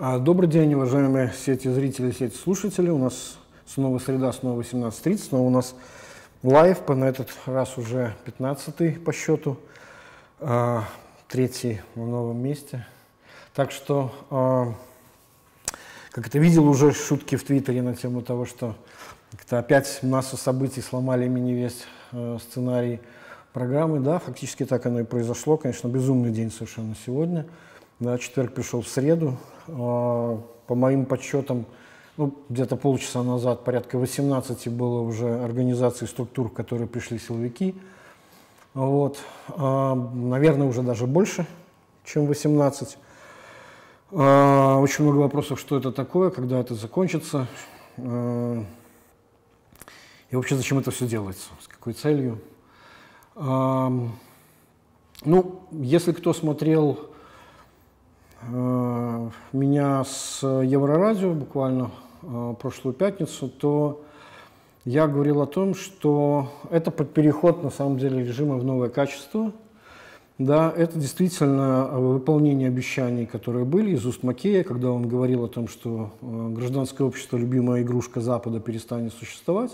А, добрый день, уважаемые сетезрители, сетеслушатели. У нас снова среда, снова 18.30, снова у нас лайв, по на этот раз уже 15 по счету третий в новом месте. Так что, а, как я видел уже шутки в Твиттере на тему того, что как-то опять массу событий сломали мне весь э, сценарий программы. Да, фактически так оно и произошло. Конечно, безумный день совершенно сегодня. Да, четверг пришел в среду. А, по моим подсчетам, ну, где-то полчаса назад порядка 18 было уже организаций структур, в которые пришли силовики. Вот. А, наверное, уже даже больше, чем 18. А, очень много вопросов, что это такое, когда это закончится. И вообще, зачем это все делается, с какой целью. Ну, если кто смотрел меня с Еврорадио буквально прошлую пятницу, то я говорил о том, что это переход на самом деле режима в новое качество. Да, это действительно выполнение обещаний, которые были из уст Макея, когда он говорил о том, что э, гражданское общество, любимая игрушка Запада, перестанет существовать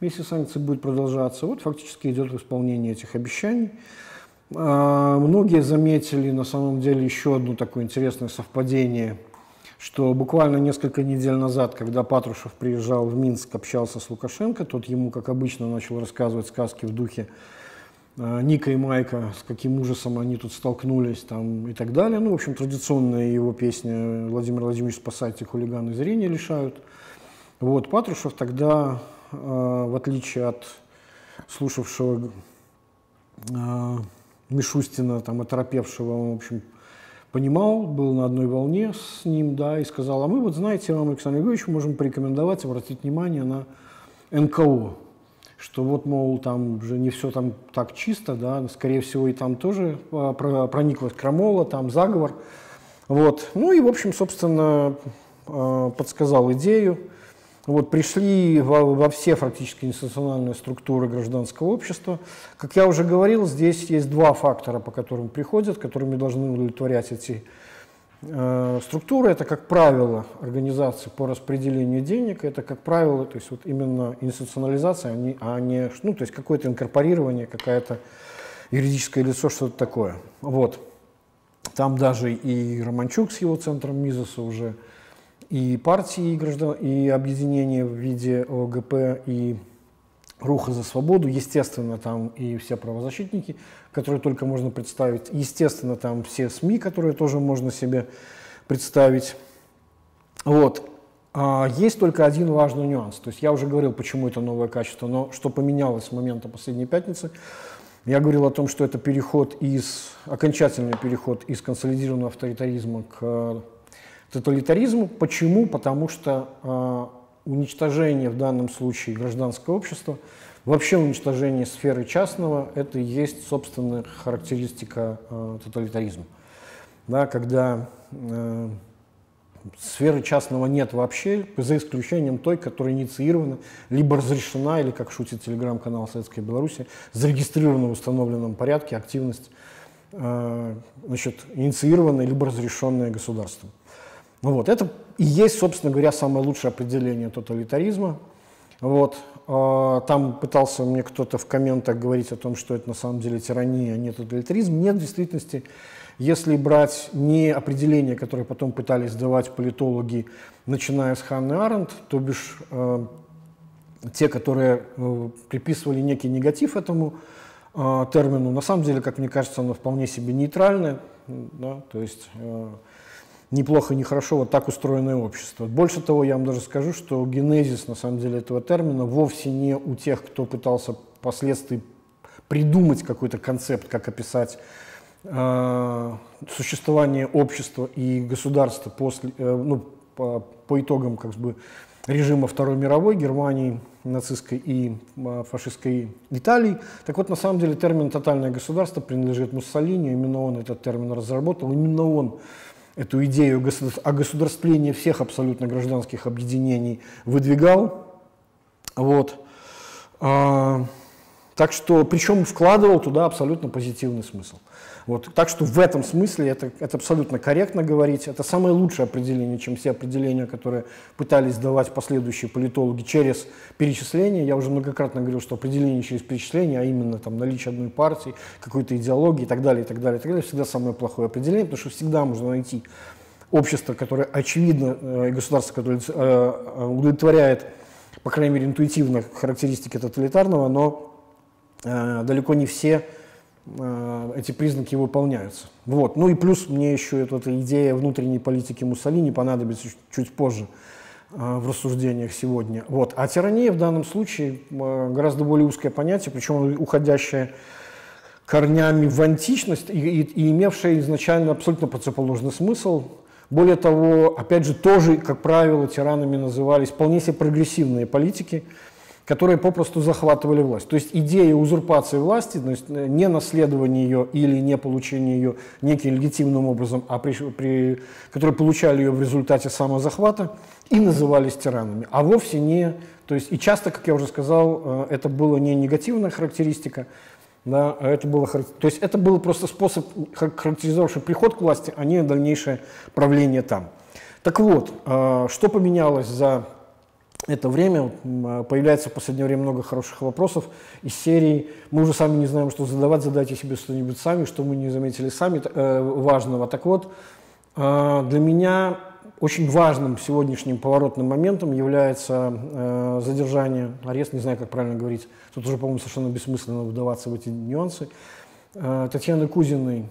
если санкции будут продолжаться. Вот фактически идет исполнение этих обещаний. А, многие заметили на самом деле еще одно такое интересное совпадение, что буквально несколько недель назад, когда Патрушев приезжал в Минск, общался с Лукашенко, тот ему, как обычно, начал рассказывать сказки в духе а, Ника и Майка, с каким ужасом они тут столкнулись там, и так далее. Ну, в общем, традиционная его песня «Владимир Владимирович, спасайте, хулиганы зрения лишают». Вот, Патрушев тогда Э, в отличие от слушавшего э, Мишустина, там, оторопевшего, он, в общем, понимал, был на одной волне с ним, да, и сказал, а мы вот, знаете, вам, Александр Григорьевич, можем порекомендовать, обратить внимание на НКО, что вот, мол, там уже не все там так чисто, да, скорее всего, и там тоже э, прониклась крамола, там заговор, вот, ну и, в общем, собственно, подсказал идею, вот, пришли во, во все фактически институциональные структуры гражданского общества. Как я уже говорил, здесь есть два фактора, по которым приходят, которыми должны удовлетворять эти э, структуры. Это, как правило, организации по распределению денег, это, как правило, то есть вот именно институционализация, а не, а не ну, то есть какое-то инкорпорирование, какое-то юридическое лицо, что-то такое. Вот. Там даже и Романчук с его центром Мизоса уже и партии, и, граждан, и объединения в виде ОГП, и Руха за свободу, естественно, там и все правозащитники, которые только можно представить, естественно, там все СМИ, которые тоже можно себе представить. Вот. А есть только один важный нюанс. То есть я уже говорил, почему это новое качество, но что поменялось с момента последней пятницы. Я говорил о том, что это переход из, окончательный переход из консолидированного авторитаризма к тоталитаризму. Почему? Потому что э, уничтожение в данном случае гражданского общества, вообще уничтожение сферы частного, это и есть собственная характеристика э, тоталитаризма. Да, когда э, сферы частного нет вообще, за исключением той, которая инициирована, либо разрешена, или, как шутит телеграм-канал Советской Беларуси, зарегистрирована в установленном порядке активность, э, значит, инициированная, либо разрешенная государством. Вот, это и есть, собственно говоря, самое лучшее определение тоталитаризма. Вот. А, там пытался мне кто-то в комментах говорить о том, что это на самом деле тирания, а не тоталитаризм. Нет, в действительности, если брать не определения, которые потом пытались давать политологи, начиная с Ханны Аренд, то бишь э, те, которые э, приписывали некий негатив этому э, термину, на самом деле, как мне кажется, оно вполне себе нейтральное. Да? То есть э, неплохо, нехорошо, вот так устроенное общество. Больше того, я вам даже скажу, что генезис, на самом деле, этого термина вовсе не у тех, кто пытался впоследствии придумать какой-то концепт, как описать э, существование общества и государства после, э, ну, по, по итогам как бы, режима Второй мировой Германии, нацистской и э, фашистской Италии. Так вот, на самом деле, термин «тотальное государство» принадлежит Муссолини, именно он этот термин разработал, именно он эту идею огосударствления всех абсолютно гражданских объединений выдвигал. Вот. А, Так что, причем вкладывал туда абсолютно позитивный смысл. Вот. Так что в этом смысле это, это абсолютно корректно говорить. Это самое лучшее определение, чем все определения, которые пытались давать последующие политологи через перечисление. Я уже многократно говорил, что определение через перечисление, а именно там, наличие одной партии, какой-то идеологии и так далее, и так далее, и так далее, всегда самое плохое определение, потому что всегда можно найти общество, которое очевидно, э, государство, которое э, удовлетворяет, по крайней мере, интуитивно характеристики тоталитарного, но э, далеко не все Э, эти признаки выполняются. Вот. Ну и плюс мне еще эта, эта идея внутренней политики Муссолини понадобится чуть позже э, в рассуждениях сегодня. Вот. А тирания в данном случае э, гораздо более узкое понятие, причем уходящее корнями в античность и, и, и имевшее изначально абсолютно противоположный смысл. Более того, опять же, тоже, как правило, тиранами назывались вполне себе прогрессивные политики – которые попросту захватывали власть. То есть идея узурпации власти, то есть э, не наследование ее или не получение ее неким легитимным образом, а при, при, которые получали ее в результате самозахвата и назывались тиранами, а вовсе не, то есть и часто, как я уже сказал, э, это была не негативная характеристика, да, а это было, то есть это был просто способ, характеризовавший приход к власти, а не дальнейшее правление там. Так вот, э, что поменялось за это время. А, появляется в последнее время много хороших вопросов из серии. «Мы уже сами не знаем, что задавать, задайте себе что-нибудь сами, что мы не заметили сами э, важного». Так вот, э, для меня очень важным сегодняшним поворотным моментом является э, задержание, арест, не знаю, как правильно говорить, тут уже, по-моему, совершенно бессмысленно вдаваться в эти нюансы, э, Татьяны Кузиной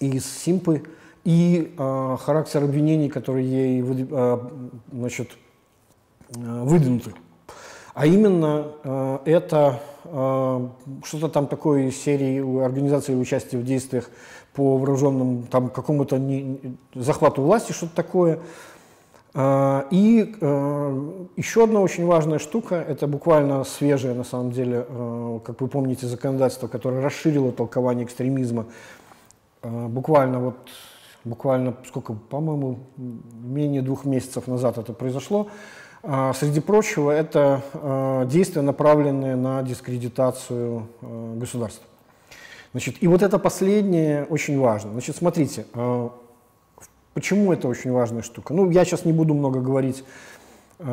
из Симпы. И э, характер обвинений, которые ей э, значит, выдвинуты. А именно э, это э, что-то там такое из серии организации участия в действиях по вооруженным, там какому-то захвату власти, что-то такое. И еще одна очень важная штука, это буквально свежее, на самом деле, как вы помните, законодательство, которое расширило толкование экстремизма. Буквально вот, буквально, сколько, по-моему, менее двух месяцев назад это произошло. А, среди прочего, это а, действия, направленные на дискредитацию а, государства. Значит, и вот это последнее очень важно. Значит, смотрите, почему это очень важная штука? Ну, я сейчас не буду много говорить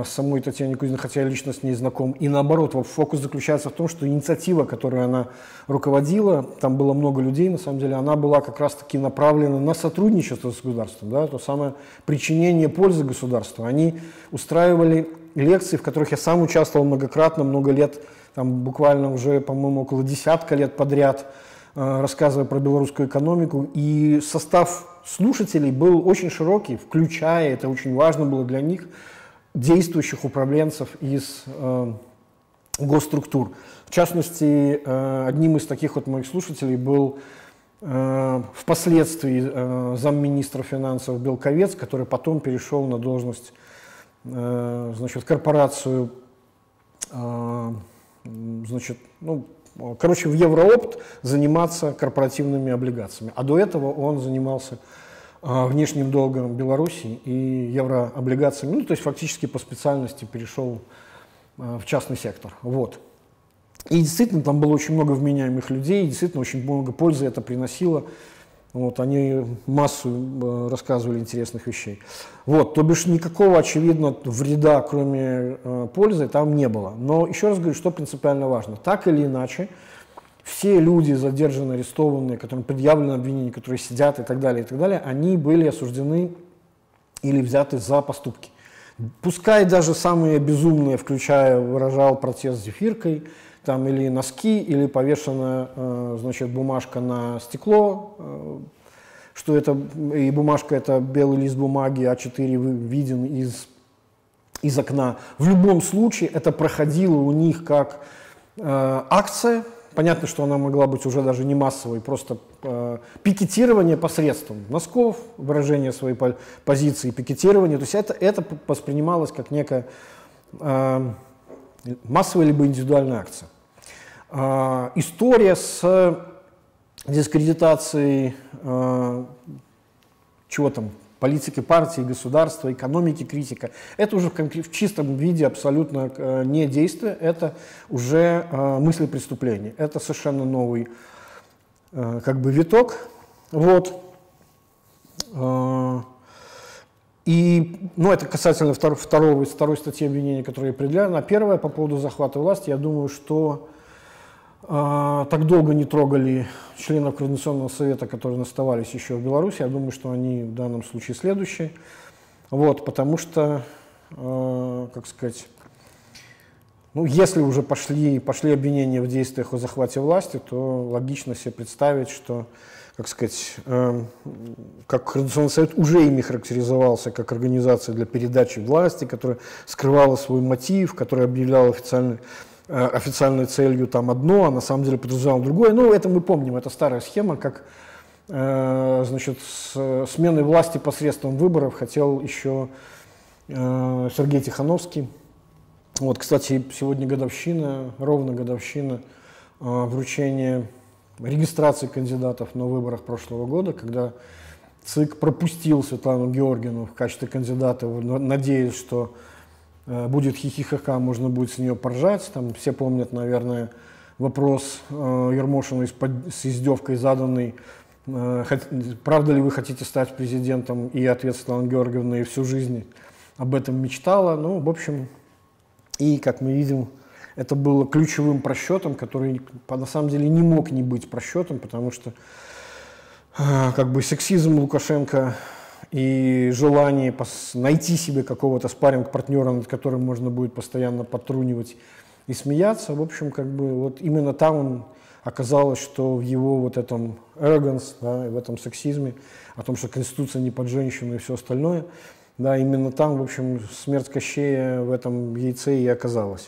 самой Татьяне Кузиной, хотя я лично с ней знаком. И наоборот, фокус заключается в том, что инициатива, которую она руководила, там было много людей, на самом деле, она была как раз-таки направлена на сотрудничество с государством, да, то самое причинение пользы государству. Они устраивали лекции, в которых я сам участвовал многократно, много лет, там буквально уже, по-моему, около десятка лет подряд, э, рассказывая про белорусскую экономику. И состав слушателей был очень широкий, включая, это очень важно было для них, действующих управленцев из э, госструктур. В частности, э, одним из таких вот моих слушателей был э, впоследствии э, замминистра финансов Белковец, который потом перешел на должность э, значит, корпорацию, э, значит, ну, короче, в Евроопт заниматься корпоративными облигациями. А до этого он занимался внешним долгом Беларуси и еврооблигациями, ну, то есть фактически по специальности перешел а, в частный сектор. Вот. И действительно там было очень много вменяемых людей, и действительно очень много пользы это приносило. Вот, они массу э, рассказывали интересных вещей. Вот, то бишь никакого, очевидно, вреда, кроме э, пользы, там не было. Но еще раз говорю, что принципиально важно. Так или иначе, все люди, задержанные, арестованные, которым предъявлено обвинение, которые сидят и так далее, и так далее, они были осуждены или взяты за поступки. Пускай даже самые безумные, включая, выражал протест зефиркой, там или носки, или повешена, э, значит, бумажка на стекло, э, что это, и бумажка это белый лист бумаги А4 виден из, из окна. В любом случае это проходило у них как э, акция, Понятно, что она могла быть уже даже не массовой, просто э, пикетирование посредством носков, выражение своей позиции, пикетирование. То есть это, это воспринималось как некая э, массовая либо индивидуальная акция. Э, история с дискредитацией э, чего там, политики партии, государства, экономики критика. Это уже в, в чистом виде абсолютно э, не действие, это уже э, мысли преступления. Это совершенно новый э, как бы виток. Вот. И, ну, это касательно второго, второго, второй статьи обвинения, которая определяна. А первая по поводу захвата власти, я думаю, что так долго не трогали членов Координационного совета, которые оставались еще в Беларуси. Я думаю, что они в данном случае следующие. Вот, потому что, э, как сказать, ну, если уже пошли, пошли обвинения в действиях о захвате власти, то логично себе представить, что как сказать, э, как Координационный совет уже ими характеризовался как организация для передачи власти, которая скрывала свой мотив, которая объявляла официальной, э, официальной целью там одно, а на самом деле подразумевала другое. Ну, это мы помним, это старая схема, как э, значит, с сменой власти посредством выборов хотел еще э, Сергей Тихановский. Вот, кстати, сегодня годовщина, ровно годовщина э, вручения регистрации кандидатов на выборах прошлого года, когда ЦИК пропустил Светлану Георгину в качестве кандидата, надеясь, что э, будет хихихаха, можно будет с нее поржать. Там все помнят, наверное, вопрос э, Ермошина с издевкой заданный, э, правда ли вы хотите стать президентом, и ответ Светланы Георгиевны всю жизнь об этом мечтала. Ну, в общем, и, как мы видим, это было ключевым просчетом, который на самом деле не мог не быть просчетом, потому что как бы сексизм Лукашенко и желание найти себе какого-то спарринг-партнера, над которым можно будет постоянно подтрунивать и смеяться, в общем, как бы вот именно там оказалось, что в его вот этом arrogance, да, в этом сексизме, о том, что Конституция не под женщину и все остальное, да, именно там, в общем, смерть Кощея в этом яйце и оказалась.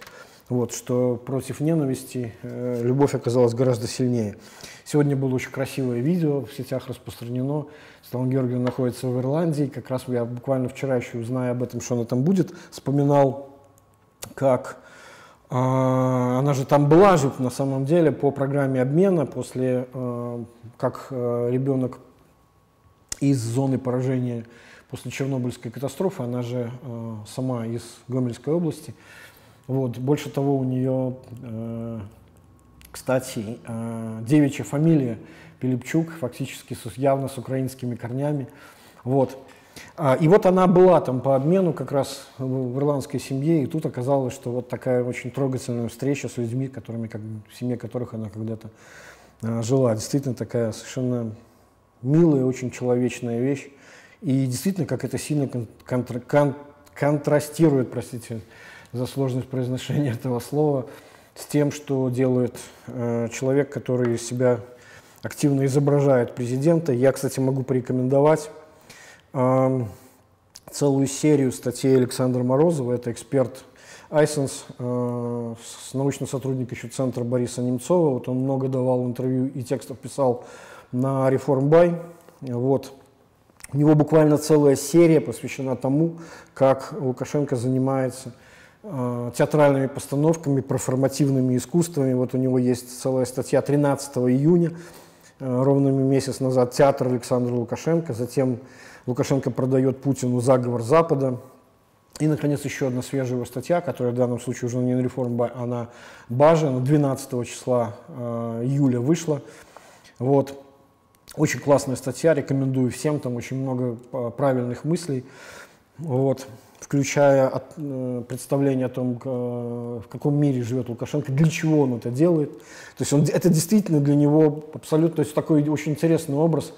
Вот, что против ненависти э, любовь оказалась гораздо сильнее. Сегодня было очень красивое видео, в сетях распространено. Светлана Георгиевна находится в Ирландии. Как раз я буквально вчера еще, зная об этом, что она там будет, вспоминал, как э, она же там была же на самом деле по программе обмена после, э, как э, ребенок из зоны поражения после Чернобыльской катастрофы, она же сама из Гомельской области, вот. Больше того, у нее, кстати, девичья фамилия Пилипчук, фактически с, явно с украинскими корнями. Вот. А, и вот она была там по обмену как раз в ирландской семье, и тут оказалось, что вот такая очень трогательная встреча с людьми, которыми, как, в семье которых она когда-то э, жила. Действительно такая совершенно милая, очень человечная вещь. И действительно, как это сильно контра- кон- контрастирует, простите, за сложность произношения этого слова, с тем, что делает э, человек, который себя активно изображает президента. Я, кстати, могу порекомендовать э, целую серию статей Александра Морозова, это эксперт Айсенс, э, научный сотрудник еще центра Бориса Немцова. Вот он много давал интервью и текстов писал на Реформбай. Вот. У него буквально целая серия посвящена тому, как Лукашенко занимается – Э, театральными постановками, проформативными искусствами. Вот у него есть целая статья 13 июня, ровно месяц назад, театр Александра Лукашенко. Затем Лукашенко продает Путину заговор Запада. И, наконец, еще одна свежая его статья, которая в данном случае уже не на реформ, а на Баже, она 12 числа э, июля вышла. Вот. Очень классная статья, рекомендую всем, там очень много правильных мыслей. Вот включая от, э, представление о том, в каком мире живет Лукашенко, для чего он это делает. То есть он, это действительно для него абсолютно, то есть такой очень интересный образ,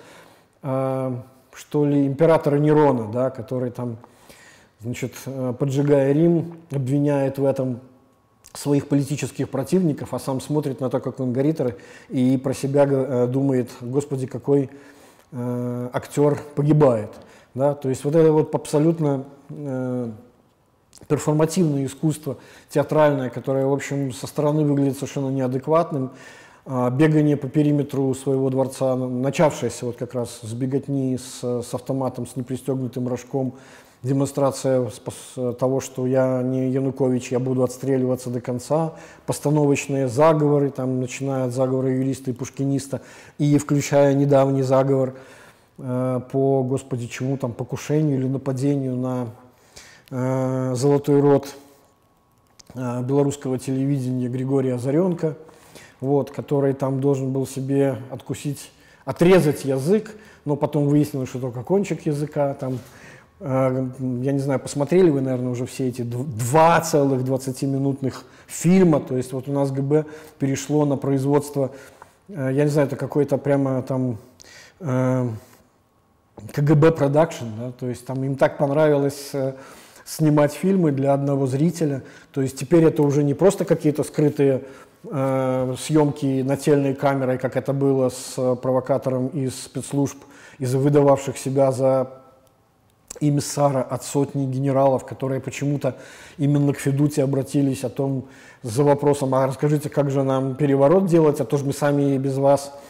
э, что ли, императора Нерона, да, который там, значит, э, поджигая Рим, обвиняет в этом своих политических противников, а сам смотрит на то, как он горит, и про себя э, думает, господи, какой э, актер погибает. Да? То есть вот это вот абсолютно э, перформативное искусство театральное, которое, в общем, со стороны выглядит совершенно неадекватным, э, бегание по периметру своего дворца, начавшееся вот как раз с беготни с, с автоматом, с непристегнутым рожком, демонстрация того, что я не Янукович, я буду отстреливаться до конца, постановочные заговоры, там, начиная от заговора юриста и пушкиниста, и включая недавний заговор по, господи, чему там, покушению или нападению на э, золотой род э, белорусского телевидения Григория Озаренко, вот, который там должен был себе откусить, отрезать язык, но потом выяснилось, что только кончик языка, там Э, я не знаю, посмотрели вы, наверное, уже все эти два целых 20-минутных фильма, то есть вот у нас ГБ перешло на производство, э, я не знаю, это какой-то прямо там э, КГБ продакшн, да, то есть там им так понравилось снимать фильмы для одного зрителя, то есть теперь это уже не просто какие-то скрытые э, съемки нательной камерой, как это было с провокатором из спецслужб, из выдававших себя за эмиссара от сотни генералов, которые почему-то именно к Федуте обратились о том, за вопросом, а расскажите, как же нам переворот делать, а то же мы сами без вас, э,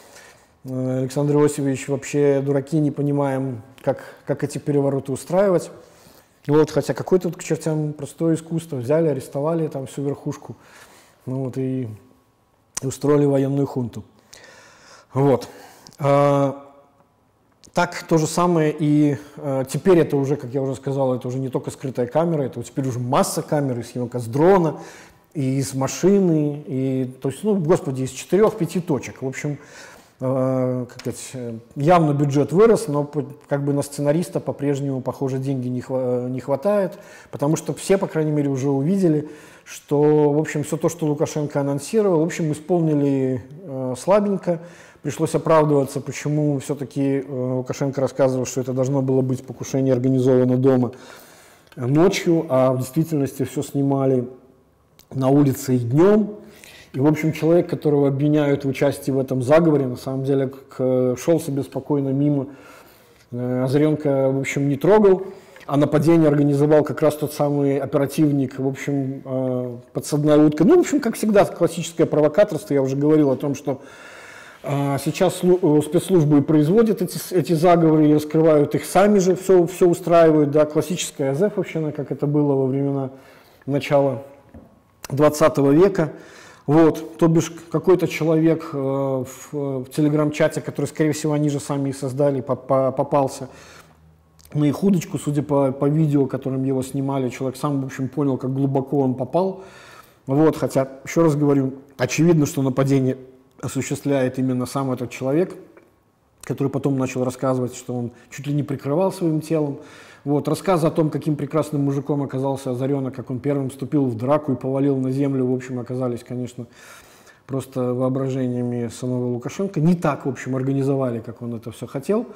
Александр Иосифович, вообще дураки, не понимаем, как, как эти перевороты устраивать. Вот, хотя какое тут к чертям простое искусство. Взяли, арестовали там всю верхушку, ну вот и, и устроили военную хунту. Вот. А, так то же самое и э, теперь это уже, как я уже сказал, это уже не только скрытая камера, это вот теперь уже масса камер, и съемка с дрона, и из машины, и, то есть, ну, господи, из четырех-пяти точек. В общем, э, как сказать, явно бюджет вырос, но как бы на сценариста по-прежнему, похоже, деньги не, хва не хватает, потому что все, по крайней мере, уже увидели, что, в общем, все то, что Лукашенко анонсировал, в общем, исполнили э, слабенько, пришлось оправдываться, почему все-таки э, Лукашенко рассказывал, что это должно было быть покушение организовано дома ночью, а в действительности все снимали на улице и днем. И, в общем, человек, которого обвиняют в участии в этом заговоре, на самом деле шел себе спокойно мимо. Э, Озаренко, в общем, не трогал, а нападение организовал как раз тот самый оперативник, в общем, э, подсадная утка. Ну, в общем, как всегда, классическое провокаторство. Я уже говорил о том, что а сейчас э, спецслужбы производят эти, эти заговоры и раскрывают их сами же, все, все устраивают, да, классическая азефовщина, как это было во времена начала 20 века. Вот, то бишь какой-то человек э, в, в телеграм-чате, который, скорее всего, они же сами и создали, попался на их удочку, судя по, по видео, которым его снимали, человек сам, в общем, понял, как глубоко он попал. Вот, хотя, еще раз говорю, очевидно, что нападение осуществляет именно сам этот человек, который потом начал рассказывать, что он чуть ли не прикрывал своим телом. Вот, рассказ о том, каким прекрасным мужиком оказался Озаренок, как он первым вступил в драку и повалил на землю, в общем, оказались, конечно, просто воображениями самого Лукашенко. Не так, в общем, организовали, как он это все хотел.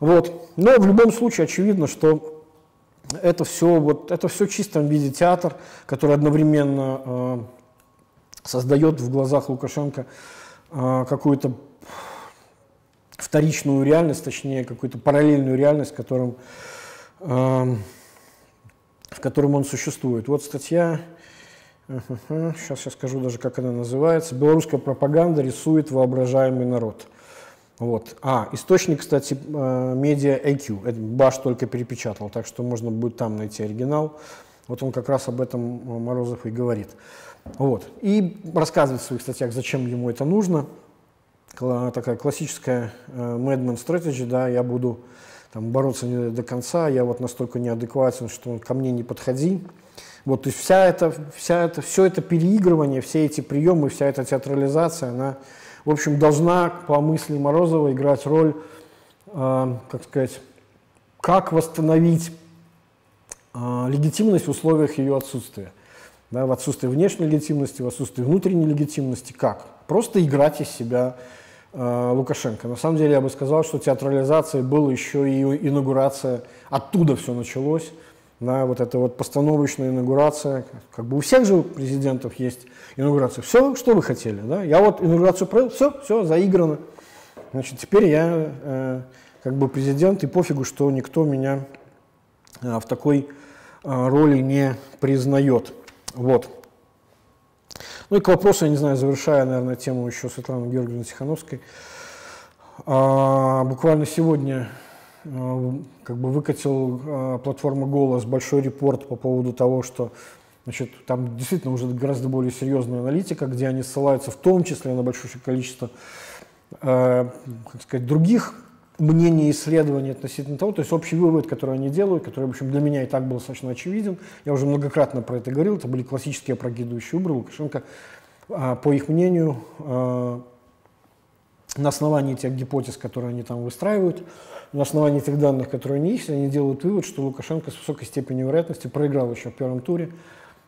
Вот. Но в любом случае очевидно, что это все, вот, это все в чистом виде театр, который одновременно э, создает в глазах Лукашенко а, какую-то вторичную реальность, точнее, какую-то параллельную реальность, в котором, в котором он существует. Вот статья, сейчас я скажу даже, как она называется. «Белорусская пропаганда рисует воображаемый народ». Вот. А, источник, кстати, а, медиа IQ. Баш только перепечатал, так что можно будет там найти оригинал. Вот он как раз об этом Морозов и говорит. Вот. И рассказывает в своих статьях, зачем ему это нужно. Такая классическая э, madman strategy, да, я буду там, бороться не до конца, я вот настолько неадекватен, что ко мне не подходи. Вот, то есть вся эта, вся это, все это переигрывание, все эти приемы, вся эта театрализация, она, в общем, должна, по мысли Морозова, играть роль, э, как сказать, как восстановить э, легитимность в условиях ее отсутствия да, в отсутствии внешней легитимности, в отсутствии внутренней легитимности. Как? Просто играть из себя Лукашенко. На самом деле я бы сказал, что театрализация была еще и инаугурация. Оттуда все началось. Да, вот эта вот постановочная инаугурация. Как бы у всех же президентов есть инаугурация. Все, что вы хотели. Да? Я вот инаугурацию провел, все, все, заиграно. Значит, теперь я э, как бы президент, и пофигу, что никто меня э, в такой э, роли не признает. Вот. Ну и к вопросу, я не знаю, завершая, наверное, тему еще Светланы Георгиевны Тихановской. А, буквально сегодня а, как бы выкатил а, платформа «Голос» большой репорт по поводу того, что значит, там действительно уже гораздо более серьезная аналитика, где они ссылаются в том числе на большое количество а, как сказать, других мнение исследований относительно того, то есть общий вывод, который они делают, который, в общем, для меня и так был достаточно очевиден, я уже многократно про это говорил, это были классические опрокидывающие выборы. Лукашенко, а, по их мнению, а, на основании тех гипотез, которые они там выстраивают, на основании тех данных, которые они есть, они делают вывод, что Лукашенко с высокой степенью вероятности проиграл еще в первом туре,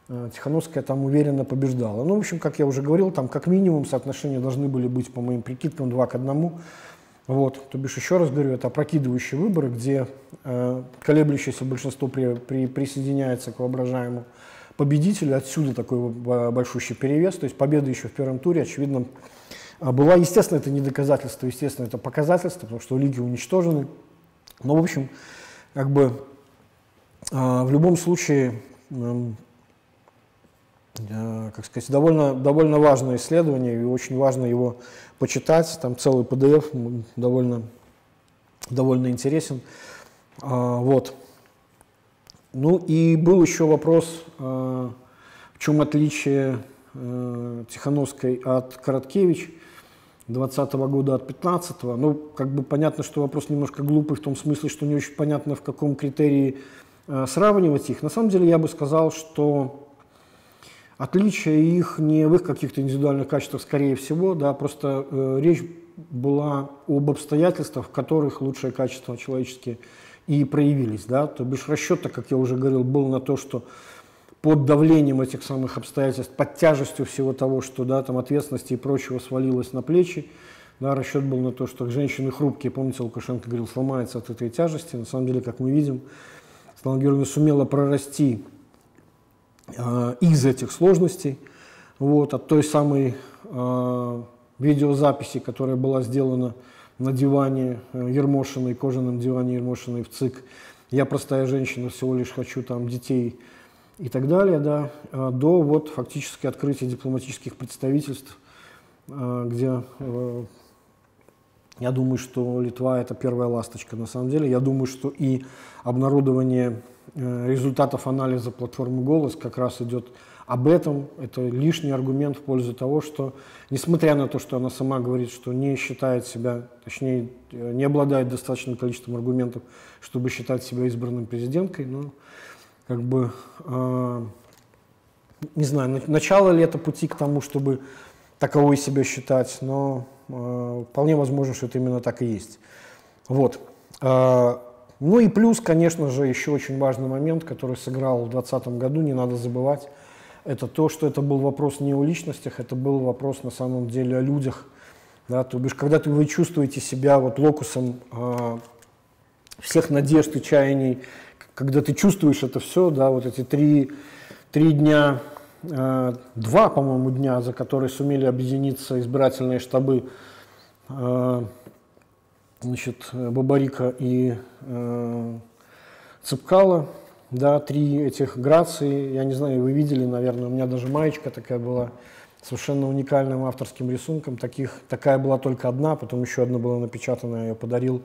а, Тихановская там уверенно побеждала. Ну, в общем, как я уже говорил, там как минимум соотношения должны были быть, по моим прикидкам, 2 к 1. Вот, то бишь, еще раз говорю, это опрокидывающие выборы, где э, колеблющееся большинство при, при, присоединяется к воображаемому победителю. Отсюда такой большущий перевес. То есть победа еще в первом туре, очевидно, а, была. Естественно, это не доказательство, естественно, это показательство, потому что лиги уничтожены. Но, в общем, как бы э, в любом случае Э, как сказать, довольно, довольно важное исследование, и очень важно его почитать. Там целый PDF довольно, довольно интересен. А, вот. Ну и был еще вопрос, а, в чем отличие а, Тихановской от Короткевич 20 -го года от 15 -го. Ну, как бы понятно, что вопрос немножко глупый в том смысле, что не очень понятно, в каком критерии а, сравнивать их. На самом деле я бы сказал, что Отличие их не в их каких-то индивидуальных качествах, скорее всего, да, просто э, речь была об обстоятельствах, в которых лучшие качества человеческие и проявились. Да? То бишь расчет, как я уже говорил, был на то, что под давлением этих самых обстоятельств, под тяжестью всего того, что да, там ответственности и прочего свалилось на плечи, да, расчет был на то, что женщины хрупкие, помните, Лукашенко говорил, сломается от этой тяжести. На самом деле, как мы видим, Светлана Георгиевна сумела прорасти из этих сложностей, вот, от той самой э, видеозаписи, которая была сделана на диване э, Ермошиной, кожаном диване Ермошиной в ЦИК. Я простая женщина, всего лишь хочу там детей и так далее, да, э, до вот фактически открытия дипломатических представительств, э, где э, я думаю, что Литва это первая ласточка на самом деле. Я думаю, что и обнародование Э, результатов анализа платформы «Голос» как раз идет об этом. Это лишний аргумент в пользу того, что, несмотря на то, что она сама говорит, что не считает себя, точнее, э, не обладает достаточным количеством аргументов, чтобы считать себя избранным президенткой, но как бы, э, не знаю, начало ли это пути к тому, чтобы таковой себя считать, но э, вполне возможно, что это именно так и есть. Вот. Э, ну и плюс, конечно же, еще очень важный момент, который сыграл в 2020 году, не надо забывать, это то, что это был вопрос не о личностях, это был вопрос на самом деле о людях. Да, то бишь, когда ты, вы чувствуете себя вот локусом э, всех надежд и чаяний, когда ты чувствуешь это все, да, вот эти три, три дня, э, два, по-моему, дня, за которые сумели объединиться избирательные штабы э, значит, Бабарика и э, Цепкала, да, три этих грации, я не знаю, вы видели, наверное, у меня даже маечка такая была, совершенно уникальным авторским рисунком, таких, такая была только одна, потом еще одна была напечатана, я ее подарил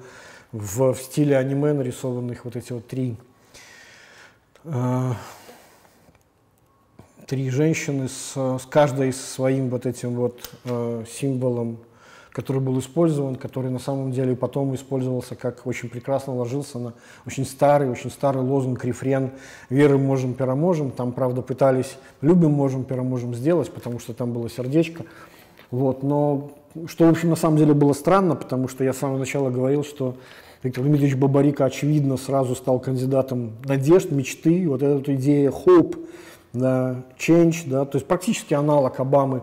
в, в стиле аниме нарисованных вот эти вот три, э, три женщины с, с каждой своим вот этим вот э, символом который был использован, который на самом деле потом использовался как очень прекрасно ложился на очень старый, очень старый лозунг, рефрен «Верим, можем, переможем». Там, правда, пытались «Любим, можем, переможем» сделать, потому что там было сердечко. Вот, но что, в общем, на самом деле было странно, потому что я с самого начала говорил, что Виктор Дмитриевич Бабарика, очевидно, сразу стал кандидатом надежд, мечты, вот эта идея hope, да, change, да, то есть практически аналог Обамы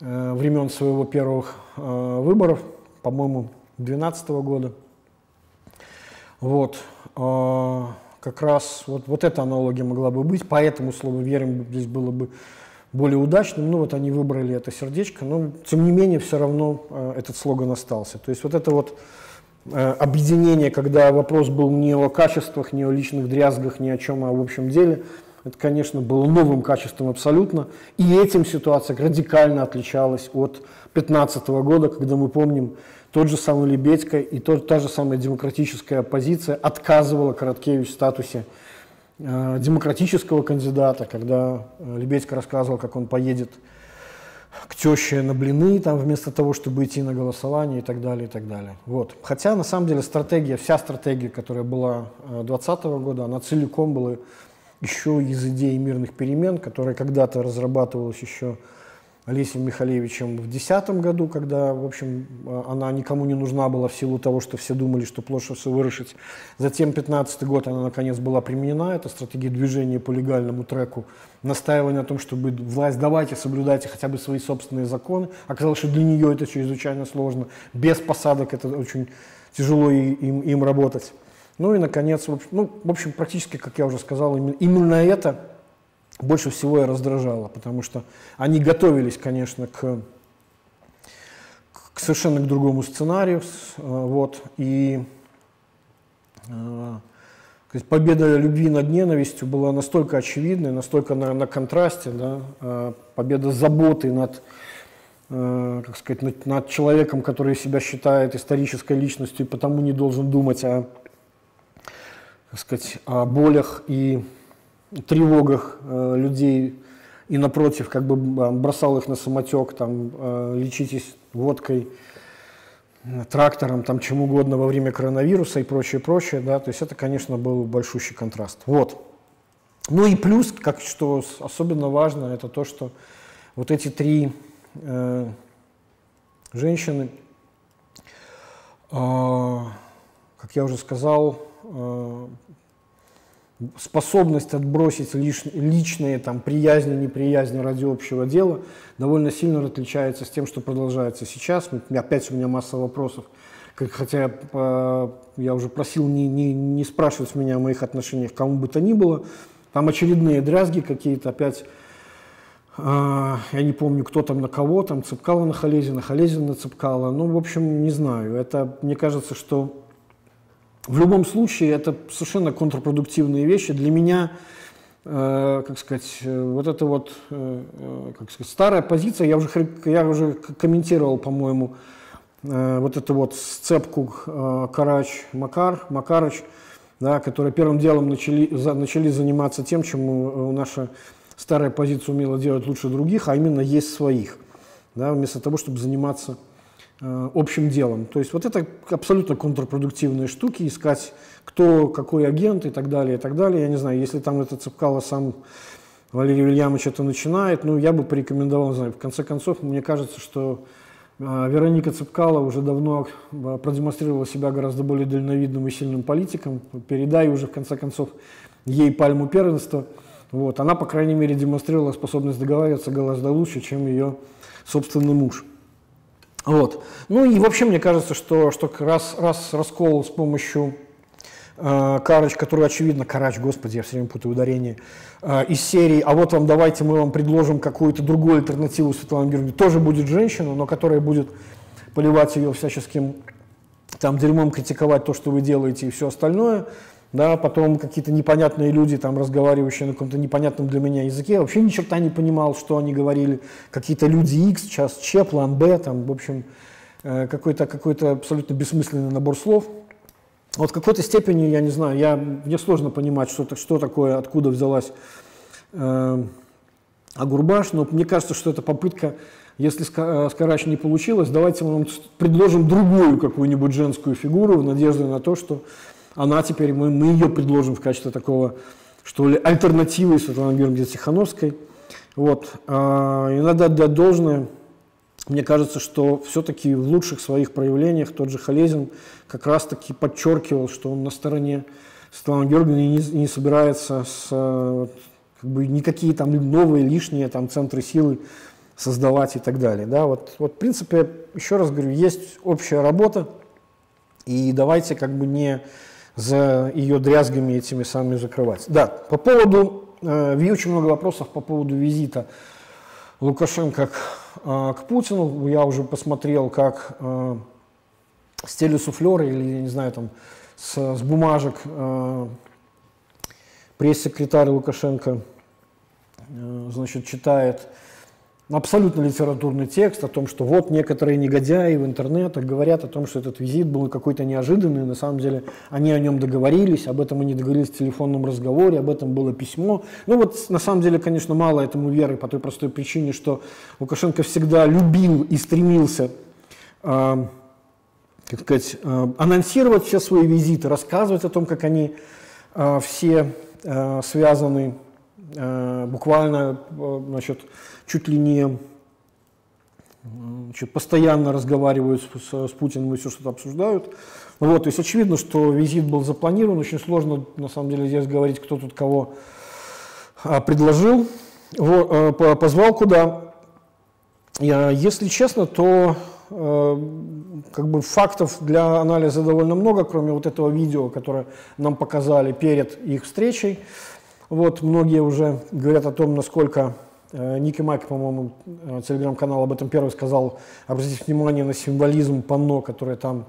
времен своего первых Э, выборов, по-моему, 2012 года. Вот. Э, как раз вот, вот эта аналогия могла бы быть, поэтому слово «верим» здесь было бы более удачным. Ну вот они выбрали это сердечко, но тем не менее все равно э, этот слоган остался. То есть вот это вот объединение, когда вопрос был не о качествах, не о личных дрязгах, ни о чем, а в общем деле – это, конечно, было новым качеством абсолютно. И этим ситуация радикально отличалась от 2015 года, когда мы помним, тот же самый Лебедько и тот, та же самая демократическая оппозиция отказывала Короткевич в статусе э, демократического кандидата, когда э, Лебедько рассказывал, как он поедет к теще на блины, там, вместо того, чтобы идти на голосование и так далее, и так далее. Вот. Хотя, на самом деле, стратегия, вся стратегия, которая была 2020 года, она целиком была еще из идеи мирных перемен, которая когда-то разрабатывалась еще Олесем Михалевичем в 2010 году, когда, в общем, она никому не нужна была в силу того, что все думали, что площадь все вырушить. Затем 2015 год она, наконец, была применена, это стратегия движения по легальному треку, настаивание на том, чтобы власть давайте, соблюдайте хотя бы свои собственные законы. Оказалось, что для нее это чрезвычайно сложно. Без посадок это очень тяжело им, им работать. Ну и, наконец, в общем, ну, в общем, практически, как я уже сказал, именно это больше всего и раздражало, потому что они готовились, конечно, к, к совершенно к другому сценарию, э, вот, и э, победа любви над ненавистью была настолько очевидной, настолько на, на контрасте, да, э, победа заботы над, как сказать, над, над человеком, который себя считает исторической личностью и потому не должен думать о, так сказать, о болях и тревогах э, людей и напротив как бы бросал их на самотек, там, э, лечитесь водкой, трактором, там, чем угодно во время коронавируса и прочее, прочее, да, то есть это, конечно, был большущий контраст. Вот. Ну и плюс, как что особенно важно, это то, что вот эти три э, женщины, э, как я уже сказал, способность отбросить личные там, приязни, неприязни ради общего дела довольно сильно отличается с тем, что продолжается сейчас. Опять у меня масса вопросов. Хотя э, я уже просил не, не, не спрашивать меня о моих отношениях кому бы то ни было. Там очередные дрязги какие-то, опять э, я не помню, кто там на кого, там Цепкала на Халезина, Халезина на Цепкала. Ну, в общем, не знаю. Это, мне кажется, что в любом случае, это совершенно контрпродуктивные вещи. Для меня, э, как сказать, э, вот это вот, э, э, как сказать, старая позиция, я уже, я уже комментировал, по-моему, э, вот эту вот сцепку э, Карач-Макар, Макарыч, да, которые первым делом начали, за, начали заниматься тем, чем э, наша старая позиция умела делать лучше других, а именно есть своих, да, вместо того, чтобы заниматься общим делом. То есть вот это абсолютно контрпродуктивные штуки, искать кто, какой агент и так далее, и так далее. Я не знаю, если там это Цепкало сам Валерий Вильямович это начинает, ну, я бы порекомендовал, не знаю, в конце концов, мне кажется, что э, Вероника Цепкала уже давно э, продемонстрировала себя гораздо более дальновидным и сильным политиком. Передай уже, в конце концов, ей пальму первенства. Вот. Она, по крайней мере, демонстрировала способность договариваться гораздо лучше, чем ее собственный муж. Вот. Ну и вообще мне кажется, что, что раз, раз раскол с помощью э, Карыч, который очевидно, Карач, господи, я все время путаю ударение, э, из серии, а вот вам давайте мы вам предложим какую-то другую альтернативу Светлане Георгиевне, тоже будет женщина, но которая будет поливать ее всяческим там дерьмом, критиковать то, что вы делаете и все остальное да, потом какие-то непонятные люди, там, разговаривающие на каком-то непонятном для меня языке, я вообще ни черта не понимал, что они говорили, какие-то люди X, сейчас Ч, план Б, там, в общем, э, какой-то какой абсолютно бессмысленный набор слов. Вот в какой-то степени, я не знаю, я, мне сложно понимать, что, что такое, откуда взялась э, Агурбаш, но мне кажется, что это попытка, если с э, Карач не получилось, давайте мы вам предложим другую какую-нибудь женскую фигуру в надежде на то, что она теперь, мы, мы ее предложим в качестве такого, что ли, альтернативы Светланы Георгиевны Тихановской. Вот. А, и надо отдать должное, мне кажется, что все-таки в лучших своих проявлениях тот же Халезин как раз-таки подчеркивал, что он на стороне Светланы Георгиевны и не, не собирается с, как бы, никакие там новые лишние там, центры силы создавать и так далее. Да? Вот, вот, в принципе, еще раз говорю, есть общая работа, и давайте как бы не за ее дрязгами этими самыми закрывать. Да, по поводу, э, очень много вопросов по поводу визита Лукашенко к, э, к Путину. Я уже посмотрел, как э, с телесуфлера или, я не знаю, там, с, с бумажек э, пресс-секретарь Лукашенко э, значит, читает абсолютно литературный текст о том, что вот некоторые негодяи в интернетах говорят о том, что этот визит был какой-то неожиданный, на самом деле они о нем договорились, об этом они договорились в телефонном разговоре, об этом было письмо. Ну вот на самом деле, конечно, мало этому веры по той простой причине, что Лукашенко всегда любил и стремился э, как сказать, э, анонсировать все свои визиты, рассказывать о том, как они э, все э, связаны э, буквально, э, значит, чуть ли не значит, постоянно разговаривают с, с, с Путиным и все что-то обсуждают. Вот, то есть очевидно, что визит был запланирован, очень сложно на самом деле здесь говорить, кто тут кого а, предложил, а, позвал куда. Если честно, то а, как бы фактов для анализа довольно много, кроме вот этого видео, которое нам показали перед их встречей. Вот многие уже говорят о том, насколько Э, Ники Мак, по-моему, э, телеграм-канал об этом первый сказал, обратите внимание на символизм панно, которое там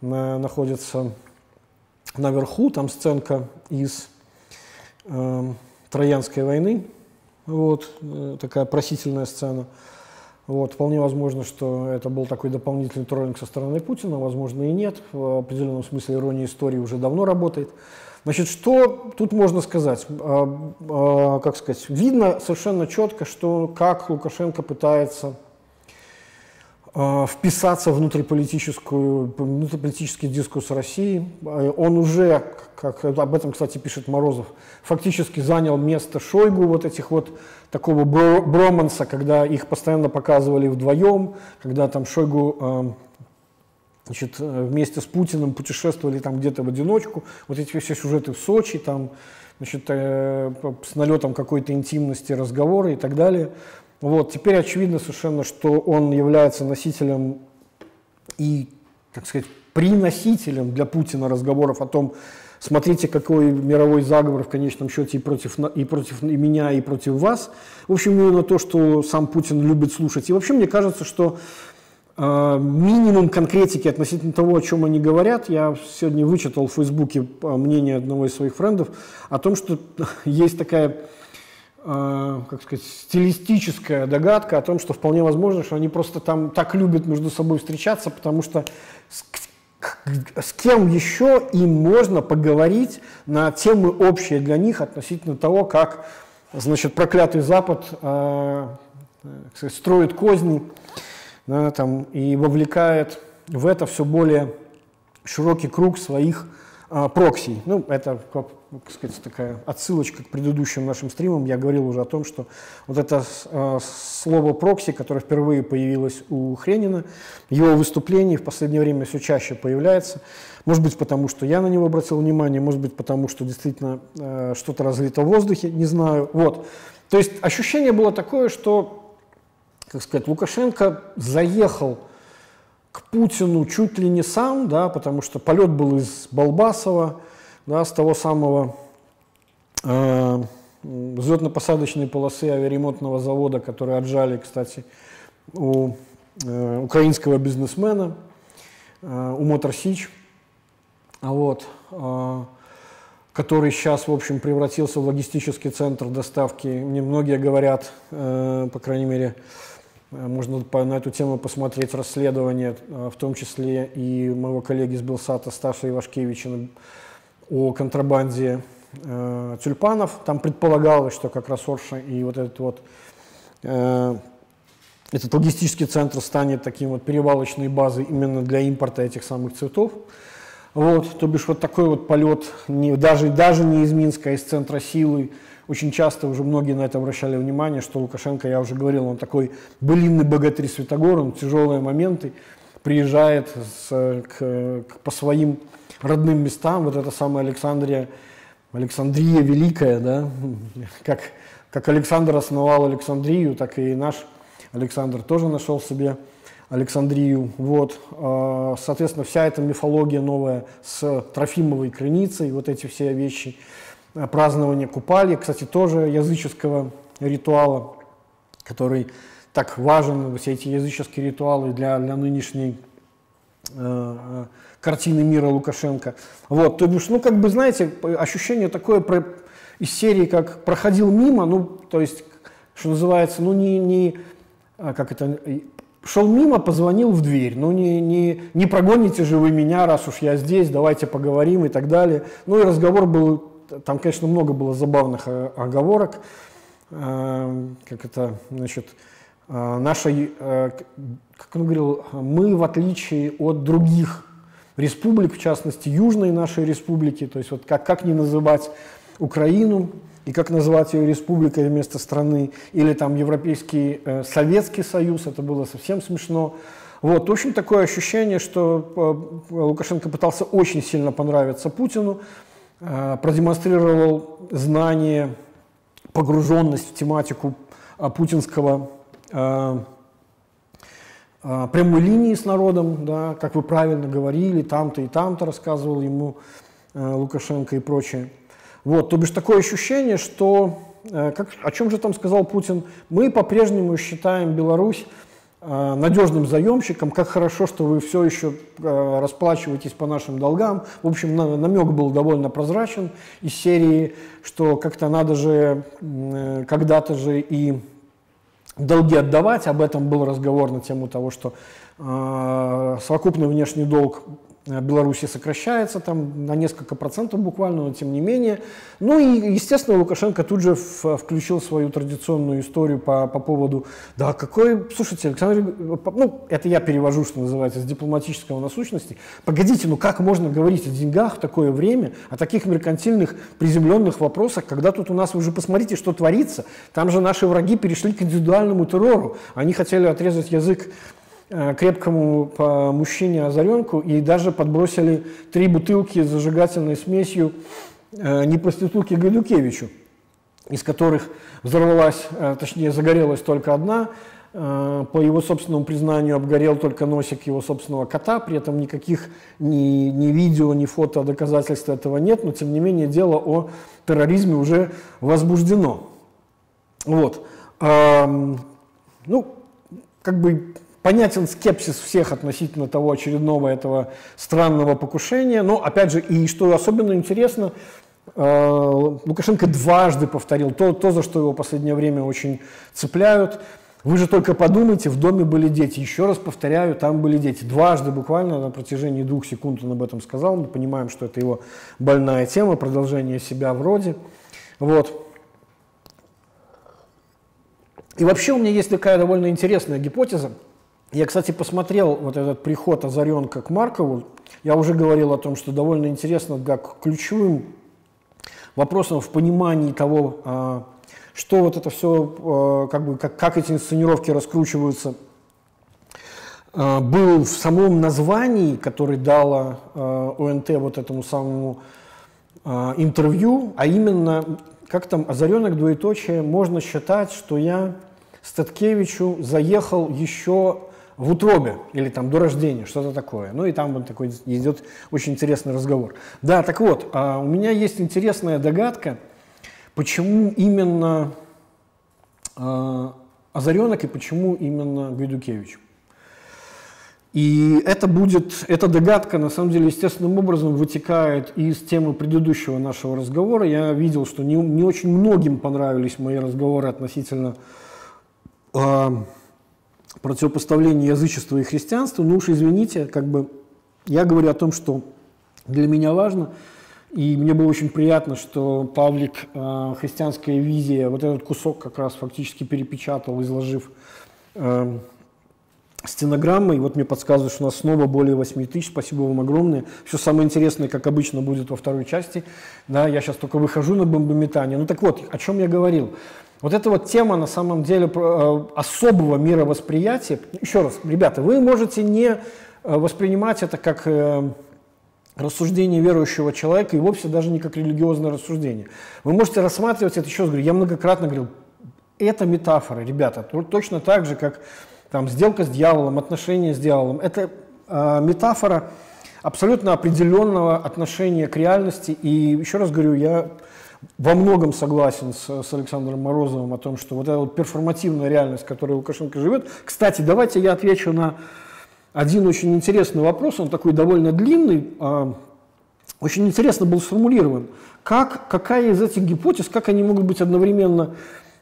на, находится наверху, там сценка из э, Троянской войны, вот, э, такая просительная сцена. Вот, вполне возможно, что это был такой дополнительный троллинг со стороны Путина, возможно и нет. В определенном смысле ирония истории уже давно работает. Значит, что тут можно сказать? А, а, как сказать? Видно совершенно четко, что как Лукашенко пытается а, вписаться внутриполитическую, внутриполитический дискурс России. Он уже, как об этом, кстати, пишет Морозов, фактически занял место Шойгу, вот этих вот такого броманса, когда их постоянно показывали вдвоем, когда там Шойгу значит, э, вместе с Путиным путешествовали там где-то в одиночку. Вот эти все сюжеты в Сочи, там, значит, э, с налетом какой-то интимности разговоры и так далее. Вот, теперь очевидно совершенно, что он является носителем и, так сказать, приносителем для Путина разговоров о том, смотрите, какой мировой заговор в конечном счете и против, и против и меня, и против вас. В общем, именно то, что сам Путин любит слушать. И вообще мне кажется, что минимум конкретики относительно того, о чем они говорят. Я сегодня вычитал в Фейсбуке а, мнение одного из своих френдов о том, что есть такая а, как сказать, стилистическая догадка о том, что вполне возможно, что они просто там так любят между собой встречаться, потому что с, с кем еще им можно поговорить на темы общие для них относительно того, как значит, проклятый Запад э, строит козни да, там, и вовлекает в это все более широкий круг своих а, проксий. Ну, это, как, сказать, такая отсылочка к предыдущим нашим стримам. Я говорил уже о том, что вот это а, слово прокси, которое впервые появилось у Хренина, его выступлении в последнее время все чаще появляется. Может быть, потому что я на него обратил внимание, может быть, потому что действительно а, что-то разлито в воздухе, не знаю. Вот. То есть ощущение было такое, что как сказать, Лукашенко заехал к Путину чуть ли не сам, да, потому что полет был из Балбасова, да, с того самого э, взлетно-посадочной полосы авиаремонтного завода, который отжали, кстати, у э, украинского бизнесмена, э, у Моторсич, вот, э, который сейчас, в общем, превратился в логистический центр доставки. Мне многие говорят, э, по крайней мере, Э, можно на эту тему посмотреть расследование, э, в том числе и моего коллеги с Белсата Стаса Ивашкевича о контрабанде э, тюльпанов. Там предполагалось, что как раз Орша и вот этот вот э, этот логистический центр станет таким вот перевалочной базой именно для импорта этих самых цветов. Вот, то бишь вот такой вот полет, не, даже, даже не из Минска, а из центра силы, очень часто уже многие на это обращали внимание, что Лукашенко, я уже говорил, он такой былинный богатырь Святогор, он тяжелые моменты приезжает с, к, к, по своим родным местам, вот это самая Александрия, Александрия Великая, да, как, как Александр основал Александрию, так и наш Александр тоже нашел себе Александрию. Вот. А, соответственно, вся эта мифология новая с Трофимовой крыницей, вот эти все вещи – празднование Купали, кстати, тоже языческого ритуала, который так важен, все эти языческие ритуалы для, для нынешней э, э, картины мира Лукашенко. Вот, то бишь, ну, как бы, знаете, ощущение такое про, из серии, как проходил мимо, ну, то есть, что называется, ну, не, не, как это, шел мимо, позвонил в дверь. Ну, не, не, не прогоните же вы меня, раз уж я здесь, давайте поговорим и так далее. Ну, и разговор был, там, конечно, много было забавных оговорок. Как это, значит, наша, как он говорил, мы, в отличие от других республик, в частности, южной нашей республики, то есть вот как, как не называть Украину, и как назвать ее республикой вместо страны, или там Европейский э, Советский Союз, это было совсем смешно. Вот, в общем, такое ощущение, что э, Лукашенко пытался очень сильно понравиться Путину, э, продемонстрировал знание, погруженность в тематику э, путинского э, прямой линии с народом, да, как вы правильно говорили, там-то и там-то рассказывал ему Лукашенко и прочее. Вот, то бишь такое ощущение, что, как, о чем же там сказал Путин, мы по-прежнему считаем Беларусь надежным заемщиком, как хорошо, что вы все еще э, расплачиваетесь по нашим долгам. В общем, намек был довольно прозрачен из серии, что как-то надо же когда-то же и долги отдавать. Об этом был разговор на тему того, что совокупный внешний долг Э, Беларуси сокращается там на несколько процентов буквально, но тем не менее. Ну и, естественно, Лукашенко тут же включил свою традиционную историю по, по поводу, да, какой, слушайте, Александр, ну, это я перевожу, что называется, с дипломатического на сущности. Погодите, ну как можно говорить о деньгах в такое время, о таких меркантильных приземленных вопросах, когда тут у нас, вы же посмотрите, что творится. Там же наши враги перешли к индивидуальному террору. Они хотели отрезать язык Э, крепкому по мужчине озаренку и даже подбросили три бутылки с зажигательной смесью э, не проститутке Гайдукевичу, из которых взорвалась, э, точнее загорелась только одна, по его собственному признанию обгорел только носик его собственного кота, при этом никаких ни, ни видео, ни фото доказательств этого нет, но тем не менее дело о терроризме уже возбуждено. Вот. Ну, как бы Понятен скепсис всех относительно того очередного этого странного покушения. Но, опять же, и что особенно интересно, э, Лукашенко дважды повторил то, то, за что его в последнее время очень цепляют. Вы же только подумайте, в доме были дети. Еще раз повторяю, там были дети. Дважды буквально на протяжении двух секунд он об этом сказал. Мы понимаем, что это его больная тема, продолжение себя вроде. Вот. И вообще у меня есть такая довольно интересная гипотеза – я, кстати, посмотрел вот этот приход Озаренка к Маркову. Я уже говорил о том, что довольно интересно, как ключевым вопросом в понимании того, а, что вот это все, а, как, бы, как, как эти инсценировки раскручиваются, а, был в самом названии, который дала ОНТ вот этому самому интервью, а именно, как там, озаренок двоеточие, можно считать, что я Статкевичу заехал еще в утробе или там до рождения, что-то такое. Ну и там вот такой идет очень интересный разговор. Да, так вот, а у меня есть интересная догадка, почему именно а, Озаренок и почему именно Гайдукевич. И это будет, эта догадка, на самом деле, естественным образом вытекает из темы предыдущего нашего разговора. Я видел, что не, не очень многим понравились мои разговоры относительно э, противопоставление язычества и христианства, ну уж извините, как бы я говорю о том, что для меня важно, и мне было очень приятно, что Павлик э, «Христианская визия» вот этот кусок как раз фактически перепечатал, изложив э, стенограммой. Вот мне подсказывают, что у нас снова более 8 тысяч. Спасибо вам огромное. Все самое интересное, как обычно, будет во второй части. Да, я сейчас только выхожу на бомбометание. Ну так вот, о чем я говорил. Вот эта вот тема на самом деле э, особого мировосприятия. Еще раз, ребята, вы можете не э, воспринимать это как э, рассуждение верующего человека и вовсе даже не как религиозное рассуждение. Вы можете рассматривать это, еще раз я многократно говорил, это метафора, ребята, точно так же, как там, сделка с дьяволом, отношения с дьяволом. Это э, метафора абсолютно определенного отношения к реальности. И еще раз говорю, я во многом согласен с, с Александром Морозовым о том, что вот эта вот перформативная реальность, в которой Лукашенко живет. Кстати, давайте я отвечу на один очень интересный вопрос, он такой довольно длинный, а, очень интересно был сформулирован. Как, какая из этих гипотез, как они могут быть одновременно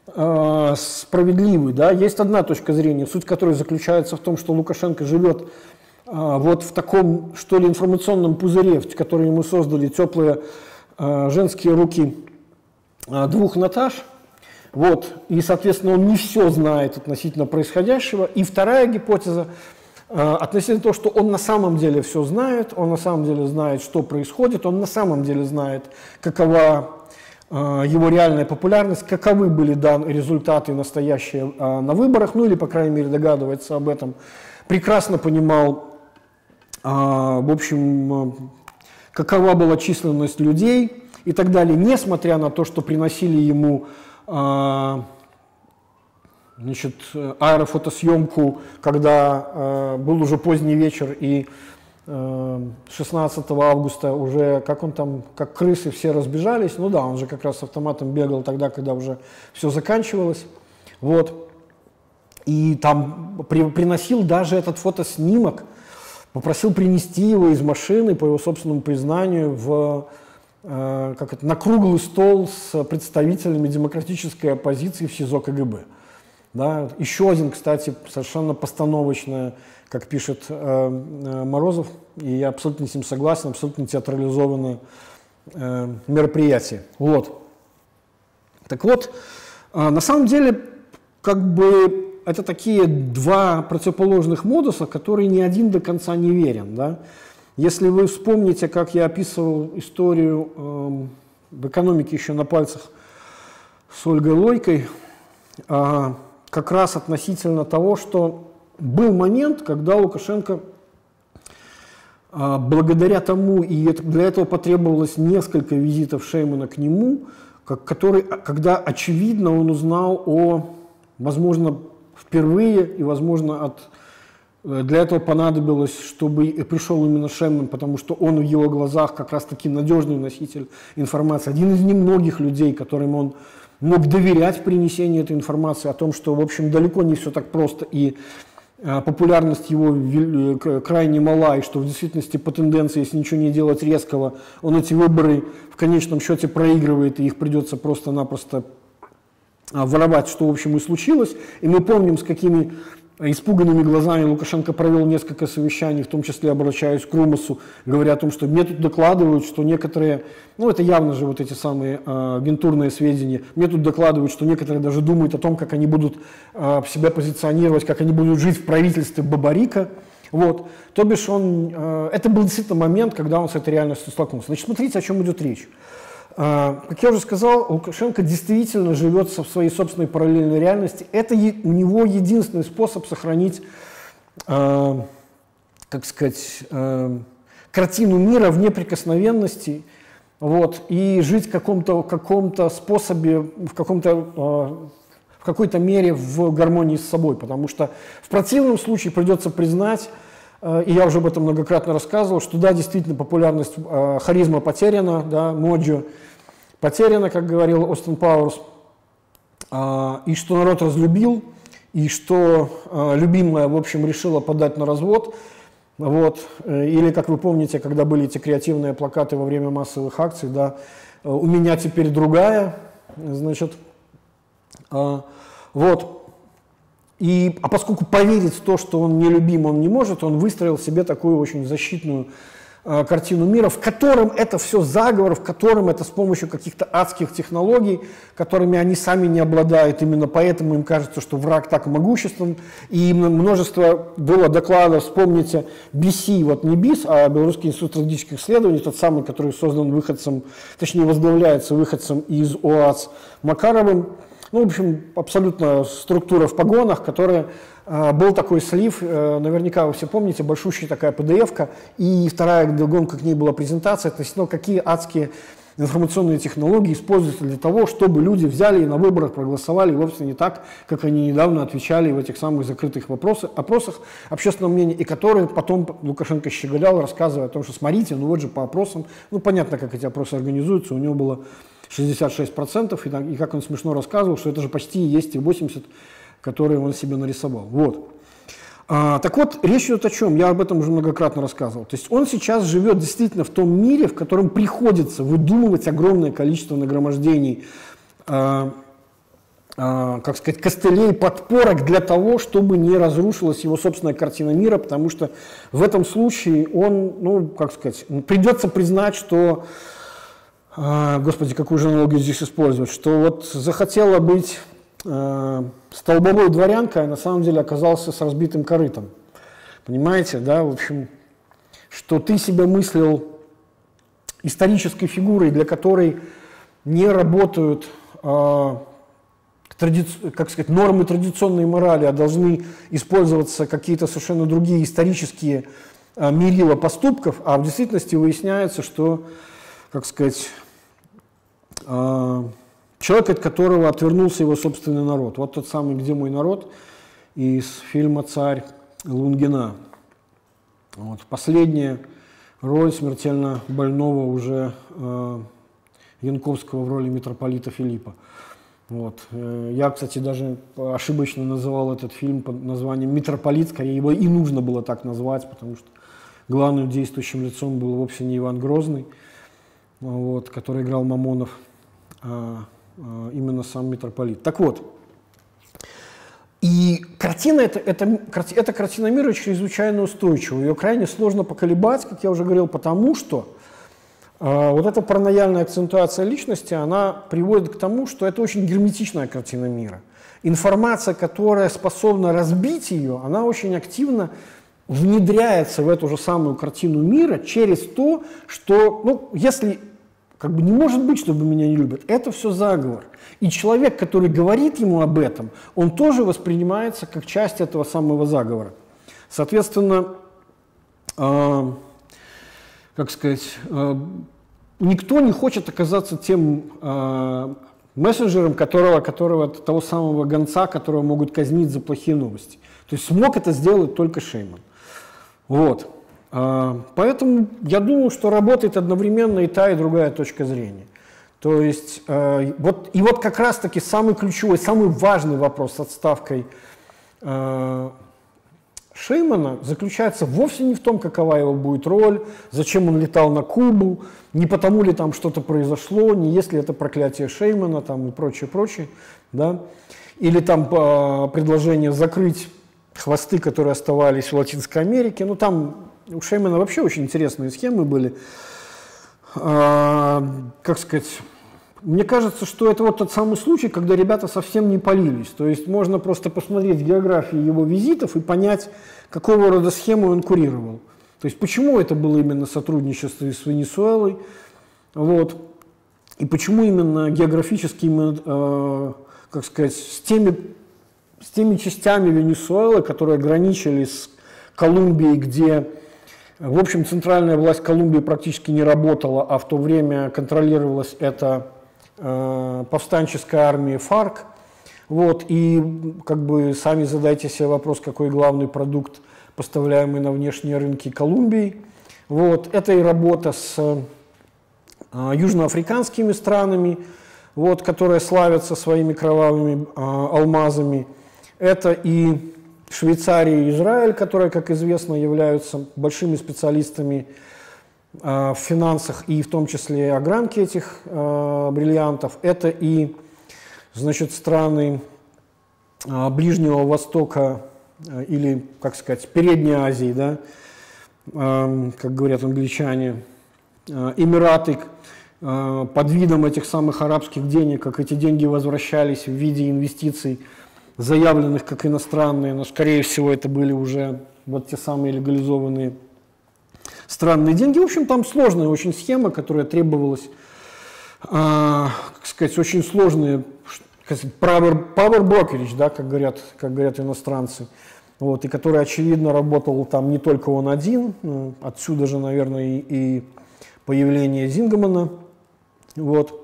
э, справедливый. Да? Есть одна точка зрения, суть которой заключается в том, что Лукашенко живет э, вот в таком, что ли, информационном пузыре, который ему создали теплые э, женские руки э, двух Наташ. Вот, и, соответственно, он не все знает относительно происходящего. И вторая гипотеза э, относительно того, что он на самом деле все знает, он на самом деле знает, что происходит, он на самом деле знает, какова Э, его реальная популярность, каковы были данные результаты настоящие на выборах, ну или, по крайней мере, догадывается об этом, прекрасно понимал, в общем, какова была численность людей и так далее, несмотря на то, что приносили ему значит, аэрофотосъемку, когда был уже поздний вечер и 16 августа уже, как он там, как крысы все разбежались, ну да, он же как раз с автоматом бегал тогда, когда уже все заканчивалось, вот, и там при, приносил даже этот фотоснимок, попросил принести его из машины, по его собственному признанию, в, э, как это, на круглый стол с представителями демократической оппозиции в СИЗО КГБ. Да? Еще один, кстати, совершенно постановочное как пишет э, э, Морозов, и я абсолютно с ним согласен, абсолютно театрализованное э, мероприятие. Вот. Так вот, э, на самом деле, как бы это такие два противоположных модуса, которые ни один до конца не верен. Да? Если вы вспомните, как я описывал историю э, в экономике еще на пальцах с Ольгой Лойкой, э, как раз относительно того, что был момент, когда Лукашенко а, благодаря тому, и для этого потребовалось несколько визитов Шеймана к нему, который, когда очевидно он узнал о, возможно, впервые и, возможно, от, для этого понадобилось, чтобы пришел именно Шейман, потому что он в его глазах как раз-таки надежный носитель информации, один из немногих людей, которым он мог доверять в принесении этой информации о том, что, в общем, далеко не все так просто, и а, популярность его э, крайне мала, и что в действительности по тенденции, если ничего не делать резкого, он эти выборы в конечном счете проигрывает, и их придется просто-напросто а, воровать, что, в общем, и случилось. И мы помним, с какими испуганными глазами Лукашенко провел несколько совещаний, в том числе обращаясь к Румасу, говоря о том, что мне тут докладывают, что некоторые, ну это явно же вот эти самые э, агентурные сведения, мне тут докладывают, что некоторые даже думают о том, как они будут э, себя позиционировать, как они будут жить в правительстве Бабарика. Вот. То бишь он, э, это был действительно момент, когда он с этой реальностью столкнулся. Значит, смотрите, о чем идет речь. А, как я уже сказал, Лукашенко действительно живет в своей собственной параллельной реальности. Это у него единственный способ сохранить, а, как сказать, а, картину мира в неприкосновенности вот, и жить в каком-то каком способе, в каком-то в какой-то мере в гармонии с собой, потому что в противном случае придется признать, и я уже об этом многократно рассказывал, что да, действительно популярность, харизма потеряна, да, Моджо, потеряно, как говорил Остин Пауэрс, а, и что народ разлюбил, и что а, любимая, в общем, решила подать на развод. Вот. Э, или, как вы помните, когда были эти креативные плакаты во время массовых акций, да, у меня теперь другая, значит, а, вот. И, а поскольку поверить в то, что он нелюбим, он не может, он выстроил себе такую очень защитную Э, картину мира, в котором это все заговор, в котором это с помощью каких-то адских технологий, которыми они сами не обладают. Именно поэтому им кажется, что враг так могуществен. И множество было докладов, вспомните, BC, вот не БИС, а Белорусский институт стратегических исследований, тот самый, который создан выходцем, точнее возглавляется выходцем из ОАС Макаровым. Ну, в общем, абсолютно структура в погонах, которая был такой слив, э, наверняка вы все помните, большущая такая PDF-ка, и вторая гонка к ней была презентация, относительно какие адские информационные технологии используются для того, чтобы люди взяли и на выборах проголосовали вовсе не так, как они недавно отвечали в этих самых закрытых вопросах, опросах общественного мнения, и которые потом Лукашенко щеголял, рассказывая о том, что смотрите, ну вот же по опросам, ну понятно, как эти опросы организуются, у него было 66%, и, и как он смешно рассказывал, что это же почти есть и 80% которые он себе нарисовал. Вот. А, так вот, речь идет о чем? Я об этом уже многократно рассказывал. То есть он сейчас живет действительно в том мире, в котором приходится выдумывать огромное количество нагромождений а, э, как сказать, костылей, подпорок для того, чтобы не разрушилась его собственная картина мира, потому что в этом случае он, ну, как сказать, придется признать, что, э, господи, какую же аналогию здесь использовать, что вот захотела быть столбовой дворянкой, а на самом деле оказался с разбитым корытом. Понимаете, да, в общем, что ты себя мыслил исторической фигурой, для которой не работают э, тради... как сказать, нормы традиционной морали, а должны использоваться какие-то совершенно другие исторические э, мерила поступков, а в действительности выясняется, что, как сказать, э, человек, от которого отвернулся его собственный народ. Вот тот самый «Где мой народ» из фильма «Царь» Лунгина. Вот. Последняя роль смертельно больного уже э, Янковского в роли митрополита Филиппа. Вот. Э, я, кстати, даже ошибочно называл этот фильм под названием «Митрополит», скорее его и нужно было так назвать, потому что главным действующим лицом был вовсе не Иван Грозный, вот, который играл Мамонов, а, именно сам митрополит. Так вот, и картина, это, это, эта картина мира чрезвычайно устойчива. Ее крайне сложно поколебать, как я уже говорил, потому что э, вот эта паранояльная акцентуация личности, она приводит к тому, что это очень герметичная картина мира. Информация, которая способна разбить ее, она очень активно внедряется в эту же самую картину мира через то, что, ну, если как бы не может быть, чтобы меня не любят. Это все заговор. И человек, который говорит ему об этом, он тоже воспринимается как часть этого самого заговора. Соответственно, э, как сказать, э, никто не хочет оказаться тем э, мессенджером, которого, которого, того самого гонца, которого могут казнить за плохие новости. То есть смог это сделать только Шейман. Вот. А, поэтому я думаю, что работает одновременно и та, и другая точка зрения. То есть, а, вот, и вот как раз-таки самый ключевой, самый важный вопрос с отставкой а, Шеймана заключается вовсе не в том, какова его будет роль, зачем он летал на Кубу, не потому ли там что-то произошло, не есть ли это проклятие Шеймана там, и прочее, прочее, да? или там предложение закрыть хвосты, которые оставались в Латинской Америке. Ну, там у Шеймана вообще очень интересные схемы были. А, как сказать, мне кажется, что это вот тот самый случай, когда ребята совсем не полились. То есть можно просто посмотреть географию его визитов и понять, какого рода схему он курировал. То есть почему это было именно сотрудничество с Венесуэлой, вот, и почему именно географически, э, как сказать, с теми, с теми частями Венесуэлы, которые граничили с Колумбией, где в общем, центральная власть Колумбии практически не работала, а в то время контролировалась это э, повстанческая армия ФАРК. Вот, и как бы сами задайте себе вопрос, какой главный продукт, поставляемый на внешние рынки Колумбии. Вот, это и работа с э, южноафриканскими странами, вот, которые славятся своими кровавыми э, алмазами. Это и Швейцария и Израиль, которые, как известно, являются большими специалистами э, в финансах и в том числе огранки этих э, бриллиантов. Это и значит, страны э, Ближнего Востока или, как сказать, Передней Азии, да, как говорят англичане, Эмираты, под видом этих самых арабских денег, как эти деньги возвращались в виде инвестиций – заявленных как иностранные, но, скорее всего, это были уже вот те самые легализованные странные деньги. В общем, там сложная очень схема, которая требовалась, а, как сказать, очень сложные, power, power brokerage, да, как говорят, как говорят иностранцы, вот, и который, очевидно, работал там не только он один, ну, отсюда же, наверное, и, и появление Зингмана, вот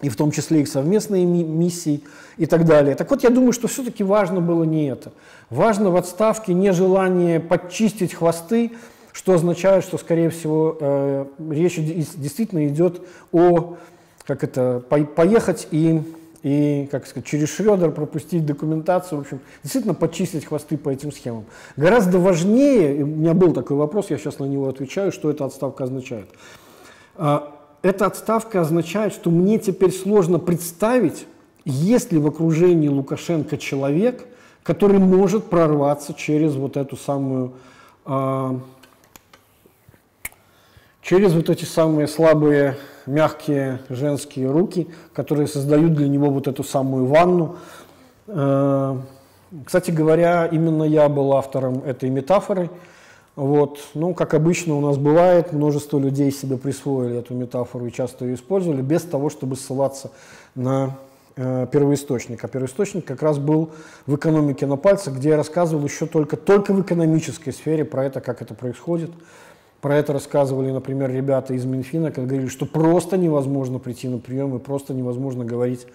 и в том числе их совместные миссии и так далее. Так вот, я думаю, что все-таки важно было не это. Важно в отставке не желание подчистить хвосты, что означает, что, скорее всего, э, речь действительно идет о, как это, по, поехать и, и, как сказать, через Шредер пропустить документацию, в общем, действительно подчистить хвосты по этим схемам. Гораздо важнее, у меня был такой вопрос, я сейчас на него отвечаю, что эта отставка означает. Эта отставка означает, что мне теперь сложно представить есть ли в окружении Лукашенко человек, который может прорваться через вот эту самую, э, через вот эти самые слабые, мягкие женские руки, которые создают для него вот эту самую ванну. Э, кстати говоря, именно я был автором этой метафоры. Вот. Ну, как обычно у нас бывает, множество людей себе присвоили эту метафору и часто ее использовали, без того, чтобы ссылаться на э, первоисточник. А первоисточник как раз был в экономике на пальцах, где я рассказывал еще только, только в экономической сфере про это, как это происходит. Про это рассказывали, например, ребята из Минфина, когда говорили, что просто невозможно прийти на прием и просто невозможно говорить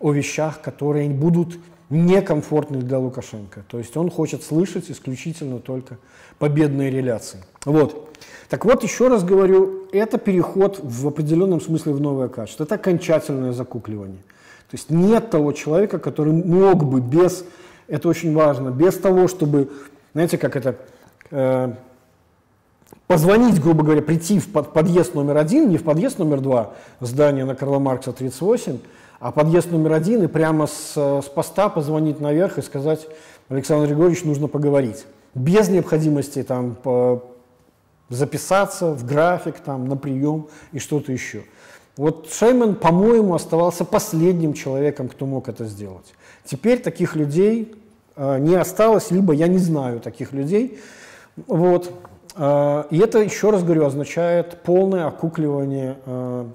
о вещах, которые будут некомфортны для Лукашенко. То есть он хочет слышать исключительно только победные реляции. Вот. Так вот, еще раз говорю, это переход в определенном смысле в новое качество. Это окончательное закукливание. То есть нет того человека, который мог бы без, это очень важно, без того, чтобы, знаете, как это, э, позвонить, грубо говоря, прийти в подъезд номер один, не в подъезд номер два, здание на Карла Маркса 38, а подъезд номер один и прямо с, с поста позвонить наверх и сказать, Александр Григорьевич, нужно поговорить. Без необходимости там по, записаться в график, там, на прием и что-то еще. Вот Шейман, по-моему, оставался последним человеком, кто мог это сделать. Теперь таких людей э, не осталось, либо я не знаю таких людей. Вот. Э, и это, еще раз говорю, означает полное окукливание э,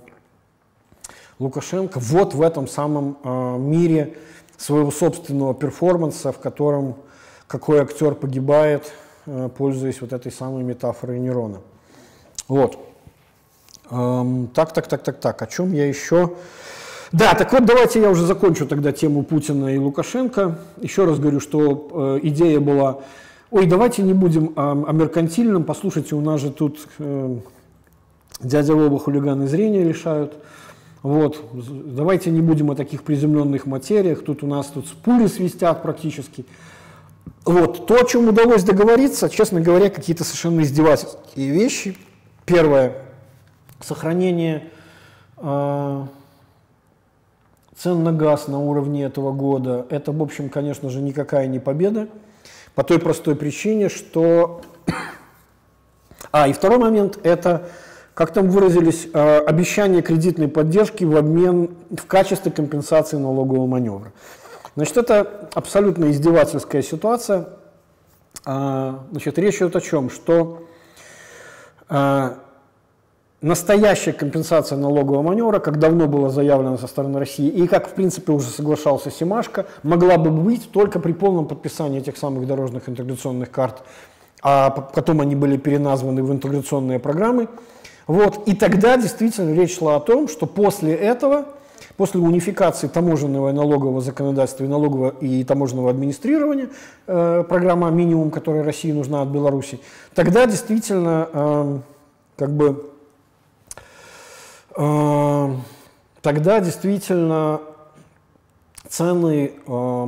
Лукашенко вот в этом самом э, мире своего собственного перформанса, в котором какой актер погибает, э, пользуясь вот этой самой метафорой Нерона. Вот. Эм, так, так, так, так, так. О чем я еще? Да, так вот давайте я уже закончу тогда тему Путина и Лукашенко. Еще раз говорю, что э, идея была, ой, давайте не будем о, о меркантильном, послушайте, у нас же тут э, дядя Вова хулиганы зрения лишают. Вот. Давайте не будем о таких приземленных материях. Тут у нас тут пули свистят практически. Вот. То, о чем удалось договориться, честно говоря, какие-то совершенно издевательские вещи. Первое. Сохранение э, цен на газ на уровне этого года. Это, в общем, конечно же, никакая не победа. По той простой причине, что... А, и второй момент – это как там выразились, э, обещание кредитной поддержки в обмен в качестве компенсации налогового маневра. Значит, это абсолютно издевательская ситуация. А, значит, речь идет о чем? Что а, настоящая компенсация налогового маневра, как давно было заявлено со стороны России, и как, в принципе, уже соглашался Симашко, могла бы быть только при полном подписании этих самых дорожных интеграционных карт, а потом они были переназваны в интеграционные программы. Вот. И тогда действительно речь шла о том, что после этого, после унификации таможенного и налогового законодательства и налогового и таможенного администрирования, э, программа минимум, которая России нужна от Беларуси, тогда действительно э, как бы э, тогда действительно цены э,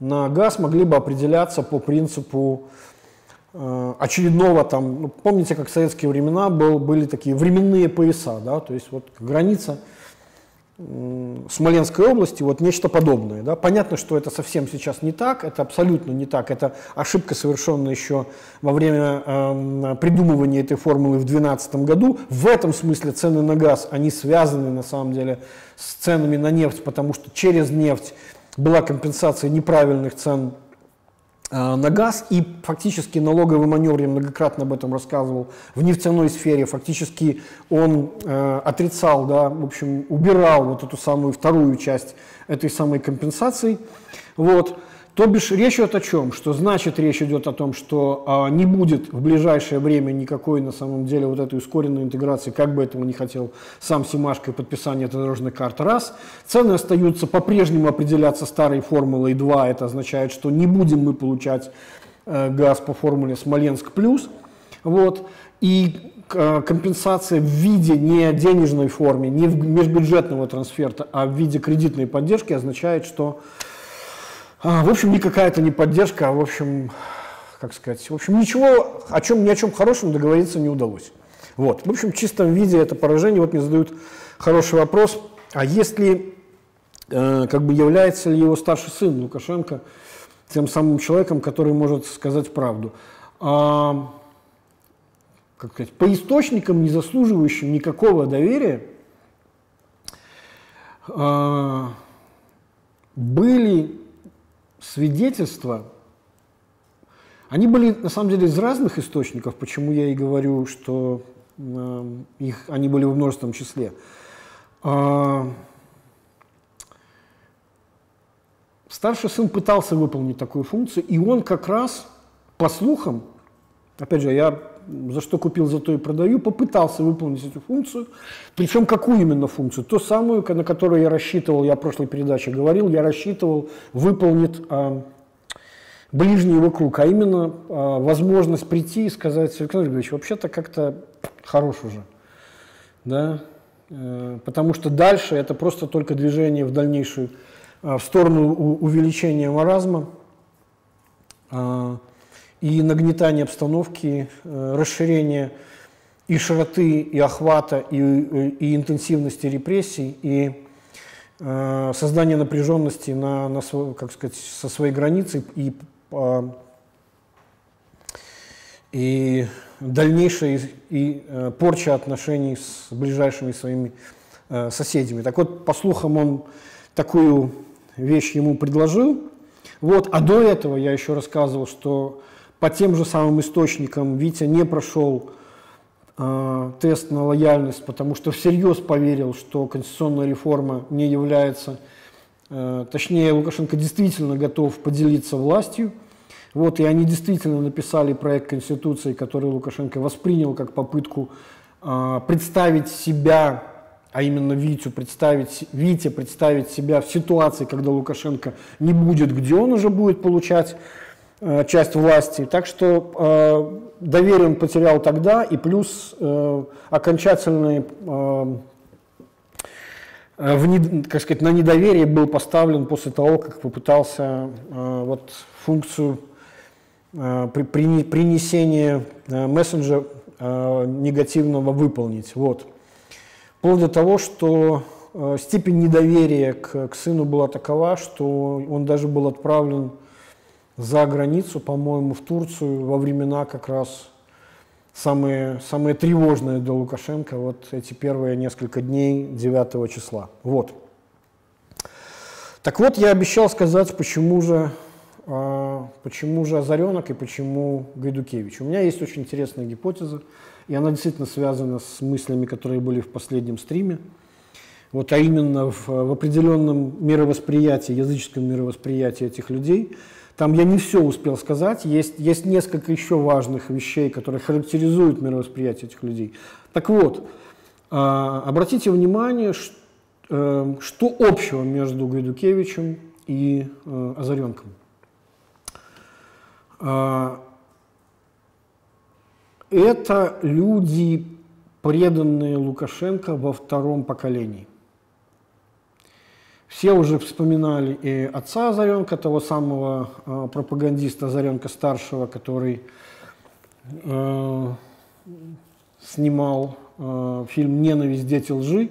на газ могли бы определяться по принципу очередного там, ну, помните, как в советские времена был, были такие временные пояса, да, то есть вот граница Смоленской области, вот нечто подобное. Да. Понятно, что это совсем сейчас не так, это абсолютно не так, это ошибка, совершенная еще во время э, придумывания этой формулы в 2012 году. В этом смысле цены на газ, они связаны на самом деле с ценами на нефть, потому что через нефть была компенсация неправильных цен Э, на газ, и фактически налоговый маневр, я многократно об этом рассказывал, в нефтяной сфере, фактически он э, отрицал, да, в общем, убирал вот эту самую вторую часть этой самой компенсации. Вот. То бишь речь идет о чем? Что значит речь идет о том, что а, не будет в ближайшее время никакой на самом деле вот этой ускоренной интеграции, как бы этого не хотел сам Симашко и подписание этой дорожной карты, раз. Цены остаются по-прежнему определяться старой формулой, два. Это означает, что не будем мы получать э, газ по формуле Смоленск плюс. Вот. И э, компенсация в виде не денежной форме, не межбюджетного трансферта, а в виде кредитной поддержки означает, что в общем, никакая это не поддержка, а в общем, как сказать, в общем, ничего, о чем, ни о чем хорошем договориться не удалось. Вот. В общем, в чистом виде это поражение. Вот мне задают хороший вопрос. А если э, как бы является ли его старший сын Лукашенко тем самым человеком, который может сказать правду. А, как сказать, по источникам, не заслуживающим никакого доверия, а, были свидетельства, они были на самом деле из разных источников, почему я и говорю, что э, их, они были в множественном числе. Э, старший сын пытался выполнить такую функцию, и он как раз, по слухам, опять же, я за что купил, за то и продаю, попытался выполнить эту функцию. Причем какую именно функцию? Ту самую, на которую я рассчитывал, я в прошлой передаче говорил, я рассчитывал выполнит а, ближний его круг, а именно а, возможность прийти и сказать, Александр Григорьевич, вообще-то как-то хорош уже. Да? А, потому что дальше это просто только движение в дальнейшую, а, в сторону увеличения маразма. А, и нагнетание обстановки, э, расширение и широты, и охвата, и, э, и интенсивности репрессий, и э, создание напряженности на, на, как сказать, со своей границей и, э, и дальнейшая и, э, порча отношений с ближайшими своими соседями. Так вот, по слухам, он такую вещь ему предложил. Вот, а до этого я еще рассказывал, что по тем же самым источникам Витя не прошел э, тест на лояльность, потому что всерьез поверил, что конституционная реформа не является, э, точнее, Лукашенко действительно готов поделиться властью. Вот, и они действительно написали проект Конституции, который Лукашенко воспринял как попытку э, представить себя, а именно Витю, представить, Витя представить себя в ситуации, когда Лукашенко не будет, где он уже будет получать часть власти. Так что э, доверие он потерял тогда, и плюс э, окончательный, э, э в, как сказать, на недоверие был поставлен после того, как попытался э, вот, функцию э, при, при, принесения э, мессенджа э, негативного выполнить. Вот. Вплоть до того, что э, степень недоверия к, к сыну была такова, что он даже был отправлен за границу, по-моему, в Турцию во времена как раз самые, самые тревожные для Лукашенко, вот эти первые несколько дней 9 числа. Вот. Так вот, я обещал сказать, почему же, э, почему же Озаренок и почему Гайдукевич. У меня есть очень интересная гипотеза, и она действительно связана с мыслями, которые были в последнем стриме. Вот, а именно в, в определенном мировосприятии, языческом мировосприятии этих людей – там я не все успел сказать, есть, есть несколько еще важных вещей, которые характеризуют мировосприятие этих людей. Так вот, а, обратите внимание, э, что общего между Гайдукевичем и э, Озаренком. А, это люди, преданные Лукашенко во втором поколении. Все уже вспоминали и отца Озаренка, того самого э, пропагандиста Озаренка-старшего, который э, снимал э, фильм «Ненависть. Дети лжи»,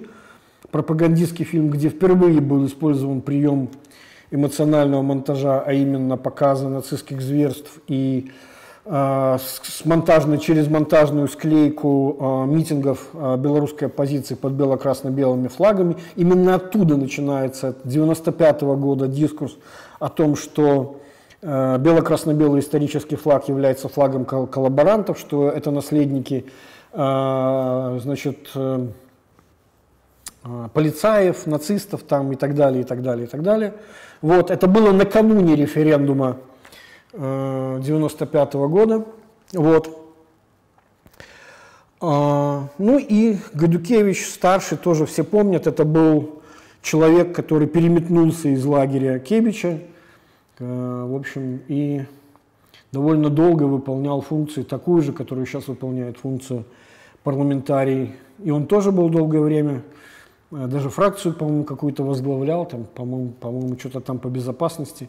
пропагандистский фильм, где впервые был использован прием эмоционального монтажа, а именно показа нацистских зверств и с монтажной, через монтажную склейку а, митингов а, белорусской оппозиции под бело-красно-белыми флагами. Именно оттуда начинается 1995 -го года дискурс о том, что бело-красно-белый исторический флаг является флагом коллаборантов, что это наследники значит, э, полицаев, нацистов там и так далее, и так далее, и так далее. Вот, это было накануне референдума 95 -го года. Вот. А, ну и Гадюкевич старший тоже все помнят, это был человек, который переметнулся из лагеря Кебича, а, в общем, и довольно долго выполнял функцию такую же, которую сейчас выполняет функцию парламентарий. И он тоже был долгое время, а, даже фракцию, по-моему, какую-то возглавлял, там, по-моему, по-моему, что-то там по безопасности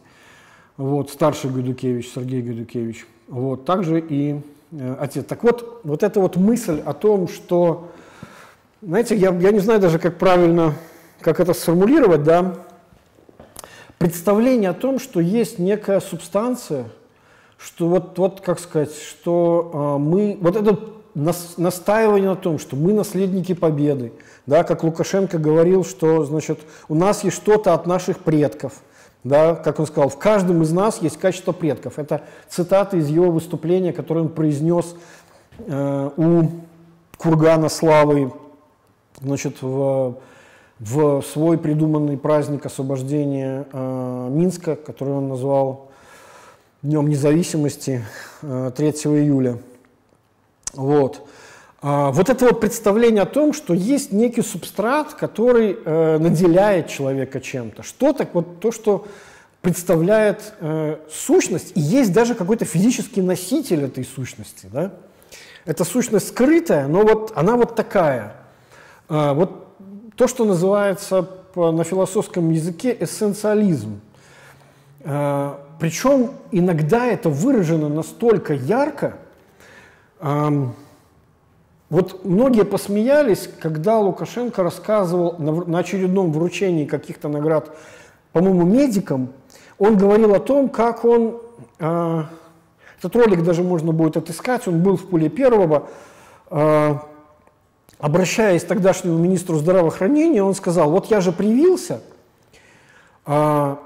вот, старший Гайдукевич, Сергей Гайдукевич, вот, также и э, отец. Так вот, вот эта вот мысль о том, что, знаете, я, я не знаю даже, как правильно, как это сформулировать, да, представление о том, что есть некая субстанция, что вот, вот как сказать, что э, мы, вот это настаивание на том, что мы наследники победы, да, как Лукашенко говорил, что, значит, у нас есть что-то от наших предков, да, как он сказал, в каждом из нас есть качество предков. Это цитата из его выступления, которое он произнес э, у Кургана Славы, значит, в, в свой придуманный праздник освобождения э, Минска, который он назвал Днем независимости э, 3 июля. Вот. А, вот это вот представление о том, что есть некий субстрат, который э, наделяет человека чем-то. Что-то, вот то, что представляет э, сущность, и есть даже какой-то физический носитель этой сущности. Да? Эта сущность скрытая, но вот она вот такая. А, вот то, что называется на философском языке эссенциализм. А, причем иногда это выражено настолько ярко, вот многие посмеялись, когда Лукашенко рассказывал на, очередном вручении каких-то наград, по-моему, медикам, он говорил о том, как он, э, этот ролик даже можно будет отыскать, он был в пуле первого, э, обращаясь к тогдашнему министру здравоохранения, он сказал, вот я же привился, э,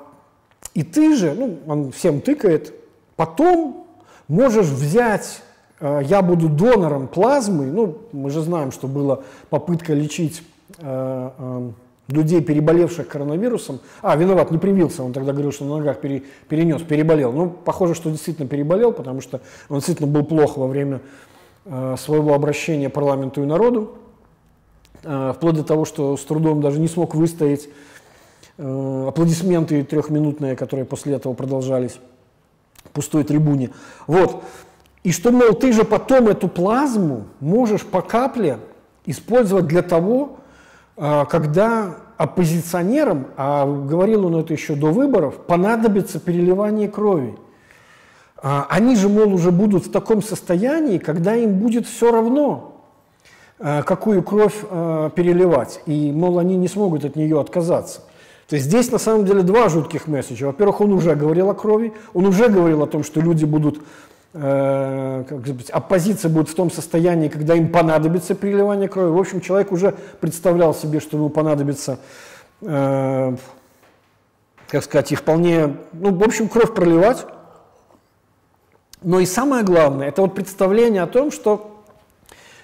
и ты же, ну, он всем тыкает, потом можешь взять я буду донором плазмы, ну, мы же знаем, что была попытка лечить э, э, людей, переболевших коронавирусом. А, виноват, не привился, он тогда говорил, что на ногах пере, перенес, переболел. Ну, похоже, что действительно переболел, потому что он действительно был плохо во время э, своего обращения парламенту и народу, э, вплоть до того, что с трудом даже не смог выстоять э, аплодисменты трехминутные, которые после этого продолжались в пустой трибуне. Вот. И что, мол, ты же потом эту плазму можешь по капле использовать для того, а, когда оппозиционерам, а говорил он это еще до выборов, понадобится переливание крови. А, они же, мол, уже будут в таком состоянии, когда им будет все равно, а, какую кровь переливать. И, мол, они не смогут от нее отказаться. То есть здесь на самом деле два жутких месседжа. Во-первых, он уже говорил о крови, он уже говорил о том, что люди будут как сказать, оппозиция будет в том состоянии, когда им понадобится переливание крови. В общем, человек уже представлял себе, что ему понадобится, э, как сказать, и вполне, ну, в общем, кровь проливать. Но и самое главное, это вот представление о том, что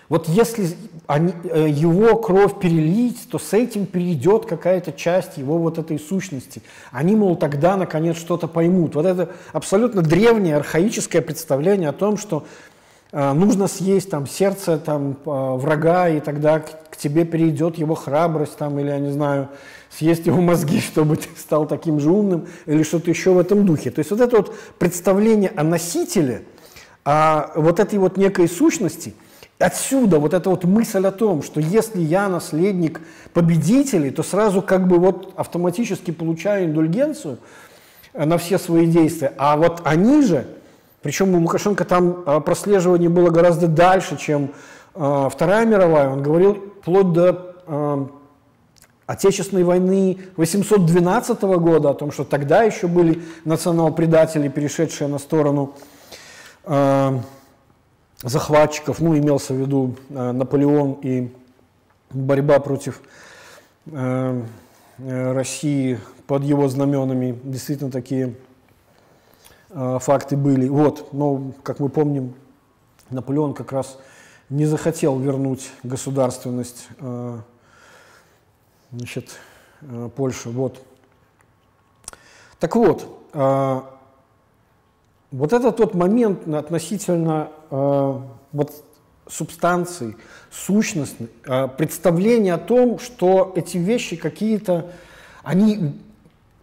вот если они, э, его кровь перелить, то с этим перейдет какая-то часть его вот этой сущности. Они, мол, тогда наконец что-то поймут. Вот это абсолютно древнее, архаическое представление о том, что э, нужно съесть там сердце там, э, врага, и тогда к, к тебе перейдет его храбрость, там, или, я не знаю, съесть его мозги, чтобы ты стал таким же умным, или что-то еще в этом духе. То есть вот это вот представление о носителе, о вот этой вот некой сущности – Отсюда вот эта вот мысль о том, что если я наследник победителей, то сразу как бы вот автоматически получаю индульгенцию э, на все свои действия. А вот они же, причем у Лукашенко там э, прослеживание было гораздо дальше, чем э, Вторая мировая. Он говорил вплоть до Отечественной войны 812 года, о том, что тогда еще были национал-предатели, перешедшие на сторону захватчиков, ну, имелся в виду э, Наполеон и борьба против э, э, России под его знаменами, действительно такие факты были. Вот, но, как мы помним, Наполеон как раз не захотел вернуть государственность значит, Польши. Вот. Так вот, вот это тот момент относительно э, вот, субстанции, сущностной, э, представление о том, что эти вещи какие-то, они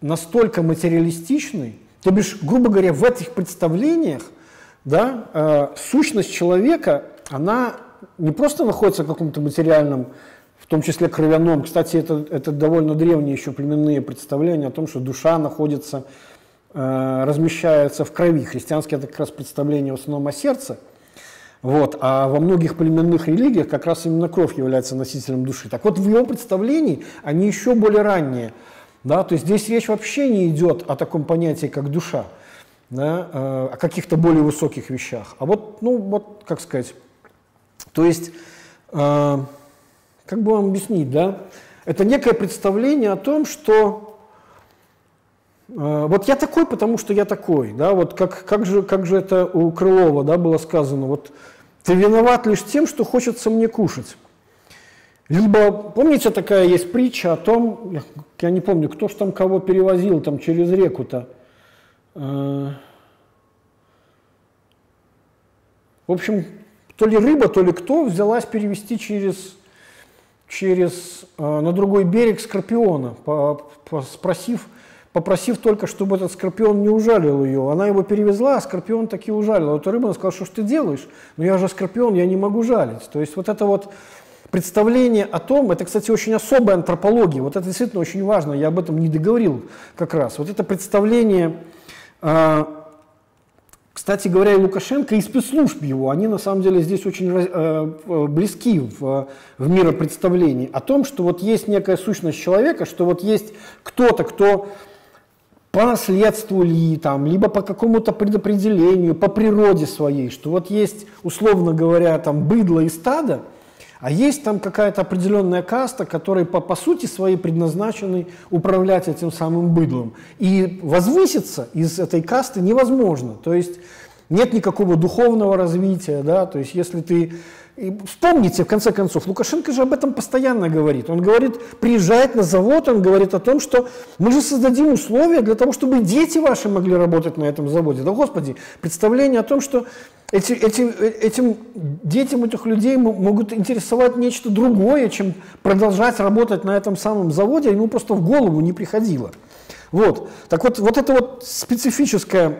настолько материалистичны, то бишь, грубо говоря, в этих представлениях да, э, сущность человека, она не просто находится в каком-то материальном, в том числе кровяном. Кстати, это, это довольно древние еще племенные представления о том, что душа находится Э, размещается в крови. Христианское это как раз представление в основном о сердце. Вот, а во многих племенных религиях как раз именно кровь является носителем души. Так вот, в его представлении они еще более ранние. Да? То есть здесь речь вообще не идет о таком понятии, как душа, да? э, о каких-то более высоких вещах. А вот, ну, вот, как сказать, то есть, э, как бы вам объяснить, да? Это некое представление о том, что э, вот я такой, потому что я такой, да, вот как, как, же, как же это у Крылова, да, было сказано, вот ты виноват лишь тем, что хочется мне кушать. Либо, помните, такая есть притча о том, я не помню, кто ж там кого перевозил там через реку-то. Э, в общем, то ли рыба, то ли кто взялась перевести через, через э, на другой берег скорпиона, по, по, спросив, попросив только, чтобы этот скорпион не ужалил ее. Она его перевезла, а скорпион таки ужалил. А эта рыба сказала, что ж ты делаешь? Ну я же скорпион, я не могу жалить. То есть вот это вот представление о том, это, кстати, очень особая антропология, вот это действительно очень важно, я об этом не договорил как раз. Вот это представление, э, кстати говоря, и Лукашенко, и спецслужб его, они на самом деле здесь очень э, близки в, в миропредставлении о том, что вот есть некая сущность человека, что вот есть кто-то, кто по наследству ли, там, либо по какому-то предопределению, по природе своей, что вот есть, условно говоря, там, быдло и стадо, а есть там какая-то определенная каста, которая по, по сути своей предназначены управлять этим самым быдлом. И возвыситься из этой касты невозможно. То есть нет никакого духовного развития, да, то есть если ты и вспомните, в конце концов, Лукашенко же об этом постоянно говорит. Он говорит, приезжает на завод, он говорит о том, что мы же создадим условия для того, чтобы дети ваши могли работать на этом заводе. Да, Господи, представление о том, что эти, эти, этим детям этих людей могут интересовать нечто другое, чем продолжать работать на этом самом заводе, ему просто в голову не приходило. Вот. Так вот, вот это вот специфическая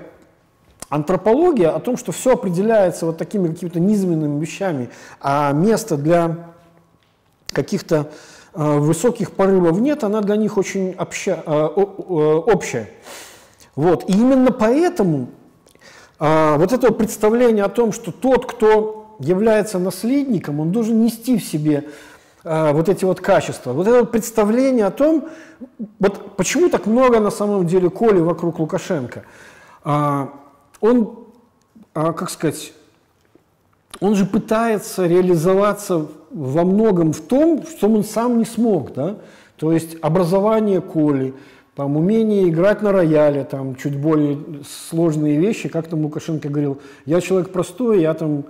антропология о том, что все определяется вот такими какими-то низменными вещами, а место для каких-то э, высоких порывов нет, она для них очень обща, э, общая. Вот. И именно поэтому э, вот это представление о том, что тот, кто является наследником, он должен нести в себе вот эти вот качества. Вот это представление о том, вот почему так много на самом деле коли вокруг Лукашенко. Он, а, как сказать, он же пытается реализоваться во многом в том, что он сам не смог, да? То есть образование Коли, там, умение играть на рояле, там, чуть более сложные вещи, как там Лукашенко говорил, я человек простой, я там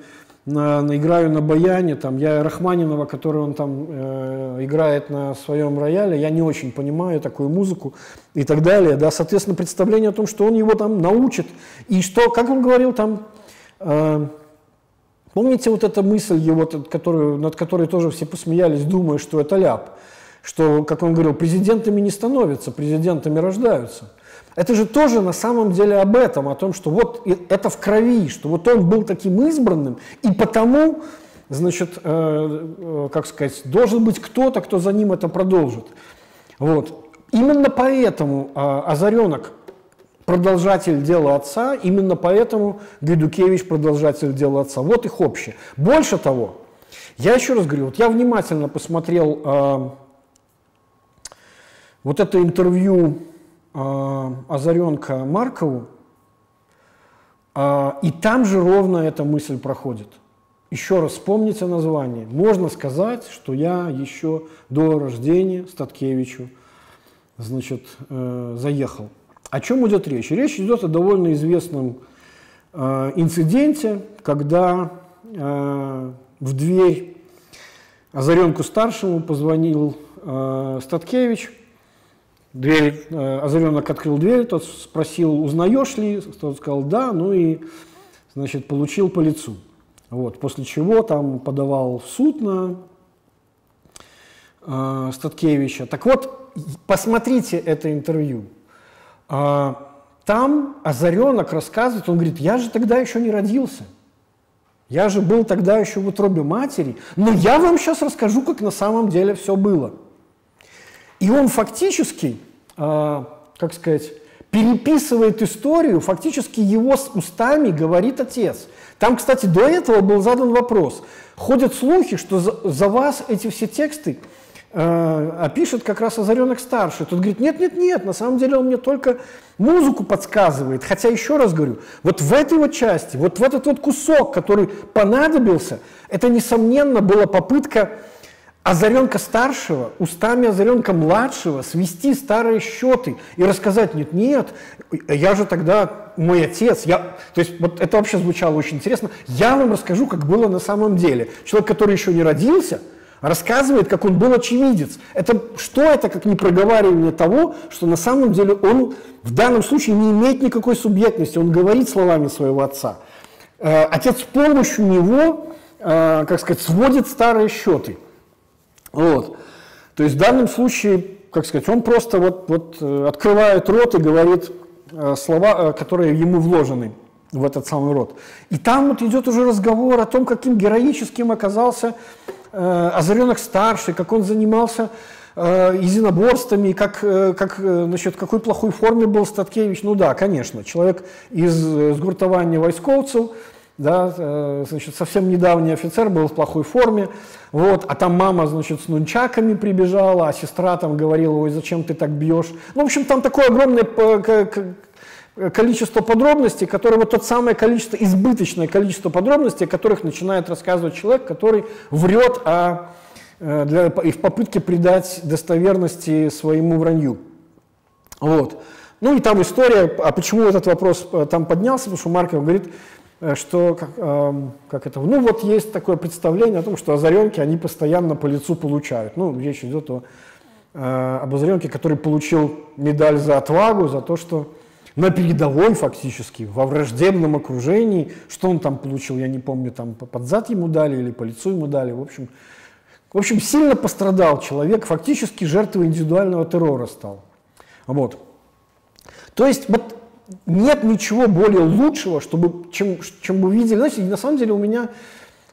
на, играю на баяне, там, я Рахманинова, который он там э, играет на своем рояле, я не очень понимаю такую музыку и так далее, да, соответственно, представление о том, что он его там научит, и что, как он говорил там, э, помните вот эта мысль его, которую, над которой тоже все посмеялись, думая, что это ляп, что, как он говорил, президентами не становятся, президентами рождаются. Это же тоже на самом деле об этом, о том, что вот это в крови, что вот он был таким избранным, и потому, значит, э, э, как сказать, должен быть кто-то, кто за ним это продолжит. Вот. Именно поэтому э, Озаренок продолжатель дела отца, именно поэтому Гайдукевич продолжатель дела отца. Вот их общее. Больше того, я еще раз говорю, вот я внимательно посмотрел э, вот это интервью э, Озаренка Маркову, э, и там же ровно эта мысль проходит. Еще раз вспомните название. Можно сказать, что я еще до рождения Статкевичу значит, э, заехал. О чем идет речь? Речь идет о довольно известном э, инциденте, когда э, в дверь Озаренку старшему позвонил Статкевич – Дверь, э, Озаренок открыл дверь, тот спросил, узнаешь ли? Тот сказал, да, ну и, значит, получил по лицу. Вот, после чего там подавал в суд на э, Статкевича. Так вот, посмотрите это интервью. Э, там Озаренок рассказывает, он говорит, я же тогда еще не родился. Я же был тогда еще в утробе матери, но я вам сейчас расскажу, как на самом деле все было. И он фактически, э, как сказать, переписывает историю, фактически его с устами говорит отец. Там, кстати, до этого был задан вопрос. Ходят слухи, что за, за вас эти все тексты а пишет как раз Озаренок старший. Тут говорит, нет, нет, нет, на самом деле он мне только музыку подсказывает. Хотя, еще раз говорю, вот в этой вот части, вот в этот вот кусок, который понадобился, это, несомненно, была попытка Озаренка старшего устами Озаренка младшего свести старые счеты и рассказать, нет, нет, я же тогда мой отец, я, то есть вот это вообще звучало очень интересно, я вам расскажу, как было на самом деле. Человек, который еще не родился – рассказывает, как он был очевидец. Это, что это, как не проговаривание того, что на самом деле он в данном случае не имеет никакой субъектности, он говорит словами своего отца. Э, отец с помощью него, э, как сказать, сводит старые счеты. Вот. То есть в данном случае, как сказать, он просто вот, вот э, открывает рот и говорит слова, которые ему вложены в этот самый род. И там вот идет уже разговор о том, каким героическим оказался э, Озаренок старший, как он занимался э, единоборствами, как, э, как, э, значит, какой плохой форме был Статкевич. Ну да, конечно, человек из сгуртования войсковцев, да, э, значит, совсем недавний офицер был в плохой форме, вот, а там мама, значит, с нунчаками прибежала, а сестра там говорила, ой, зачем ты так бьешь. Ну, в общем, там такое огромное количество подробностей, которое вот тот самое количество, избыточное количество подробностей, о которых начинает рассказывать человек, который врет о, э, для, и в попытке придать достоверности своему вранью. Вот. Ну и там история, а почему этот вопрос э, там поднялся, потому что Марков говорит, что как, как это, ну вот есть такое представление о том, что озаренки, они постоянно по лицу получают. Ну, речь идет о, об озаренке, который получил медаль за отвагу, за то, что на передовой фактически, во враждебном окружении. Что он там получил, я не помню, там под зад ему дали или по лицу ему дали. В общем, в общем сильно пострадал человек, фактически жертвой индивидуального террора стал. Вот. То есть вот нет ничего более лучшего, чтобы, чем, чем вы видели. Знаете, на самом деле у меня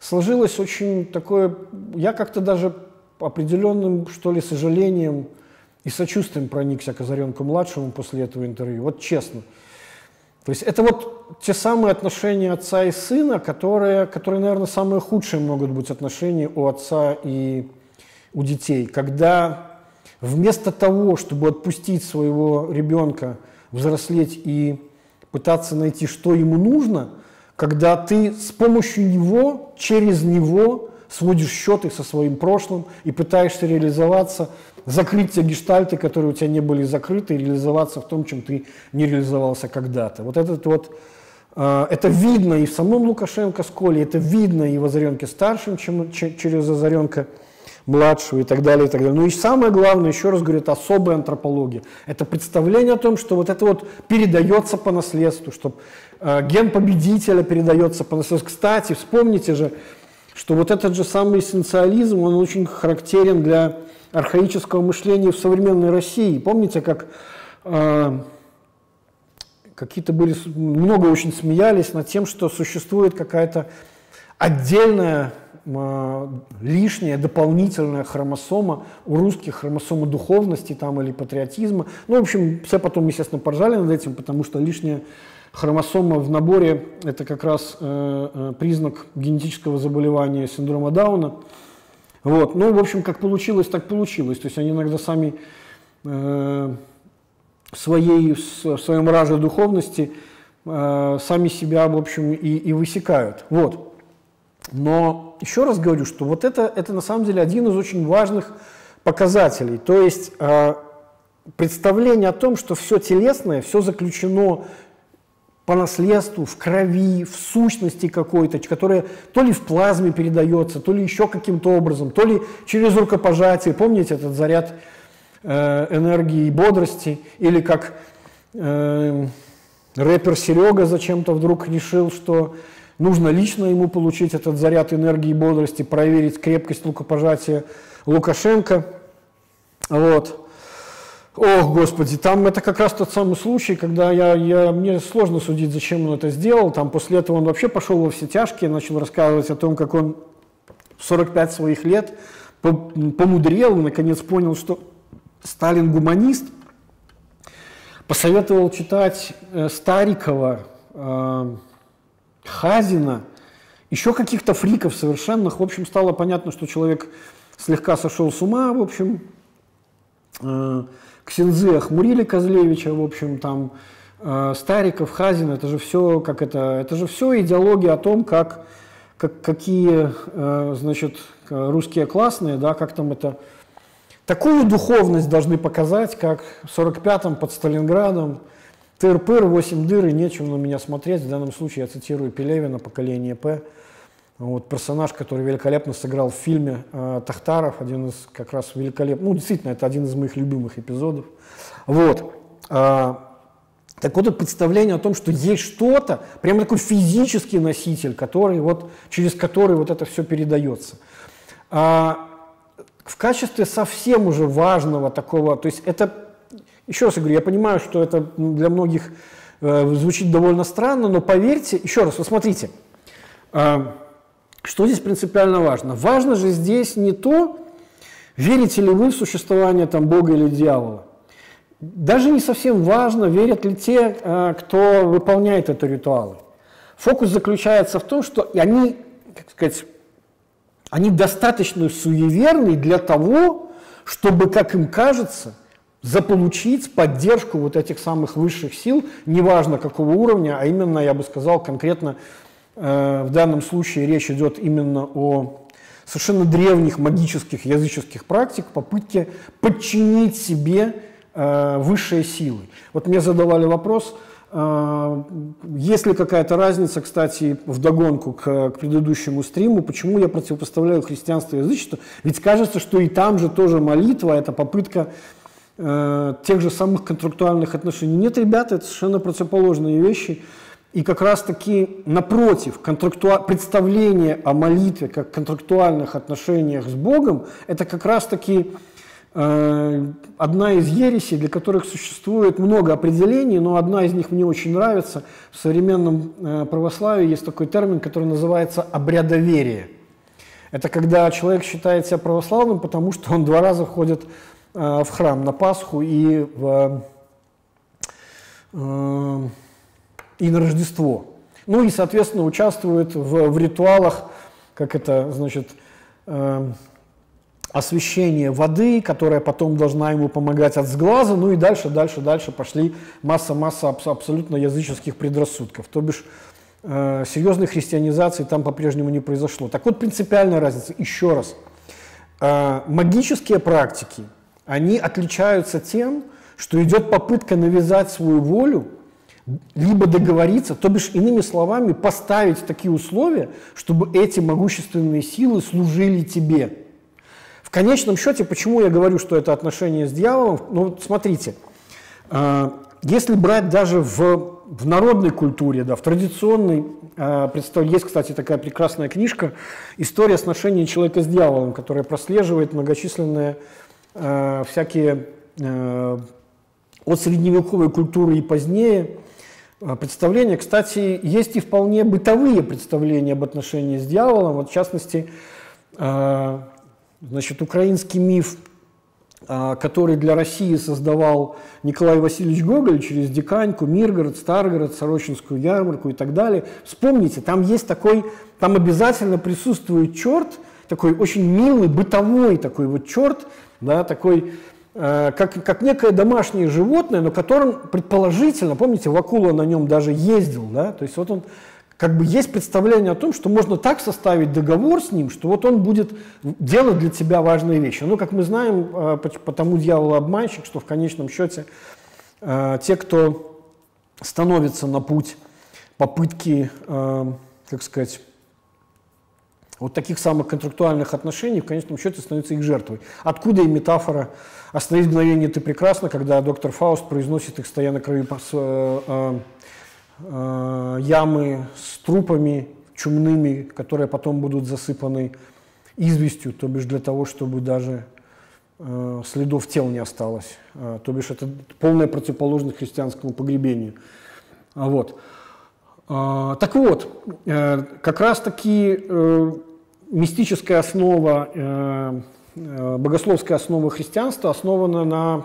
сложилось очень такое, я как-то даже определенным, что ли, сожалением и сочувствием проникся к Озаренку-младшему после этого интервью. Вот честно. То есть это вот те самые отношения отца и сына, которые, которые, наверное, самые худшие могут быть отношения у отца и у детей. Когда вместо того, чтобы отпустить своего ребенка, взрослеть и пытаться найти, что ему нужно, когда ты с помощью него, через него сводишь счеты со своим прошлым и пытаешься реализоваться закрыть те гештальты, которые у тебя не были закрыты, и реализоваться в том, чем ты не реализовался когда-то. Вот этот вот, э, это видно и в самом Лукашенко школе, это видно и в Озаренке старшем, чем, через Озаренка младшего и так далее, и так далее. Ну и самое главное, еще раз говорю, это особая антропология. Это представление о том, что вот это вот передается по наследству, что э, ген победителя передается по наследству. Кстати, вспомните же, что вот этот же самый эссенциализм, он очень характерен для архаического мышления в современной России. Помните, как э, какие-то были, много очень смеялись над тем, что существует какая-то отдельная лишняя, дополнительная хромосома у русских, хромосома духовности там, или патриотизма. Ну, в общем, все потом, естественно, поржали над этим, потому что лишняя хромосома в наборе – это как раз э, э, признак генетического заболевания синдрома Дауна. Вот. Ну, в общем, как получилось, так получилось. То есть они иногда сами э, своей, в своем раже духовности э, сами себя, в общем, и, и высекают. Вот. Но еще раз говорю, что вот это, это на самом деле один из очень важных показателей. То есть э, представление о том, что все телесное, все заключено по наследству, в крови, в сущности какой-то, которая то ли в плазме передается, то ли еще каким-то образом, то ли через рукопожатие. Помните этот заряд э, энергии и бодрости? Или как э, рэпер Серега зачем-то вдруг решил, что нужно лично ему получить этот заряд энергии и бодрости, проверить крепкость рукопожатия Лукашенко. Вот. Ох, Господи, там это как раз тот самый случай, когда я, я, мне сложно судить, зачем он это сделал. Там после этого он вообще пошел во все тяжкие, начал рассказывать о том, как он в 45 своих лет помудрел, наконец понял, что Сталин гуманист, посоветовал читать э, Старикова, э, Хазина, еще каких-то фриков совершенных. В общем, стало понятно, что человек слегка сошел с ума, в общем, э, Ксензы охмурили Козлевича, в общем, там. Э, Стариков, Хазин, это же все, как это, это же все идеология о том, как, как какие, э, значит, русские классные, да, как там это, такую духовность должны показать, как в 45-м под Сталинградом, тыр-пыр, 8 дыр, и нечего на меня смотреть. В данном случае я цитирую Пелевина, поколение П. Вот, персонаж, который великолепно сыграл в фильме э, Тахтаров, один из как раз великолепных, ну, действительно, это один из моих любимых эпизодов. Вот. Э, так вот, это представление о том, что есть что-то, прямо такой физический носитель, который вот, через который вот это все передается. А, в качестве совсем уже важного такого, то есть это, еще раз говорю, я понимаю, что это для многих э, звучит довольно странно, но поверьте, еще раз, вот смотрите, э, что здесь принципиально важно? Важно же здесь не то, верите ли вы в существование там, Бога или дьявола. Даже не совсем важно, верят ли те, э, кто выполняет это ритуалы. Фокус заключается в том, что они, как сказать, они достаточно суеверны для того, чтобы, как им кажется, заполучить поддержку вот этих самых высших сил, неважно какого уровня, а именно, я бы сказал, конкретно Э, в данном случае речь идет именно о совершенно древних магических языческих практик, попытки подчинить себе э, высшие силы. Вот мне задавали вопрос, э, есть ли какая-то разница, кстати, в догонку к, к предыдущему стриму, почему я противопоставляю христианство и язычество? Ведь кажется, что и там же тоже молитва, это попытка э, тех же самых контрактуальных отношений. Нет, ребята, это совершенно противоположные вещи. И как раз-таки напротив, контрактуа... представление о молитве как контрактуальных отношениях с Богом, это как раз-таки э, одна из ересей, для которых существует много определений, но одна из них мне очень нравится. В современном э, православии есть такой термин, который называется обрядоверие. Это когда человек считает себя православным, потому что он два раза ходит в храм на Пасху и в... Э, и на Рождество. Ну и, соответственно, участвует в, в ритуалах, как это, значит, э, освещение воды, которая потом должна ему помогать от сглаза, ну и дальше, дальше, дальше пошли масса-масса аб абсолютно языческих предрассудков. То бишь э, серьезной христианизации там по-прежнему не произошло. Так вот, принципиальная разница, еще раз. Э, магические практики, они отличаются тем, что идет попытка навязать свою волю либо договориться, то бишь, иными словами, поставить такие условия, чтобы эти могущественные силы служили тебе. В конечном счете, почему я говорю, что это отношение с дьяволом? Ну, вот смотрите, э, если брать даже в, в народной культуре, да, в традиционной, э, представь, есть, кстати, такая прекрасная книжка «История отношений человека с дьяволом», которая прослеживает многочисленные э, всякие от средневековой культуры и позднее а, представления. Кстати, есть и вполне бытовые представления об отношении с дьяволом. Вот, в частности, а, значит, украинский миф, а, который для России создавал Николай Васильевич Гоголь через Диканьку, Миргород, Старгород, Сорочинскую ярмарку и так далее. Вспомните, там есть такой, там обязательно присутствует черт, такой очень милый, бытовой такой вот черт, да, такой Э, как, как некое домашнее животное, но которым предположительно, помните, Вакула на нем даже ездил, да, то есть вот он как бы есть представление о том, что можно так составить договор с ним, что вот он будет делать для тебя важные вещи. Ну, как мы знаем, э, потому дьявол обманщик, что в конечном счете э, те, кто становится на путь попытки, как сказать, вот таких самых контрактуальных отношений, в конечном счете становится их жертвой. Откуда и метафора «Остановить мгновение ты прекрасно», когда доктор Фауст произносит их, стоя на краю э, э, э, ямы с трупами чумными, которые потом будут засыпаны известью, то бишь для того, чтобы даже э, следов тел не осталось. Э, то бишь это полная противоположность христианскому погребению. Вот. Э, так вот, э, как раз-таки э, мистическая основа, э, э, богословская основа христианства основана на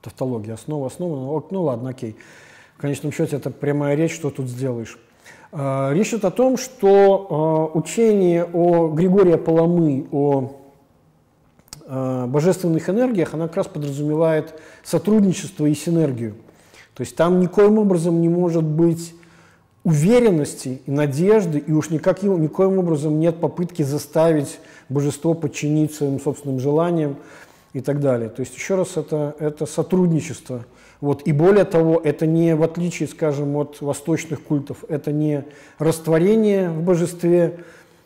тавтологии, основа основана, ну ладно, окей. В конечном счете это прямая речь, что тут сделаешь. А, речь идет о том, что учение о Григория Паламы, о божественных энергиях, она как раз подразумевает сотрудничество и синергию. То есть там никоим образом не может быть уверенности и надежды, и уж никак, никоим образом нет попытки заставить божество подчинить своим собственным желаниям и так далее. То есть, еще раз, это, это сотрудничество. Вот. И более того, это не, в отличие, скажем, от восточных культов, это не растворение в божестве,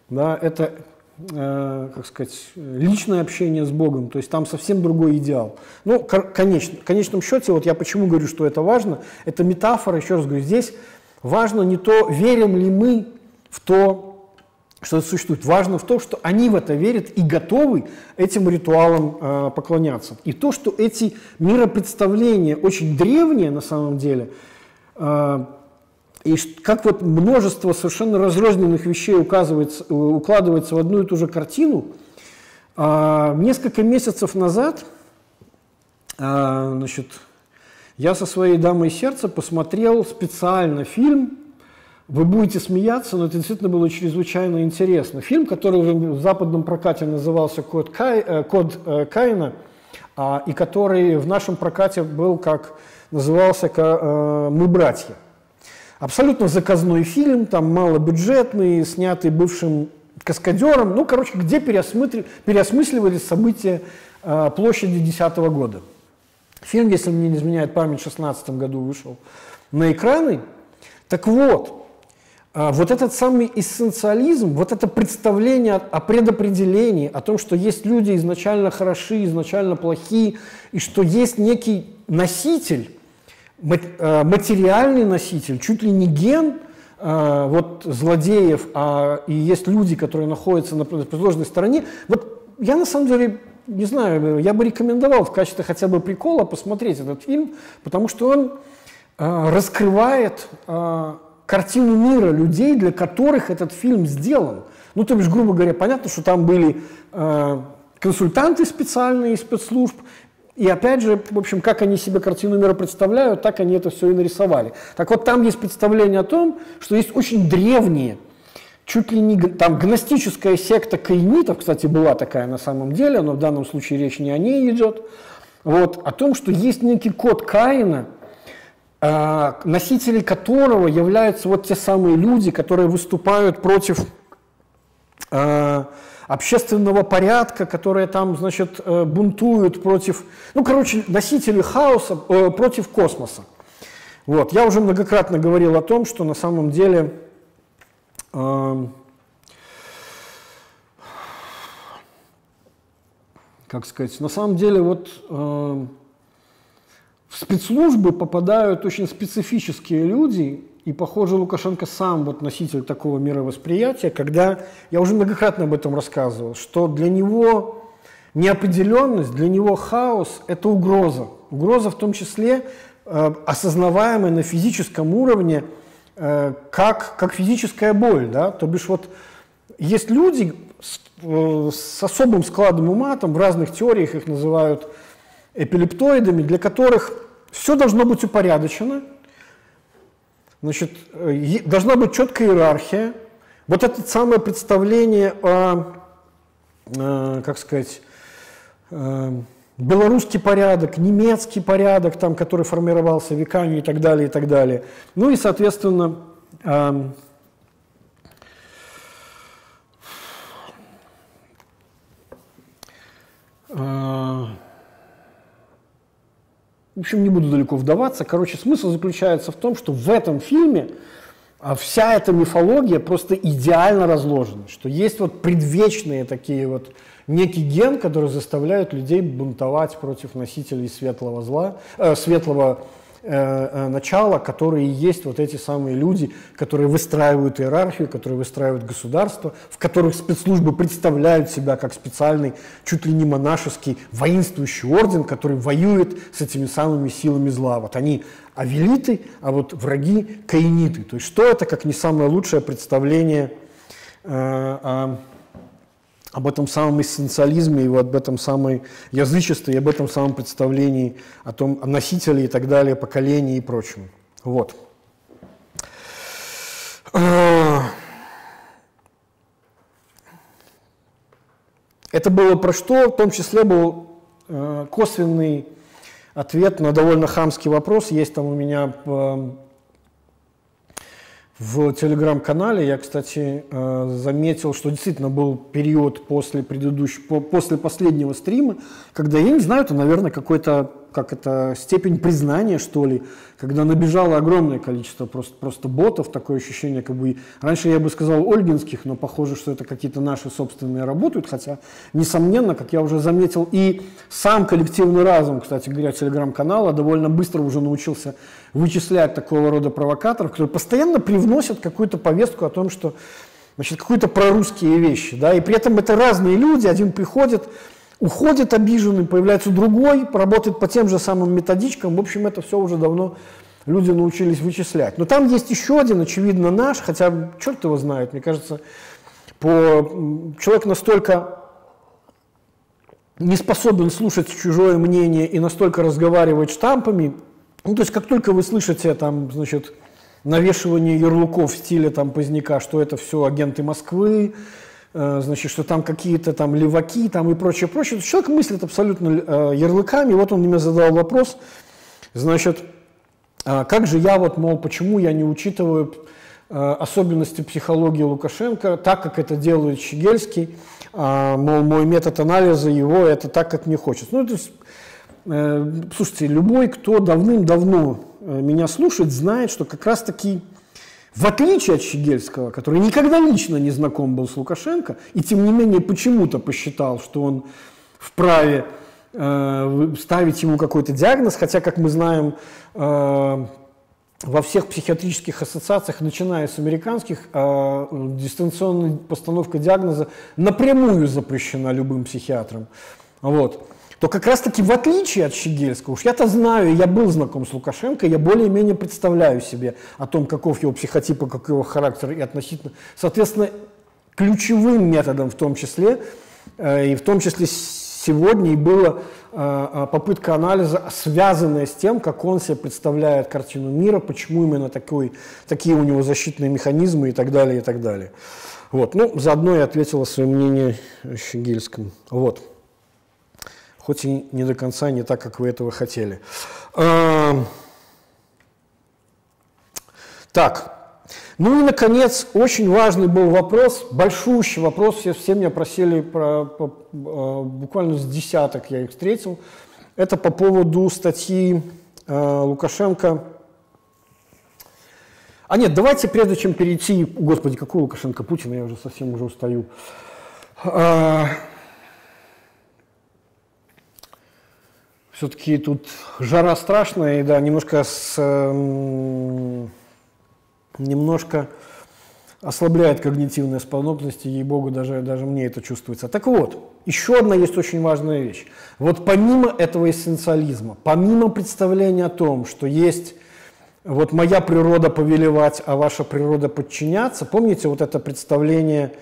да, это, э, как сказать, личное общение с Богом, то есть там совсем другой идеал. Ну, конечно, в конечном счете, вот я почему говорю, что это важно, это метафора, еще раз говорю, здесь важно не то, верим ли мы в то, что это существует. Важно в том, что они в это верят и готовы этим ритуалам э, поклоняться. И то, что эти миропредставления очень древние на самом деле, э, и как вот множество совершенно разрозненных вещей указывается, э, укладывается в одну и ту же картину, э, несколько месяцев назад э, значит, я со своей дамой сердца посмотрел специально фильм вы будете смеяться, но это действительно было чрезвычайно интересно. Фильм, который в западном прокате назывался «Код, Кай, э, Код э, Каина», а, и который в нашем прокате был как назывался э, «Мы братья». Абсолютно заказной фильм, там малобюджетный, снятый бывшим каскадером, ну, короче, где переосмысливались события площади 10 года. Фильм, если мне не изменяет память, в 2016 году вышел на экраны. Так вот, а, вот этот самый эссенциализм, вот это представление о предопределении, о том, что есть люди изначально хороши, изначально плохие, и что есть некий носитель, а, материальный носитель, чуть ли не ген а, вот злодеев, а и есть люди, которые находятся на противоположной стороне. Вот я на самом деле не знаю, я бы рекомендовал в качестве хотя бы прикола посмотреть этот фильм, потому что он раскрывает картину мира людей, для которых этот фильм сделан. Ну, то бишь, грубо говоря, понятно, что там были э, консультанты специальные из спецслужб, и опять же, в общем, как они себе картину мира представляют, так они это все и нарисовали. Так вот, там есть представление о том, что есть очень древние, чуть ли не там гностическая секта каинитов, кстати, была такая на самом деле, но в данном случае речь не о ней идет, вот, о том, что есть некий код Каина, а, носители которого являются вот те самые люди, которые выступают против а, общественного порядка, которые там, значит, э, бунтуют против, ну, короче, носители хаоса э, против космоса. Вот. Я уже многократно говорил о том, что на самом деле как сказать, на самом деле вот в спецслужбы попадают очень специфические люди, и, похоже, Лукашенко сам вот носитель такого мировосприятия, когда, я уже многократно об этом рассказывал, что для него неопределенность, для него хаос – это угроза. Угроза в том числе э, осознаваемая на физическом уровне, как, как физическая боль. Да? То бишь вот есть люди с, э, с особым складом ума, там в разных теориях их называют эпилептоидами, для которых все должно быть упорядочено, значит, э, должна быть четкая иерархия. Вот это самое представление о, э, как сказать, э, белорусский порядок, немецкий порядок, там, который формировался веками и так далее, и так далее. Ну и, соответственно, эм, В общем, не буду далеко вдаваться. Короче, смысл заключается в том, что в этом фильме а, вся эта мифология просто идеально разложена, что есть вот предвечные такие вот некий ген, который заставляет людей бунтовать против носителей светлого зла, э, светлого Э, э, начала, которые есть вот эти самые люди, которые выстраивают иерархию, которые выстраивают государство, в которых спецслужбы представляют себя как специальный, чуть ли не монашеский воинствующий орден, который воюет с этими самыми силами зла. Вот они авелиты, а вот враги каиниты. То есть что это, как не самое лучшее представление э, о об этом самом эссенциализме и об этом самом язычестве, и об этом самом представлении о том, о носителе и так далее, поколении и прочем. Вот. Это было про что? В том числе был э, косвенный ответ на довольно хамский вопрос. Есть там у меня в телеграм-канале. Я, кстати, э, заметил, что действительно был период после предыдущего, после последнего стрима, когда, я не знаю, это, наверное, какой-то как это, степень признания, что ли, когда набежало огромное количество просто, просто ботов, такое ощущение, как бы, раньше я бы сказал ольгинских, но похоже, что это какие-то наши собственные работают, хотя, несомненно, как я уже заметил, и сам коллективный разум, кстати говоря, телеграм-канала довольно быстро уже научился вычислять такого рода провокаторов, которые постоянно привносят какую-то повестку о том, что значит, какие-то прорусские вещи, да, и при этом это разные люди, один приходит, Уходит обиженный, появляется другой, работает по тем же самым методичкам. В общем, это все уже давно люди научились вычислять. Но там есть еще один, очевидно, наш, хотя черт его знает, мне кажется, по... человек настолько не способен слушать чужое мнение и настолько разговаривать штампами, ну, то есть как только вы слышите там, значит, навешивание ярлыков в стиле там Поздняка, что это все агенты Москвы, значит, что там какие-то там леваки там и прочее, прочее. Человек мыслит абсолютно э, ярлыками. Вот он мне задал вопрос, значит, а как же я вот, мол, почему я не учитываю э, особенности психологии Лукашенко, так как это делает Щегельский, а, мол, мой метод анализа его это так, как мне хочется. Ну, то есть, слушайте, любой, кто давным-давно меня слушает, знает, что как раз-таки в отличие от Щегельского, который никогда лично не знаком был с Лукашенко, и тем не менее почему-то посчитал, что он вправе э, ставить ему какой-то диагноз, хотя, как мы знаем, э, во всех психиатрических ассоциациях, начиная с американских, э, дистанционная постановка диагноза напрямую запрещена любым психиатром. Вот то как раз-таки в отличие от Щегельского, уж я-то знаю, я был знаком с Лукашенко, я более-менее представляю себе о том, каков его психотип, и его характер и относительно, соответственно, ключевым методом в том числе, э, и в том числе сегодня и была э, э, попытка анализа, связанная с тем, как он себе представляет картину мира, почему именно такой, такие у него защитные механизмы и так далее, и так далее. Вот. Ну, заодно я ответила свое мнение Щегельскому. Вот хоть и не до конца не так, как вы этого хотели. Так, ну и, наконец, очень важный был вопрос, большущий вопрос, все, все меня просили, про, по, а, буквально с десяток я их встретил, это по поводу статьи э, Лукашенко. А нет, давайте, прежде чем перейти, господи, какой Лукашенко, Путин, я уже совсем уже устаю. Э, Все-таки тут жара страшная, и да, немножко, с, э, немножко ослабляет когнитивные способности, ей-богу, даже, даже мне это чувствуется. Так вот, еще одна есть очень важная вещь. Вот помимо этого эссенциализма, помимо представления о том, что есть вот моя природа повелевать, а ваша природа подчиняться, помните вот это представление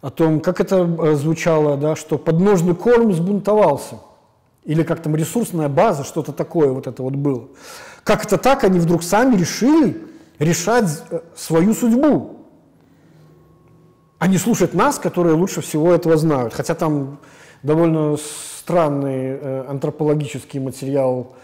о том, как это э, звучало, да, что подножный корм сбунтовался – или как там ресурсная база, что-то такое вот это вот было. Как это так, они вдруг сами решили решать э, свою судьбу, не слушать нас, которые лучше всего этого знают. Хотя там довольно странный э, антропологический материал,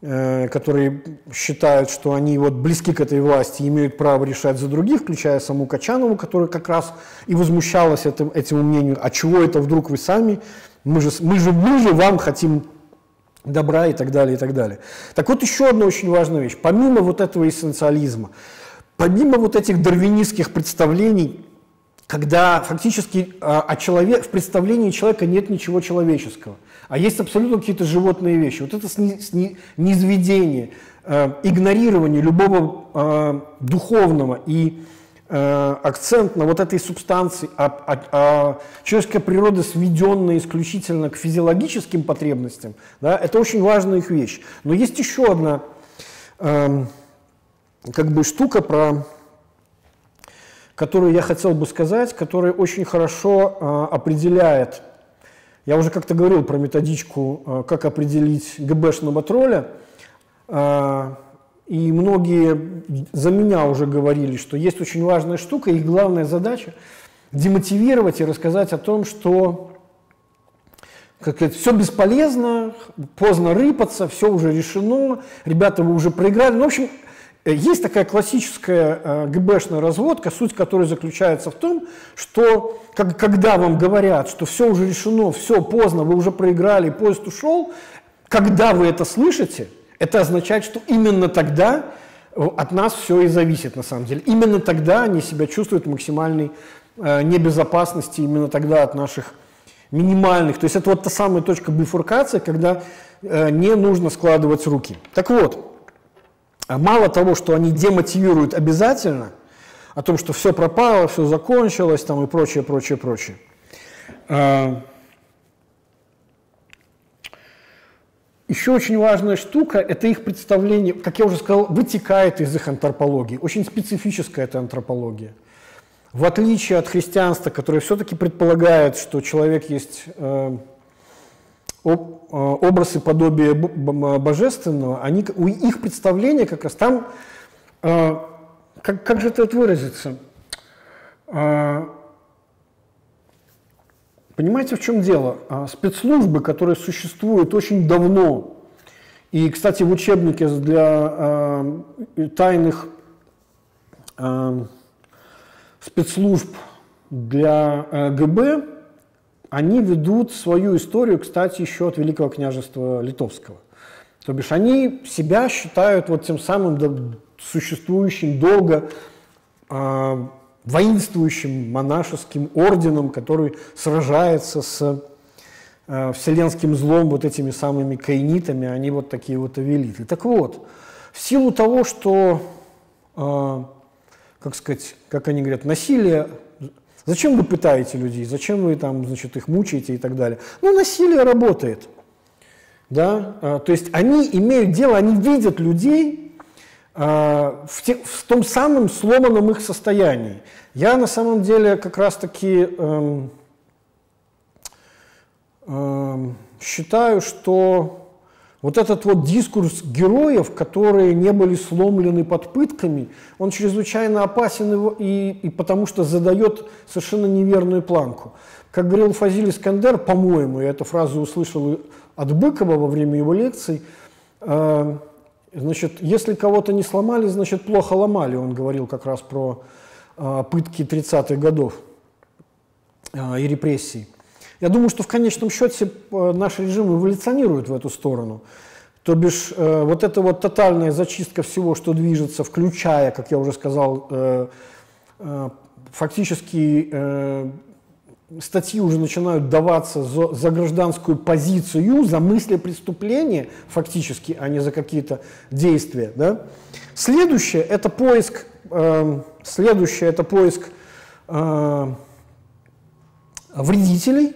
э, который считает, что они вот близки к этой власти, имеют право решать за других, включая саму Качанову, которая как раз и возмущалась этим, этим мнением, а чего это вдруг вы сами мы же, мы, же, мы же вам хотим добра и так далее, и так далее. Так вот, еще одна очень важная вещь. Помимо вот этого эссенциализма, помимо вот этих дарвинистских представлений, когда фактически а, о человек, в представлении человека нет ничего человеческого, а есть абсолютно какие-то животные вещи. Вот это сни, сни, низведение, э, игнорирование любого э, духовного и Э, акцент на вот этой субстанции, а, а, а человеческая природа сведенная исключительно к физиологическим потребностям, да, это очень важная их вещь. Но есть еще одна э, как бы штука, про которую я хотел бы сказать, которая очень хорошо э, определяет, я уже как-то говорил про методичку, э, как определить ГБшного тролля, э, и многие за меня уже говорили, что есть очень важная штука, их главная задача демотивировать и рассказать о том, что как это, все бесполезно, поздно рыпаться, все уже решено, ребята, вы уже проиграли. Ну, в общем, есть такая классическая э, ГБшная разводка, суть которой заключается в том, что как, когда вам говорят, что все уже решено, все поздно, вы уже проиграли, поезд ушел, когда вы это слышите – это означает, что именно тогда э, от нас все и зависит на самом деле. Именно тогда они себя чувствуют в максимальной э, небезопасности, именно тогда от наших минимальных. То есть это вот та самая точка бифуркации, когда э, не нужно складывать руки. Так вот, мало того, что они демотивируют обязательно, о том, что все пропало, все закончилось там и прочее, прочее, прочее. Э, Еще очень важная штука – это их представление, как я уже сказал, вытекает из их антропологии. Очень специфическая эта антропология. В отличие от христианства, которое все-таки предполагает, что человек есть э, э, образ и подобие божественного, они, у их представления как раз там, э, как, как же это выразиться, э, Понимаете, в чем дело? А, спецслужбы, которые существуют очень давно, и, кстати, в учебнике для э, тайных э, спецслужб для ГБ, они ведут свою историю, кстати, еще от Великого княжества Литовского. То бишь они себя считают вот тем самым существующим долго воинствующим монашеским орденом, который сражается с э, вселенским злом, вот этими самыми каинитами, они вот такие вот авелиты. Так вот, в силу того, что, э, как сказать, как они говорят, насилие, зачем вы пытаете людей, зачем вы там, значит, их мучаете и так далее? Ну, насилие работает. Да? Э, то есть они имеют дело, они видят людей, в, те, в том самом сломанном их состоянии. Я на самом деле как раз-таки эм, эм, считаю, что вот этот вот дискурс героев, которые не были сломлены под пытками, он чрезвычайно опасен и, и потому что задает совершенно неверную планку. Как говорил Фазиль Искандер, по-моему, я эту фразу услышал от Быкова во время его лекций, э, Значит, если кого-то не сломали, значит, плохо ломали. Он говорил как раз про э, пытки 30-х годов э, и репрессий. Я думаю, что в конечном счете э, наш режим эволюционирует в эту сторону. То бишь, э, вот эта вот тотальная зачистка всего, что движется, включая, как я уже сказал, э, э, фактически э, статьи уже начинают даваться за, за гражданскую позицию, за мысли преступления фактически, а не за какие-то действия. Да? Следующее – это поиск, э, следующее – это поиск э, вредителей,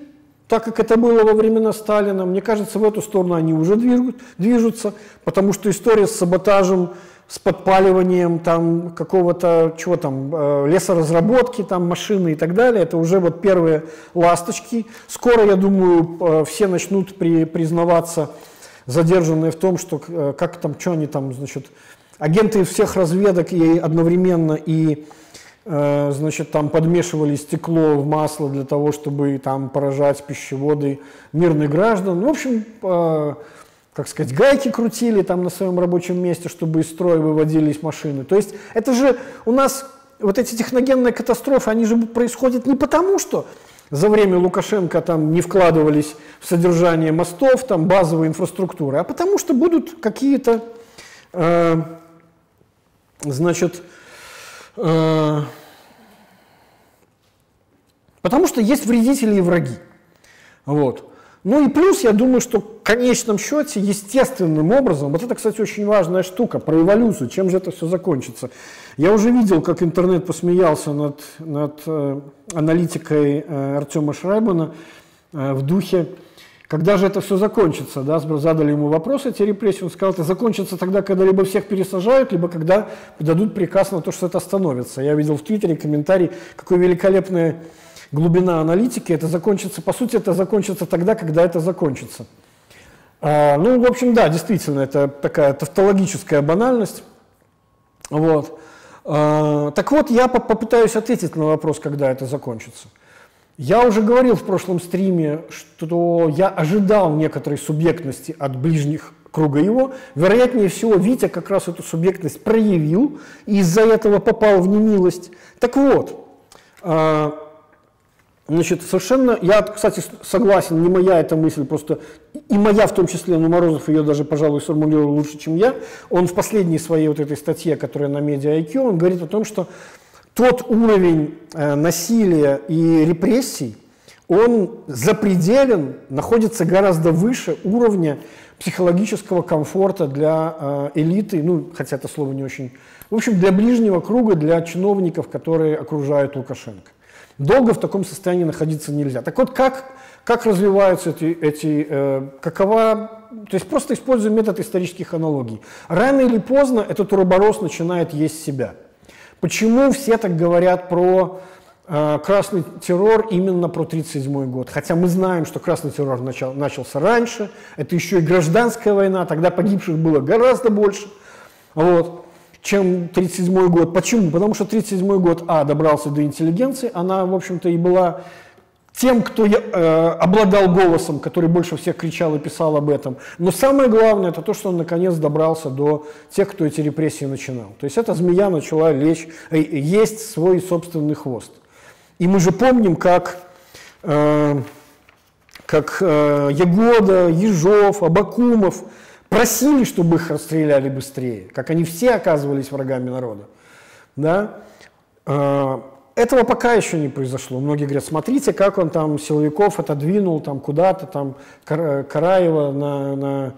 так как это было во времена Сталина. Мне кажется, в эту сторону они уже движут, движутся, потому что история с саботажем с подпаливанием там какого-то, чего там, э, лесоразработки, там машины и так далее. Это уже вот первые ласточки. Скоро, я думаю, э, все начнут при, признаваться задержанные в том, что э, как там, что они там, значит, агенты всех разведок и одновременно и значит, там подмешивали стекло в масло для того, чтобы там поражать пищеводы мирных граждан. В общем, как сказать, гайки крутили там на своем рабочем месте, чтобы из строя выводились машины. То есть это же у нас вот эти техногенные катастрофы, они же происходят не потому, что за время Лукашенко там не вкладывались в содержание мостов, там базовой инфраструктуры, а потому что будут какие-то, э, значит, э, потому что есть вредители и враги. Вот. Ну и плюс, я думаю, что в конечном счете, естественным образом, вот это, кстати, очень важная штука про эволюцию, чем же это все закончится. Я уже видел, как интернет посмеялся над, над э, аналитикой э, Артема Шрайбана э, в духе, когда же это все закончится, да, задали ему вопрос эти репрессии, он сказал, это закончится тогда, когда либо всех пересажают, либо когда дадут приказ на то, что это остановится. Я видел в Твиттере комментарий, какой великолепный глубина аналитики, это закончится, по сути, это закончится тогда, когда это закончится. А, ну, в общем, да, действительно, это такая тавтологическая банальность. Вот. А, так вот, я попытаюсь ответить на вопрос, когда это закончится. Я уже говорил в прошлом стриме, что я ожидал некоторой субъектности от ближних круга его. Вероятнее всего, Витя как раз эту субъектность проявил и из-за этого попал в немилость. Так вот, а, Значит, совершенно, я, кстати, согласен, не моя эта мысль, просто и моя в том числе, но Морозов ее даже, пожалуй, сформулировал лучше, чем я. Он в последней своей вот этой статье, которая на медиа IQ, он говорит о том, что тот уровень э, насилия и репрессий, он запределен, находится гораздо выше уровня психологического комфорта для э, элиты, ну, хотя это слово не очень... В общем, для ближнего круга, для чиновников, которые окружают Лукашенко. Долго в таком состоянии находиться нельзя. Так вот, как, как развиваются эти, эти э, какова, то есть просто используем метод исторических аналогий. Рано или поздно этот уроборос начинает есть себя. Почему все так говорят про э, красный террор именно про 1937 год? Хотя мы знаем, что красный террор начал, начался раньше, это еще и гражданская война, тогда погибших было гораздо больше. Вот чем 1937 год. Почему? Потому что 1937 год, а, добрался до интеллигенции, она, в общем-то, и была тем, кто э, обладал голосом, который больше всех кричал и писал об этом. Но самое главное, это то, что он наконец добрался до тех, кто эти репрессии начинал. То есть эта змея начала лечь, э, есть свой собственный хвост. И мы же помним, как, э, как э, Ягода, Ежов, Абакумов – просили, чтобы их расстреляли быстрее, как они все оказывались врагами народа. Да? А, этого пока еще не произошло. Многие говорят, смотрите, как он там силовиков отодвинул там куда-то, там Караева на, на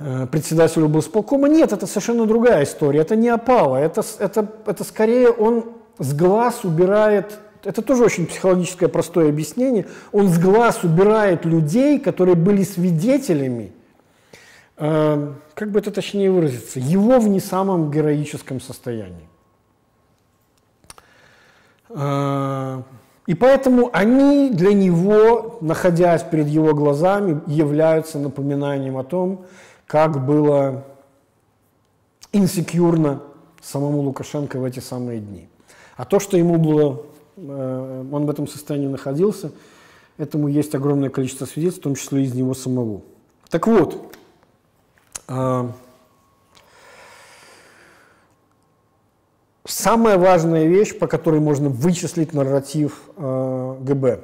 э, председателю облсполкома. Нет, это совершенно другая история. Это не опала. Это, это, это скорее он с глаз убирает это тоже очень психологическое простое объяснение. Он с глаз убирает людей, которые были свидетелями Эм, как бы это точнее выразиться, его в не самом героическом состоянии. Э, и поэтому они для него, находясь перед его глазами, являются напоминанием о том, как было инсекьюрно самому Лукашенко в эти самые дни. А то, что ему было, э, он в этом состоянии находился, этому есть огромное количество свидетельств, в том числе из него самого. Так вот, самая важная вещь, по которой можно вычислить нарратив э, ГБ,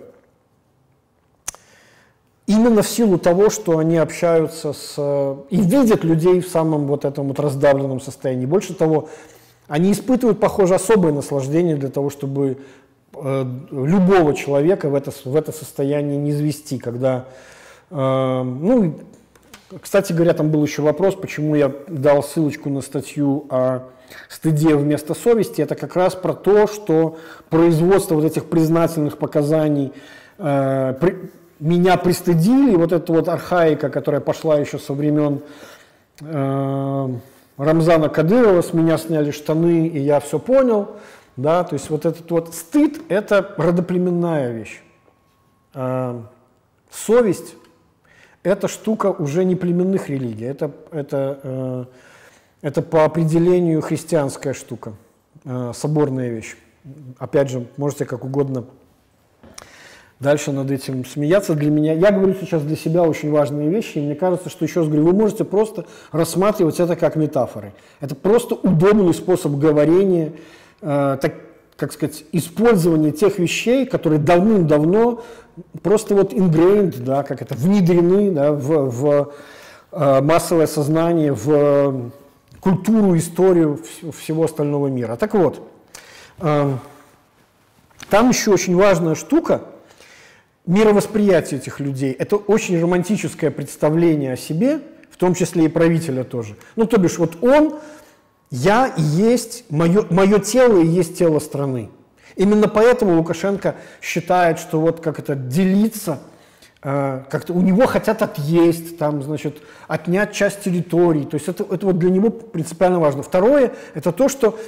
именно в силу того, что они общаются с и видят людей в самом вот этом вот раздавленном состоянии. Больше того, они испытывают, похоже, особое наслаждение для того, чтобы э, любого человека в это, в это состояние не извести, когда, э, ну, кстати говоря, там был еще вопрос, почему я дал ссылочку на статью о стыде вместо совести. Это как раз про то, что производство вот этих признательных показаний э, при, меня пристыдили, вот эта вот архаика, которая пошла еще со времен э, Рамзана Кадырова, с меня сняли штаны, и я все понял. Да, то есть вот этот вот стыд – это родоплеменная вещь. Э, совесть эта штука уже не племенных религий, это, это, э, это по определению христианская штука, э, соборная вещь. Опять же, можете как угодно дальше над этим смеяться. Для меня, я говорю сейчас для себя очень важные вещи, и мне кажется, что, еще раз говорю, вы можете просто рассматривать это как метафоры. Это просто удобный способ говорения, э, так, как сказать, использования тех вещей, которые давным-давно просто вот ingrained, да, как это, внедрены да, в, в э, массовое сознание, в культуру, историю всего остального мира. Так вот, э, там еще очень важная штука, мировосприятие этих людей. Это очень романтическое представление о себе, в том числе и правителя тоже. Ну, то бишь, вот он, я и есть, мое, мое тело и есть тело страны. Именно поэтому Лукашенко считает, что вот как это делиться, э, как-то у него хотят отъесть, там, значит, отнять часть территорий. То есть это, это вот для него принципиально важно. Второе – это то, что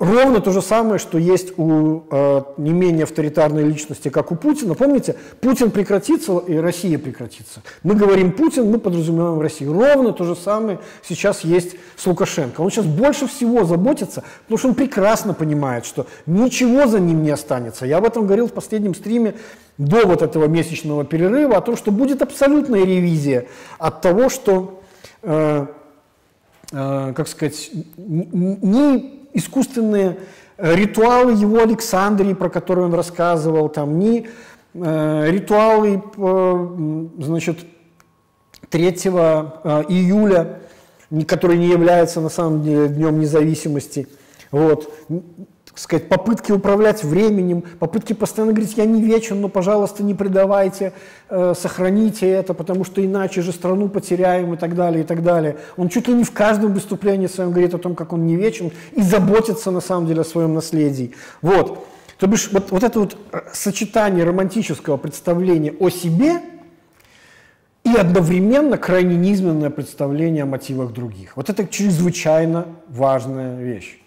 Ровно то же самое, что есть у э, не менее авторитарной личности, как у Путина. Помните, Путин прекратится, и Россия прекратится. Мы говорим Путин, мы подразумеваем Россию. Ровно то же самое сейчас есть с Лукашенко. Он сейчас больше всего заботится, потому что он прекрасно понимает, что ничего за ним не останется. Я об этом говорил в последнем стриме до вот этого месячного перерыва, о том, что будет абсолютная ревизия от того, что, э, э, как сказать, не искусственные э, ритуалы его Александрии, про которые он рассказывал, там, ни э, ритуалы, э, значит, 3 э, июля, который не является на самом деле Днем независимости, вот, сказать, попытки управлять временем, попытки постоянно говорить, я не вечен, но, пожалуйста, не предавайте, э, сохраните это, потому что иначе же страну потеряем и так далее, и так далее. Он чуть ли не в каждом выступлении своем говорит о том, как он не вечен и заботится, на самом деле, о своем наследии. Вот. То бишь, вот, вот это вот э, сочетание романтического представления о себе и одновременно крайне низменное представление о мотивах других. Вот это чрезвычайно важная вещь.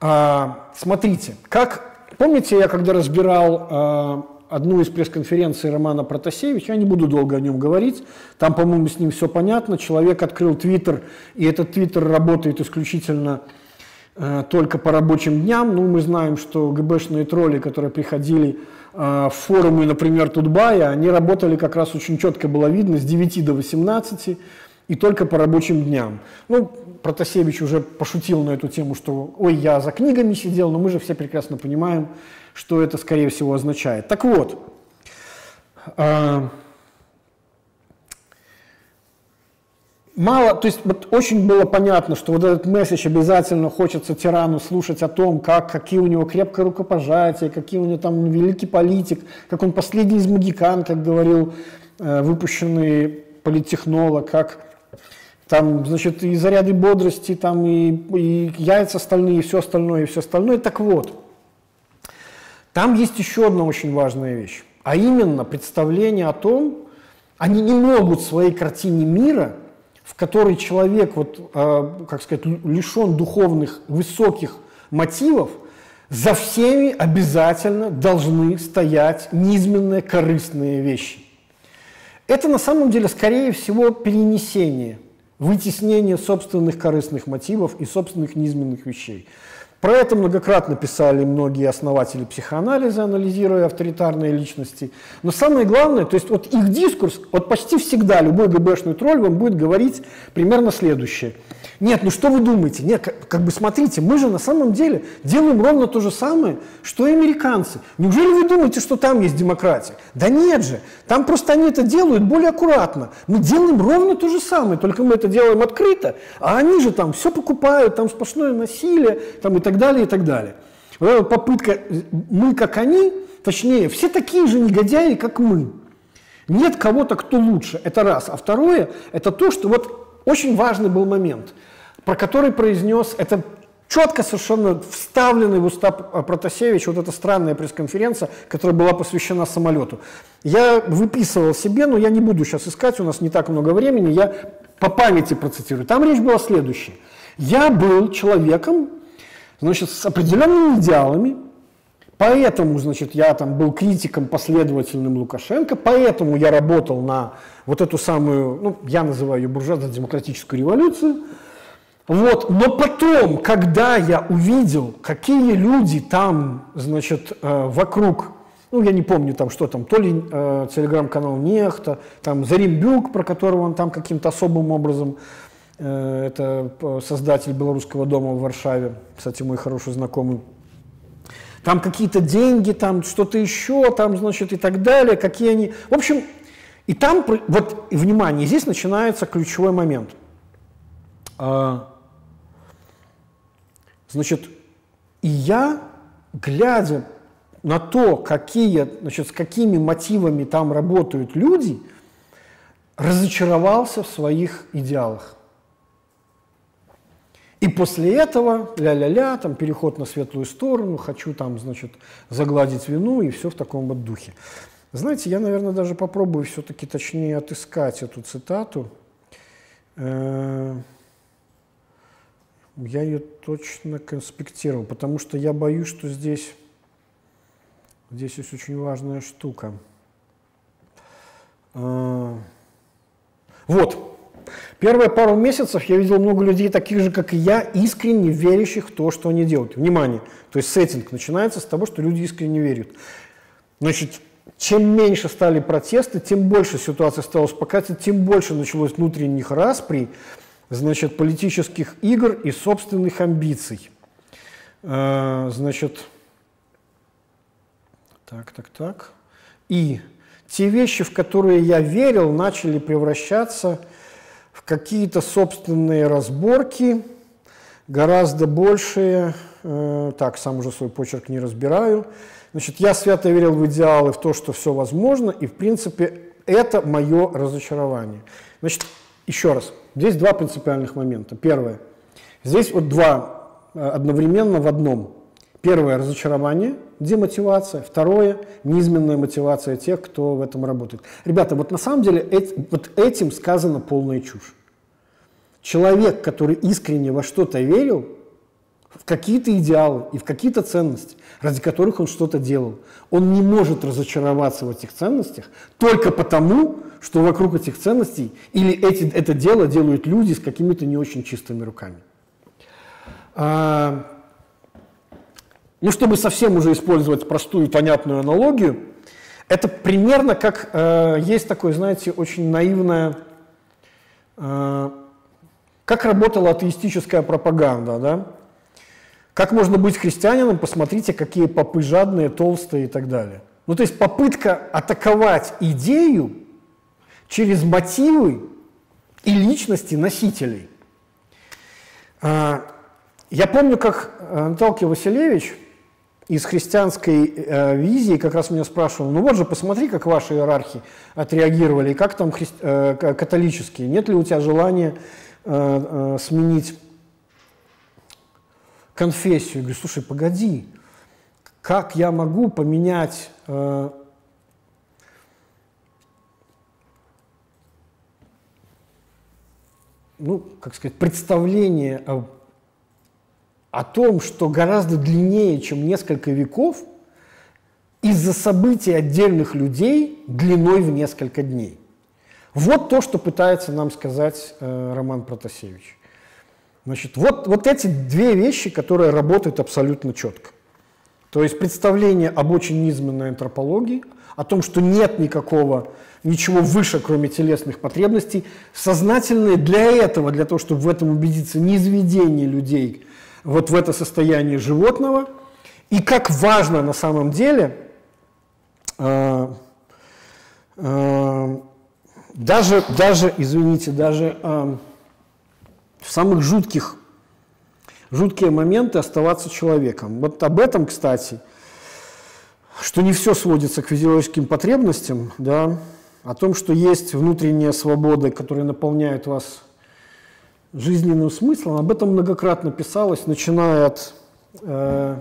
А, смотрите, как помните, я когда разбирал а, одну из пресс-конференций Романа Протасевича, я не буду долго о нем говорить, там, по-моему, с ним все понятно, человек открыл Твиттер, и этот Твиттер работает исключительно э, только по рабочим дням. Ну, мы знаем, что ГБшные тролли, которые приходили э, в форумы, например, Тутбая, они работали как раз очень четко было видно с 9 до 18, и только по рабочим дням. Ну, Протасевич уже пошутил на эту тему, что «Ой, я за книгами сидел», но мы же все прекрасно понимаем, что это, скорее всего, означает. Так вот, э, мало, то есть вот очень было понятно, что вот этот месседж обязательно хочется тирану слушать о том, как, какие у него крепкое рукопожатие, какие у него там великий политик, как он последний из магикан, как говорил э, выпущенный политтехнолог, как там, значит, и заряды бодрости, там, и, и яйца стальные, и все остальное, и все остальное. Так вот, там есть еще одна очень важная вещь, а именно представление о том, они не могут своей картине мира, в которой человек, вот, э, как сказать, лишен духовных высоких мотивов, за всеми обязательно должны стоять низменные корыстные вещи. Это на самом деле, скорее всего, перенесение – вытеснение собственных корыстных мотивов и собственных низменных вещей. Про это многократно писали многие основатели психоанализа, анализируя авторитарные личности. Но самое главное, то есть вот их дискурс, вот почти всегда любой ГБшный тролль вам будет говорить примерно следующее. Нет, ну что вы думаете? Нет, как, как бы смотрите, мы же на самом деле делаем ровно то же самое, что и американцы. Неужели вы думаете, что там есть демократия? Да нет же, там просто они это делают более аккуратно. Мы делаем ровно то же самое, только мы это делаем открыто, а они же там все покупают, там сплошное насилие, там так так далее, и так далее. Вот эта попытка, мы как они, точнее, все такие же негодяи, как мы. Нет кого-то, кто лучше. Это раз. А второе, это то, что вот очень важный был момент, про который произнес, это четко совершенно вставленный в уста Протасевич вот эта странная пресс-конференция, которая была посвящена самолету. Я выписывал себе, но я не буду сейчас искать, у нас не так много времени, я по памяти процитирую. Там речь была следующая. Я был человеком, значит, с определенными идеалами, поэтому, значит, я там был критиком последовательным Лукашенко, поэтому я работал на вот эту самую, ну, я называю ее буржуазно-демократическую революцию, вот. Но потом, когда я увидел, какие люди там, значит, э, вокруг, ну, я не помню там, что там, то ли э, телеграм-канал Нехта, там Заримбюк, про которого он там каким-то особым образом это создатель Белорусского дома в Варшаве, кстати, мой хороший знакомый. Там какие-то деньги, там что-то еще, там, значит, и так далее, какие они... В общем, и там, вот, внимание, здесь начинается ключевой момент. А, значит, и я, глядя на то, какие, значит, с какими мотивами там работают люди, разочаровался в своих идеалах. И после этого ля-ля-ля, там переход на светлую сторону, хочу там, значит, загладить вину и все в таком вот духе. Знаете, я, наверное, даже попробую все-таки точнее отыскать эту цитату. Э, Я ее точно конспектировал, потому что я боюсь, что здесь, здесь есть очень важная штука. А, вот. Первые пару месяцев я видел много людей, таких же, как и я, искренне верящих в то, что они делают. Внимание! То есть сеттинг начинается с того, что люди искренне верят. Значит, чем меньше стали протесты, тем больше ситуация стала успокаиваться, тем больше началось внутренних расприй, значит, политических игр и собственных амбиций. А, значит, так, так, так. И те вещи, в которые я верил, начали превращаться в какие-то собственные разборки, гораздо большие. Э, так, сам уже свой почерк не разбираю. Значит, я свято верил в идеалы, в то, что все возможно, и, в принципе, это мое разочарование. Значит, еще раз, здесь два принципиальных момента. Первое. Здесь вот два э, одновременно в одном. Первое – разочарование, демотивация. Второе – неизменная мотивация тех, кто в этом работает. Ребята, вот на самом деле эти, вот этим сказана полная чушь. Человек, который искренне во что-то верил, в какие-то идеалы и в какие-то ценности, ради которых он что-то делал. Он не может разочароваться в этих ценностях только потому, что вокруг этих ценностей или эти, это дело делают люди с какими-то не очень чистыми руками. А, ну, чтобы совсем уже использовать простую понятную аналогию, это примерно как э, есть такое, знаете, очень наивное, э, как работала атеистическая пропаганда, да? Как можно быть христианином, посмотрите, какие попы жадные, толстые и так далее. Ну, то есть попытка атаковать идею через мотивы и личности носителей. А, я помню, как Анталки Василевич из христианской э, визии как раз меня спрашивал, ну вот же, посмотри, как ваши иерархи отреагировали, как там хри... э, католические, нет ли у тебя желания э, э, сменить конфессию. Я говорю, слушай, погоди, как я могу поменять э, ну, как сказать, представление о, о том, что гораздо длиннее, чем несколько веков, из-за событий отдельных людей длиной в несколько дней. Вот то, что пытается нам сказать э, Роман Протасевич. Значит, вот, вот эти две вещи, которые работают абсолютно четко. То есть представление об очень низменной антропологии, о том, что нет никакого, ничего выше, кроме телесных потребностей, сознательное для этого, для того, чтобы в этом убедиться, низведение людей вот в это состояние животного, и как важно на самом деле э, э, даже, даже, извините, даже э, в самых жутких, жуткие моменты оставаться человеком. Вот об этом, кстати, что не все сводится к физиологическим потребностям, да, о том, что есть внутренняя свобода, которая наполняет вас жизненным смыслом, об этом многократно писалось, начиная от э,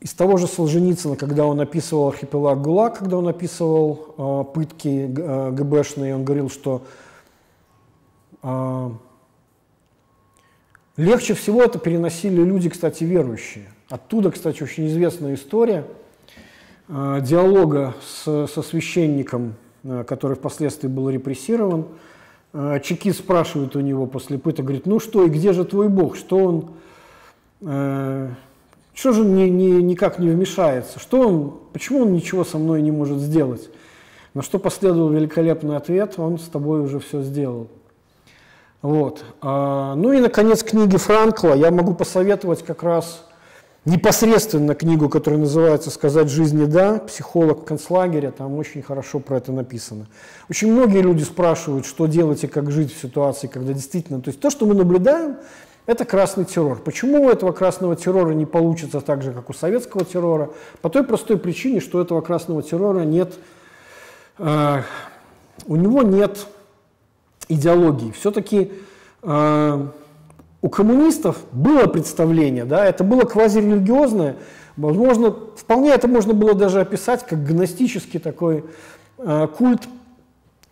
Из того же Солженицына, когда он описывал архипелаг ГУЛАГ, когда он описывал э, пытки э, ГБшные, он говорил, что э, легче всего это переносили люди, кстати, верующие. Оттуда, кстати, очень известная история э, диалога с, со священником, который впоследствии был репрессирован. Э, чекист спрашивает у него после пыток, говорит, ну что, и где же твой Бог? Что он... Э, что же он ни, ни, никак не вмешается? Что он, почему он ничего со мной не может сделать? На что последовал великолепный ответ, он с тобой уже все сделал. Вот. А, ну и, наконец, книги Франкла. Я могу посоветовать как раз непосредственно книгу, которая называется «Сказать жизни да», «Психолог в концлагере», там очень хорошо про это написано. Очень многие люди спрашивают, что делать и как жить в ситуации, когда действительно... То есть то, что мы наблюдаем, это красный террор. Почему у этого красного террора не получится так же, как у советского террора? По той простой причине, что у этого красного террора нет, э, у него нет идеологии. Все-таки э, у коммунистов было представление, да, это было квазирелигиозное, возможно, вполне это можно было даже описать как гностический такой э, культ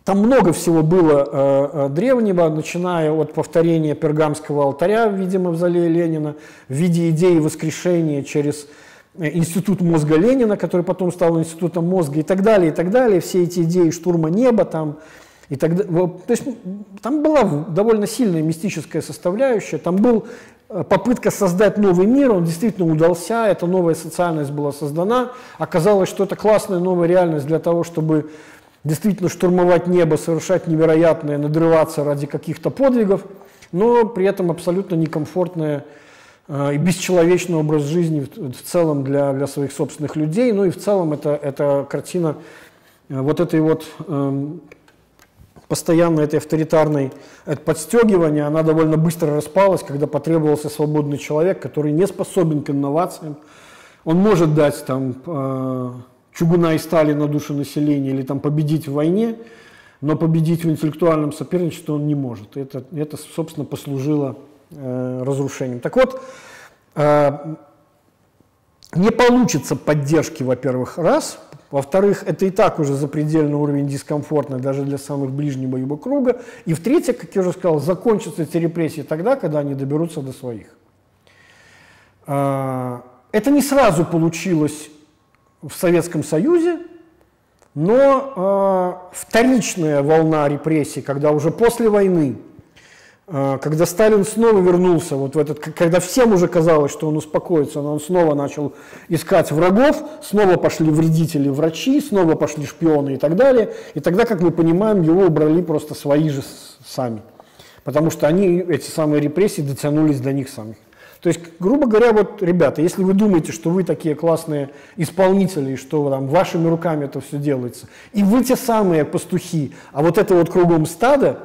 там много всего было э, э, древнего, начиная от повторения пергамского алтаря в виде мавзолея Ленина, в виде идеи воскрешения через э, институт мозга Ленина, который потом стал институтом мозга и так далее, и так далее. Все эти идеи штурма неба там, и далее. То есть там была довольно сильная мистическая составляющая, там был э, попытка создать новый мир, он действительно удался, эта новая социальность была создана. Оказалось, что это классная новая реальность для того, чтобы действительно штурмовать небо, совершать невероятное, надрываться ради каких-то подвигов, но при этом абсолютно некомфортное э, и бесчеловечный образ жизни в, целом для, для своих собственных людей. Ну и в целом это, эта картина э, вот этой вот э, постоянно этой авторитарной это подстегивание, она довольно быстро распалась, когда потребовался свободный человек, который не способен к инновациям. Он может дать там э, чугуна и стали на душу населения или там победить в войне, но победить в интеллектуальном соперничестве он не может. Это, это собственно, послужило э, разрушением. Так вот, э, не получится поддержки, во-первых, раз. Во-вторых, это и так уже запредельный уровень дискомфортно даже для самых ближнего его круга. И в-третьих, как я уже сказал, закончатся эти репрессии тогда, когда они доберутся до своих. Э, это не сразу получилось в Советском Союзе, но э, вторичная волна репрессий, когда уже после войны, когда Сталин снова вернулся, вот в этот, когда всем уже казалось, что он успокоится, но он снова начал искать врагов, снова пошли вредители врачи, снова пошли шпионы и так далее. И тогда, как мы понимаем, его убрали просто свои же сами. Потому что они, эти самые репрессии, дотянулись до них самих. То есть, грубо говоря, вот, ребята, если вы думаете, что вы такие классные исполнители, что там вашими руками это все делается, и вы те самые пастухи, а вот это вот кругом стада,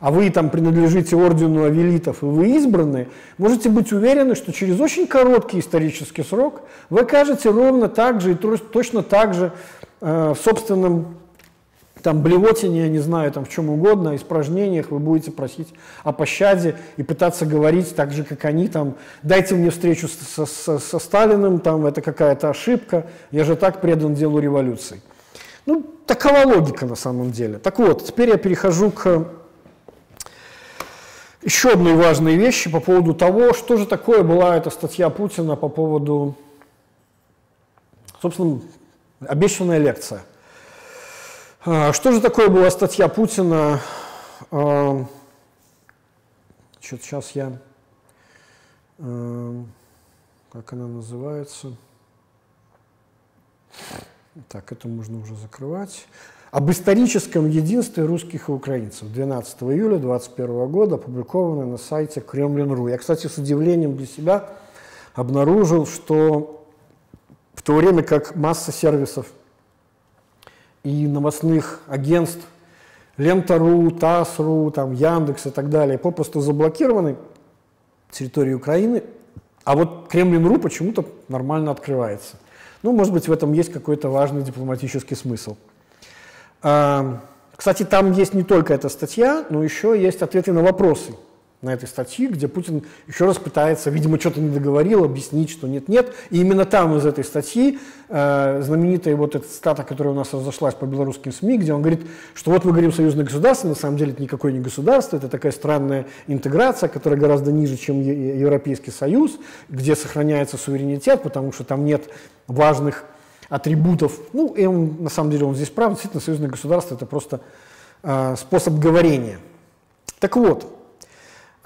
а вы там принадлежите ордену авелитов, и вы избраны, можете быть уверены, что через очень короткий исторический срок вы окажете ровно так же и точно так же э, в собственном там блевотине, я не знаю, там в чем угодно, испражнениях вы будете просить о пощаде и пытаться говорить так же, как они, там, дайте мне встречу со, со, со Сталиным, там, это какая-то ошибка, я же так предан делу революции. Ну, такова логика на самом деле. Так вот, теперь я перехожу к еще одной важной вещи по поводу того, что же такое была эта статья Путина по поводу, собственно, обещанная лекция – а, что же такое была статья Путина? Что-то сейчас я... А, как она называется? Так, это можно уже закрывать. Об историческом единстве русских и украинцев. 12 июля 2021 года, опубликовано на сайте Кремлин.ру. Я, кстати, с удивлением для себя обнаружил, что в то время как масса сервисов и новостных агентств, Лента.ру, ТАСС.ру, там, Яндекс и так далее, попросту заблокированы территории Украины, а вот Кремлин.ру почему-то нормально открывается. Ну, может быть, в этом есть какой-то важный дипломатический смысл. Кстати, там есть не только эта статья, но еще есть ответы на вопросы на этой статье, где Путин еще раз пытается, видимо, что-то не договорил, объяснить, что нет-нет. И именно там из этой статьи э, знаменитая вот эта стата, которая у нас разошлась по белорусским СМИ, где он говорит, что вот мы говорим союзное государство, на самом деле это никакое не государство, это такая странная интеграция, которая гораздо ниже, чем Европейский Союз, где сохраняется суверенитет, потому что там нет важных атрибутов. Ну, и он, на самом деле он здесь прав, действительно, союзное государство это просто э, способ говорения. Так вот,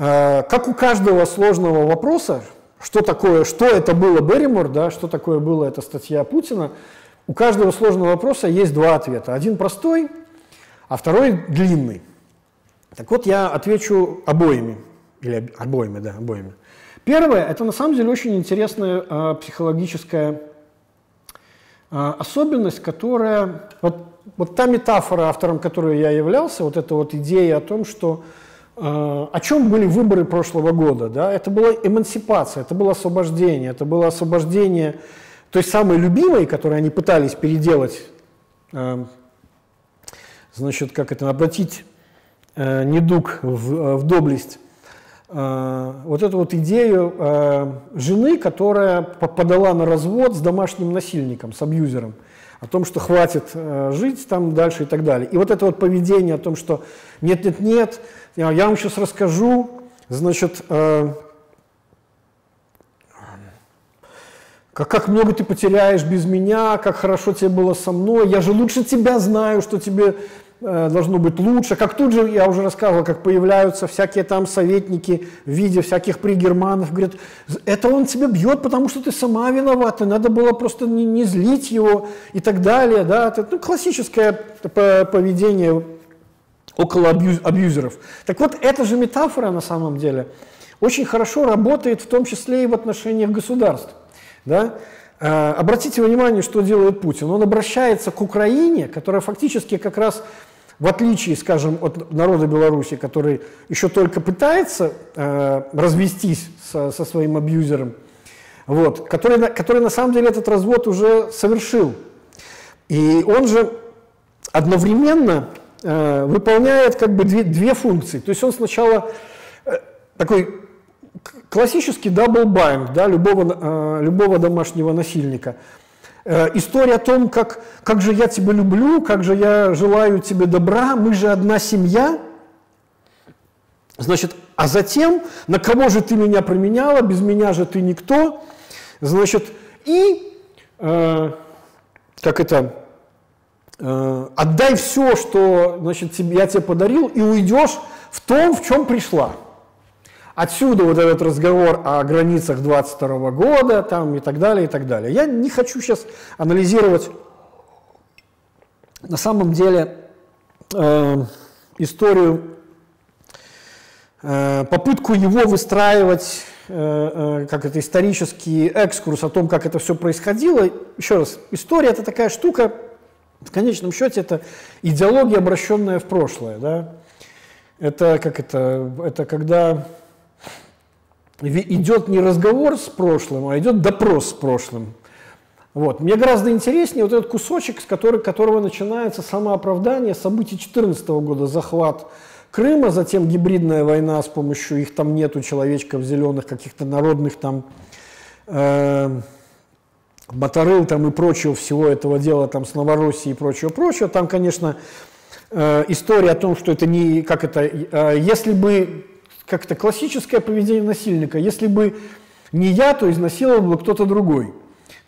Э, как у каждого сложного вопроса, что такое, что это было Берримор, да, что такое была эта статья Путина, у каждого сложного вопроса есть два ответа. Один простой, а второй длинный. Так вот, я отвечу обоими. Или обоими, да, обоими. Первое, это на самом деле очень интересная э, психологическая особенность, которая... Вот, вот та метафора, автором которой я являлся, вот эта вот идея о том, что а, о чем были выборы прошлого года? Да? Это была эмансипация, это было освобождение, это было освобождение той самой любимой, которую они пытались переделать, а, значит, как это, обратить а, недуг в, в доблесть, э, вот эту вот идею э, жены, которая подала на развод с домашним насильником, с абьюзером, о том, что хватит э, жить там дальше и так далее. И вот это вот поведение о том, что нет-нет-нет, я, вам сейчас расскажу, значит, э, как, как много ты потеряешь без меня, как хорошо тебе было со мной, я же лучше тебя знаю, что тебе э, должно быть лучше. Как тут же, я уже рассказывал, как появляются всякие там советники в виде всяких пригерманов, говорят, это он тебя бьет, потому что ты сама виновата, надо было просто не, не злить его и так далее. Да? Это ну, классическое поведение около абьюз, абьюзеров. Так вот, эта же метафора на самом деле очень хорошо работает в том числе и в отношениях государств. Да? Э, обратите внимание, что делает Путин. Он обращается к Украине, которая фактически как раз, в отличие, скажем, от народа Беларуси, который еще только пытается э, развестись со, со своим абьюзером, вот, который, который на самом деле этот развод уже совершил. И он же одновременно э, выполняет как бы две, две функции. То есть он сначала э, такой классический double bind да, любого, э, любого домашнего насильника. Э, история о том, как, как же я тебя люблю, как же я желаю тебе добра, мы же одна семья. Значит, а затем, на кого же ты меня променяла, без меня же ты никто. Значит, и, э, как это, э, отдай все, что значит, я тебе подарил, и уйдешь в том, в чем пришла. Отсюда вот этот разговор о границах 22 года там, и так далее, и так далее. Я не хочу сейчас анализировать на самом деле э, историю, э, попытку его выстраивать, э, э, как это исторический экскурс о том, как это все происходило. Еще раз, история это такая штука, в конечном счете это идеология, обращенная в прошлое. Да? Это как это, это когда идет не разговор с прошлым, а идет допрос с прошлым. Вот. Мне гораздо интереснее вот этот кусочек, с который, которого начинается самооправдание событий 2014 года, захват Крыма, затем гибридная война с помощью их там нету человечков зеленых, каких-то народных там э, моторыл там и прочего всего этого дела там с Новороссией и прочего-прочего. Там, конечно, э, история о том, что это не, как это, э, если бы как-то классическое поведение насильника. Если бы не я, то изнасиловал бы кто-то другой.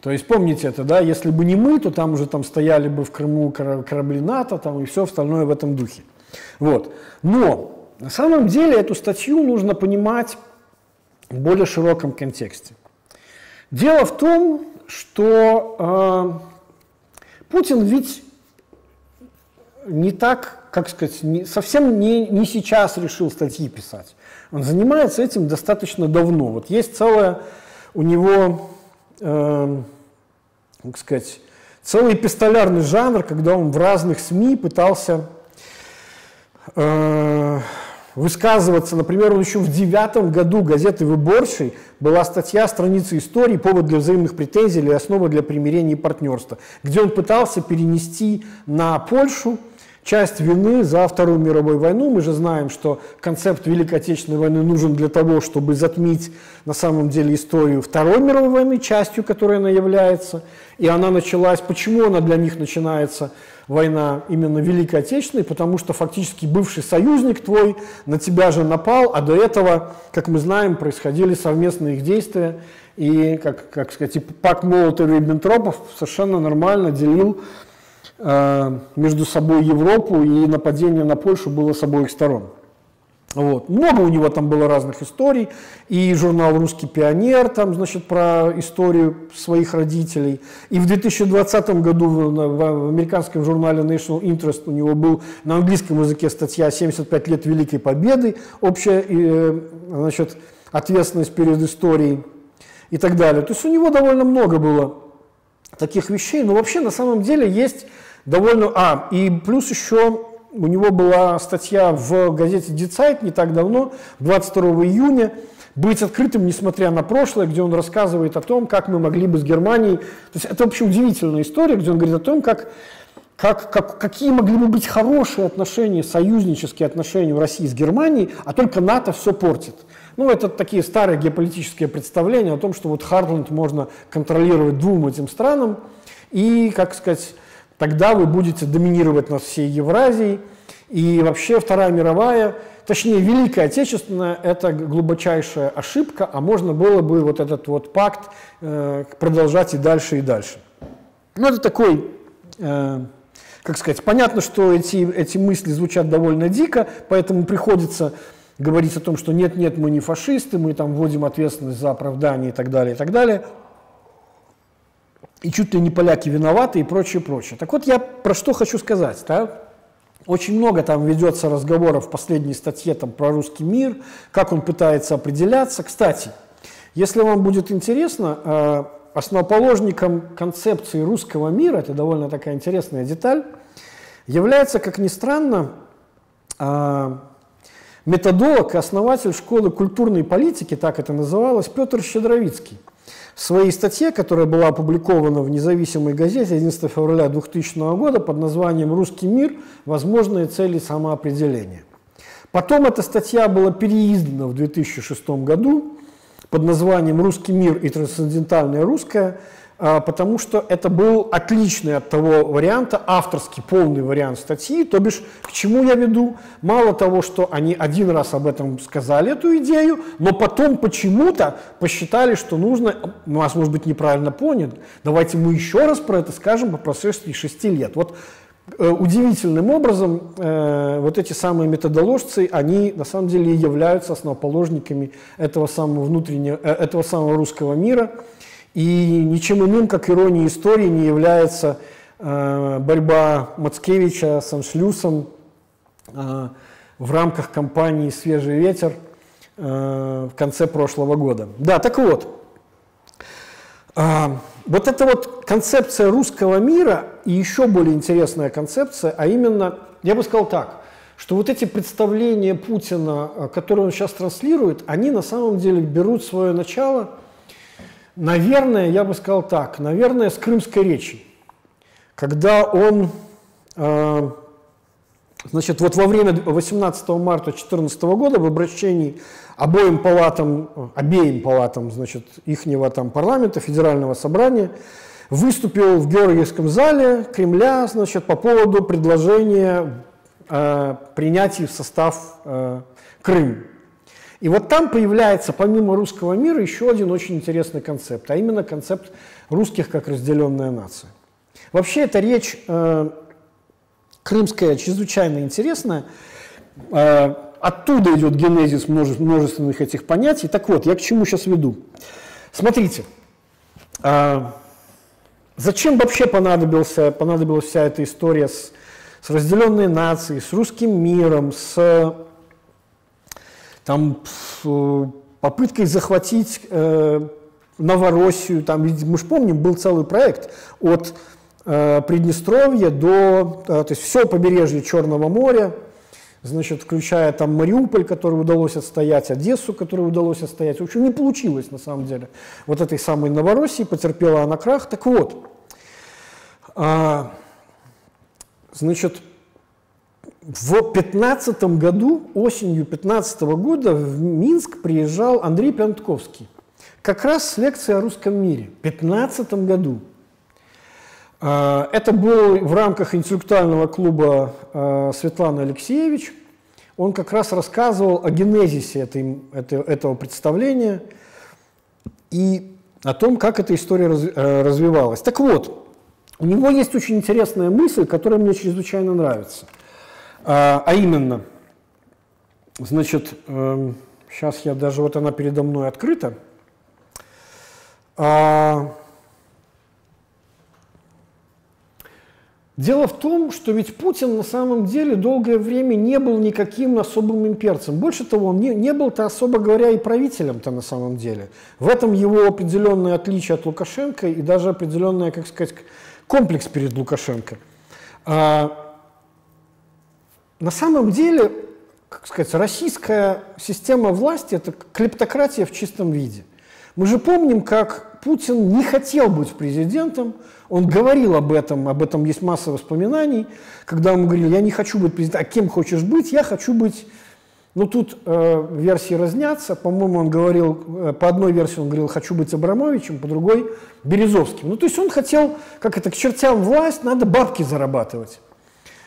То есть помните это, да, если бы не мы, то там уже там стояли бы в Крыму корабли НАТО там, и все остальное в этом духе. Вот. Но на самом деле эту статью нужно понимать в более широком контексте. Дело в том, что э, Путин ведь не так, как сказать, не, совсем не, не сейчас решил статьи писать. Он занимается этим достаточно давно. Вот есть целая у него, э, как сказать, целый эпистолярный жанр, когда он в разных СМИ пытался э, высказываться. Например, он еще в девятом году газеты «Выборший» была статья «Страница истории. Повод для взаимных претензий или основа для примирения и партнерства», где он пытался перенести на Польшу часть вины за Вторую мировую войну. Мы же знаем, что концепт Великой Отечественной войны нужен для того, чтобы затмить на самом деле историю Второй мировой войны, частью которой она является. И она началась, почему она для них начинается, война именно Великой Отечественной, потому что фактически бывший союзник твой на тебя же напал, а до этого, как мы знаем, происходили совместные их действия. И, как, как сказать, и Пак Молотов-Риббентропов совершенно нормально делил между собой Европу, и нападение на Польшу было с обоих сторон. Вот. Много у него там было разных историй, и журнал «Русский пионер», там, значит, про историю своих родителей. И в 2020 году в, в американском журнале National Interest у него был на английском языке статья «75 лет Великой Победы», общая э, значит, ответственность перед историей и так далее. То есть у него довольно много было таких вещей, но вообще на самом деле есть довольно... А, и плюс еще у него была статья в газете «Дицайт» не так давно, 22 июня, «Быть открытым, несмотря на прошлое», где он рассказывает о том, как мы могли бы с Германией... То есть это вообще удивительная история, где он говорит о том, как, как, как, какие могли бы быть хорошие отношения, союзнические отношения в России с Германией, а только НАТО все портит. Ну, это такие старые геополитические представления о том, что вот Хартленд можно контролировать двум этим странам, и, как сказать, тогда вы будете доминировать над всей Евразией, и вообще Вторая мировая, точнее Великая Отечественная, это глубочайшая ошибка, а можно было бы вот этот вот пакт э, продолжать и дальше, и дальше. Ну, это такой, э, как сказать, понятно, что эти, эти мысли звучат довольно дико, поэтому приходится говорить о том, что нет-нет, мы не фашисты, мы там вводим ответственность за оправдание и так далее, и так далее. И чуть ли не поляки виноваты и прочее, прочее. Так вот, я про что хочу сказать. Да? Очень много там ведется разговоров в последней статье там, про русский мир, как он пытается определяться. Кстати, если вам будет интересно, э, основоположником концепции русского мира, это довольно такая интересная деталь, является, как ни странно, э, методолог и основатель школы культурной политики, так это называлось, Петр Щедровицкий. В своей статье, которая была опубликована в независимой газете 11 февраля 2000 года под названием «Русский мир. Возможные цели самоопределения». Потом эта статья была переиздана в 2006 году под названием «Русский мир и трансцендентальное русское», потому что это был отличный от того варианта, авторский полный вариант статьи, то бишь, к чему я веду? Мало того, что они один раз об этом сказали, эту идею, но потом почему-то посчитали, что нужно, нас, может быть, неправильно понят, давайте мы еще раз про это скажем по прошествии шести лет. Вот э, удивительным образом э, вот эти самые методоложцы, они на самом деле являются основоположниками этого самого внутреннего, э, этого самого русского мира, и ничем иным, как иронией истории, не является э, борьба Мацкевича с Аншлюсом э, в рамках кампании «Свежий ветер» э, в конце прошлого года. Да, так вот, э, вот эта вот концепция русского мира и еще более интересная концепция, а именно, я бы сказал так, что вот эти представления Путина, э, которые он сейчас транслирует, они на самом деле берут свое начало – Наверное, я бы сказал так, наверное, с крымской речи, когда он, э, значит, вот во время 18 марта 2014 года в обращении обоим палатам, обеим палатам, значит, ихнего там парламента, федерального собрания, выступил в Георгиевском зале Кремля, значит, по поводу предложения э, принятия в состав э, Крым. И вот там появляется, помимо русского мира, еще один очень интересный концепт, а именно концепт русских как разделенная нация. Вообще эта речь э, крымская чрезвычайно интересная. Э, оттуда идет генезис множественных этих понятий. Так вот, я к чему сейчас веду. Смотрите, э, зачем вообще понадобился, понадобилась вся эта история с, с разделенной нацией, с русским миром, с там попыткой захватить э, Новороссию, там, мы же помним, был целый проект от э, Приднестровья до, э, то есть все побережье Черного моря, значит, включая там Мариуполь, который удалось отстоять, Одессу, которую удалось отстоять. В общем, не получилось на самом деле. Вот этой самой Новороссии потерпела она крах. Так вот, э, значит, в 2015 году, осенью 2015 года в Минск приезжал Андрей Пятковский. Как раз с лекцией о русском мире. В 2015 году. А, это был в рамках интеллектуального клуба а, Светланы Алексеевич. Он как раз рассказывал о генезисе этого представления и о том, как эта история э, развивалась. Так вот, у него есть очень интересная мысль, которая мне чрезвычайно нравится – а, а именно, значит, сейчас я даже, вот она передо мной открыта. А, Дело в том, что ведь Путин на самом деле долгое время не был никаким особым имперцем. Больше того, он не, не был-то, особо говоря, и правителем-то на самом деле. В этом его определенное отличие от Лукашенко и даже определенный, как сказать, комплекс перед Лукашенко. А, на самом деле, как сказать, российская система власти – это клептократия в чистом виде. Мы же помним, как Путин не хотел быть президентом, он говорил об этом, об этом есть масса воспоминаний, когда он говорил, я не хочу быть президентом, а кем хочешь быть? Я хочу быть Ну, тут э, версии разнятся. По-моему, он говорил, э, по одной версии он говорил, хочу быть Абрамовичем, по другой – Березовским. Ну, то есть он хотел, как это, к чертям власть, надо бабки зарабатывать.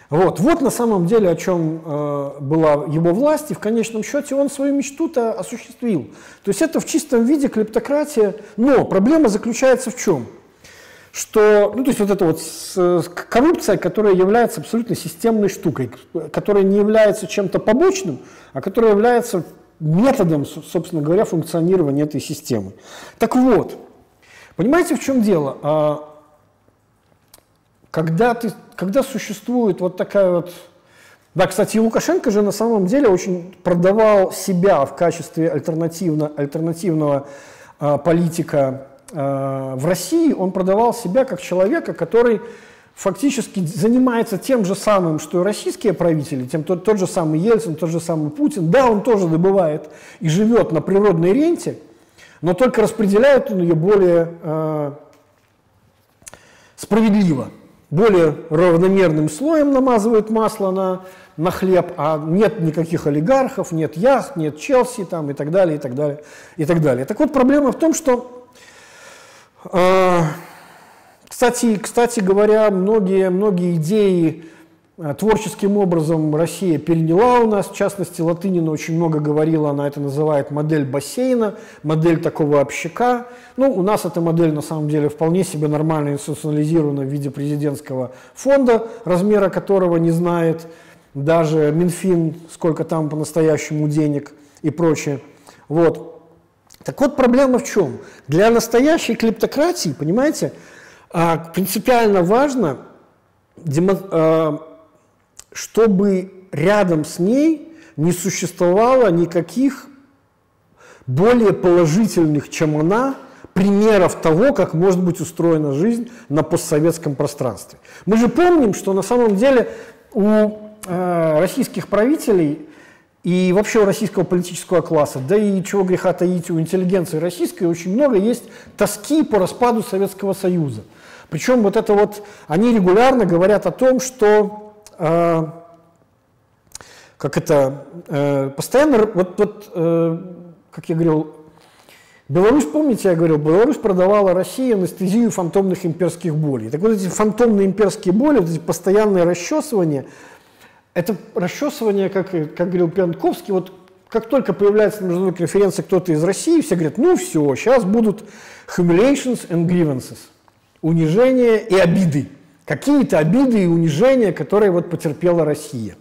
Вот, вот на самом деле о чем э, была его власть, и в конечном счете он свою мечту-то осуществил. То есть это в чистом виде клептократия, но проблема заключается в чем? что, ну, то есть вот эта вот коррупция, которая является абсолютно системной штукой, которая не является чем-то побочным, а которая является методом, собственно говоря, функционирования этой системы. Так вот, понимаете, в чем дело? Когда, ты, когда существует вот такая вот... Да, кстати, Лукашенко же на самом деле очень продавал себя в качестве альтернативно, альтернативного а, политика Э, в России он продавал себя как человека, который фактически занимается тем же самым, что и российские правители, тем, тот, тот же самый Ельцин, тот же самый Путин. Да, он тоже добывает и живет на природной ренте, но только распределяет он ее более э, справедливо, более равномерным слоем намазывает масло на, на хлеб, а нет никаких олигархов, нет яхт, нет Челси там, и так далее, и так далее, и так далее. Так вот, проблема в том, что а, кстати, кстати говоря, многие, многие идеи творческим образом Россия переняла у нас, в частности, Латынина очень много говорила, она это называет модель бассейна, модель такого общака. Ну, у нас эта модель на самом деле вполне себе нормально институционализирована в виде президентского фонда, размера которого не знает даже Минфин, сколько там по-настоящему денег и прочее. Вот. Так вот, проблема в чем? Для настоящей клептократии, понимаете, а, принципиально важно, а, чтобы рядом с ней не существовало никаких более положительных, чем она, примеров того, как может быть устроена жизнь на постсоветском пространстве. Мы же помним, что на самом деле у э, российских правителей и вообще у российского политического класса, да и чего греха таить, у интеллигенции российской очень много есть тоски по распаду Советского Союза. Причем вот это вот, они регулярно говорят о том, что, как это, э, постоянно, вот, вот э, как я говорил, Беларусь, помните, я говорил, Беларусь продавала России анестезию фантомных имперских болей. Так вот эти фантомные имперские боли, вот эти постоянные расчесывания – это расчесывание, как, как говорил Пьянковский, вот как только появляется на международной конференции кто-то из России, все говорят, ну все, сейчас будут humiliations and grievances, унижения и обиды. Какие-то обиды и унижения, которые вот потерпела Россия.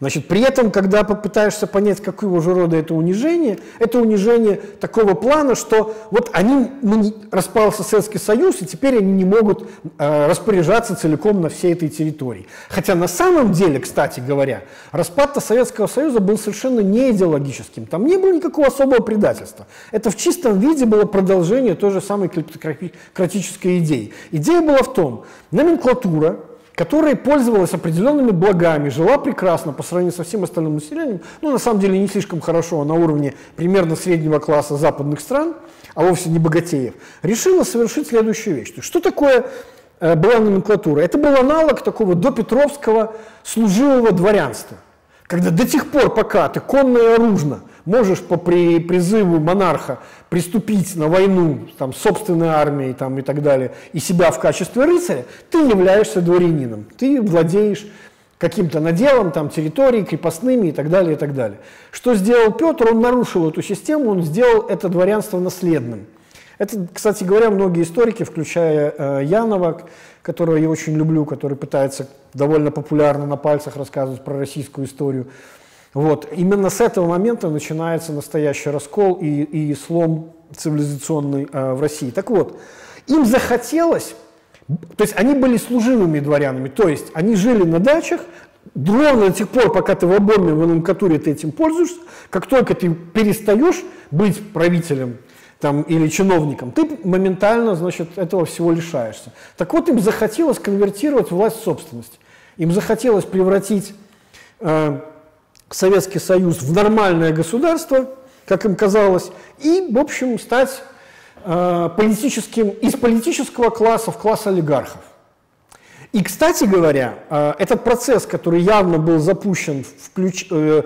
Значит, при этом, когда попытаешься понять, какого же рода это унижение, это унижение такого плана, что вот они, ну, распался Советский Союз, и теперь они не могут э, распоряжаться целиком на всей этой территории. Хотя на самом деле, кстати говоря, распад Советского Союза был совершенно не идеологическим. Там не было никакого особого предательства. Это в чистом виде было продолжение той же самой клептократической идеи. Идея была в том, номенклатура, которая пользовалась определенными благами, жила прекрасно по сравнению со всем остальным населением, ну, на самом деле, не слишком хорошо, а на уровне примерно среднего класса западных стран, а вовсе не богатеев, решила совершить следующую вещь. Что такое э, была номенклатура? Это был аналог такого допетровского служивого дворянства, когда до тех пор, пока ты конно и оружно – можешь по при, призыву монарха приступить на войну там, собственной армией там, и так далее, и себя в качестве рыцаря, ты являешься дворянином, ты владеешь каким-то наделом, там, территорией, крепостными и так далее, и так далее. Что сделал Петр? Он нарушил эту систему, он сделал это дворянство наследным. Это, кстати говоря, многие историки, включая э, Янова, которого я очень люблю, который пытается довольно популярно на пальцах рассказывать про российскую историю, вот. Именно с этого момента начинается настоящий раскол и, и слом цивилизационный э, в России. Так вот, им захотелось, то есть они были служивыми дворянами, то есть они жили на дачах, ровно до тех пор, пока ты в оборме в номенклатуре ты этим пользуешься, как только ты перестаешь быть правителем там, или чиновником, ты моментально, значит, этого всего лишаешься. Так вот, им захотелось конвертировать власть в собственность. Им захотелось превратить э, Советский Союз в нормальное государство, как им казалось, и, в общем, стать э, политическим, из политического класса в класс олигархов. И, кстати говоря, э, этот процесс, который явно был запущен в ключ, э,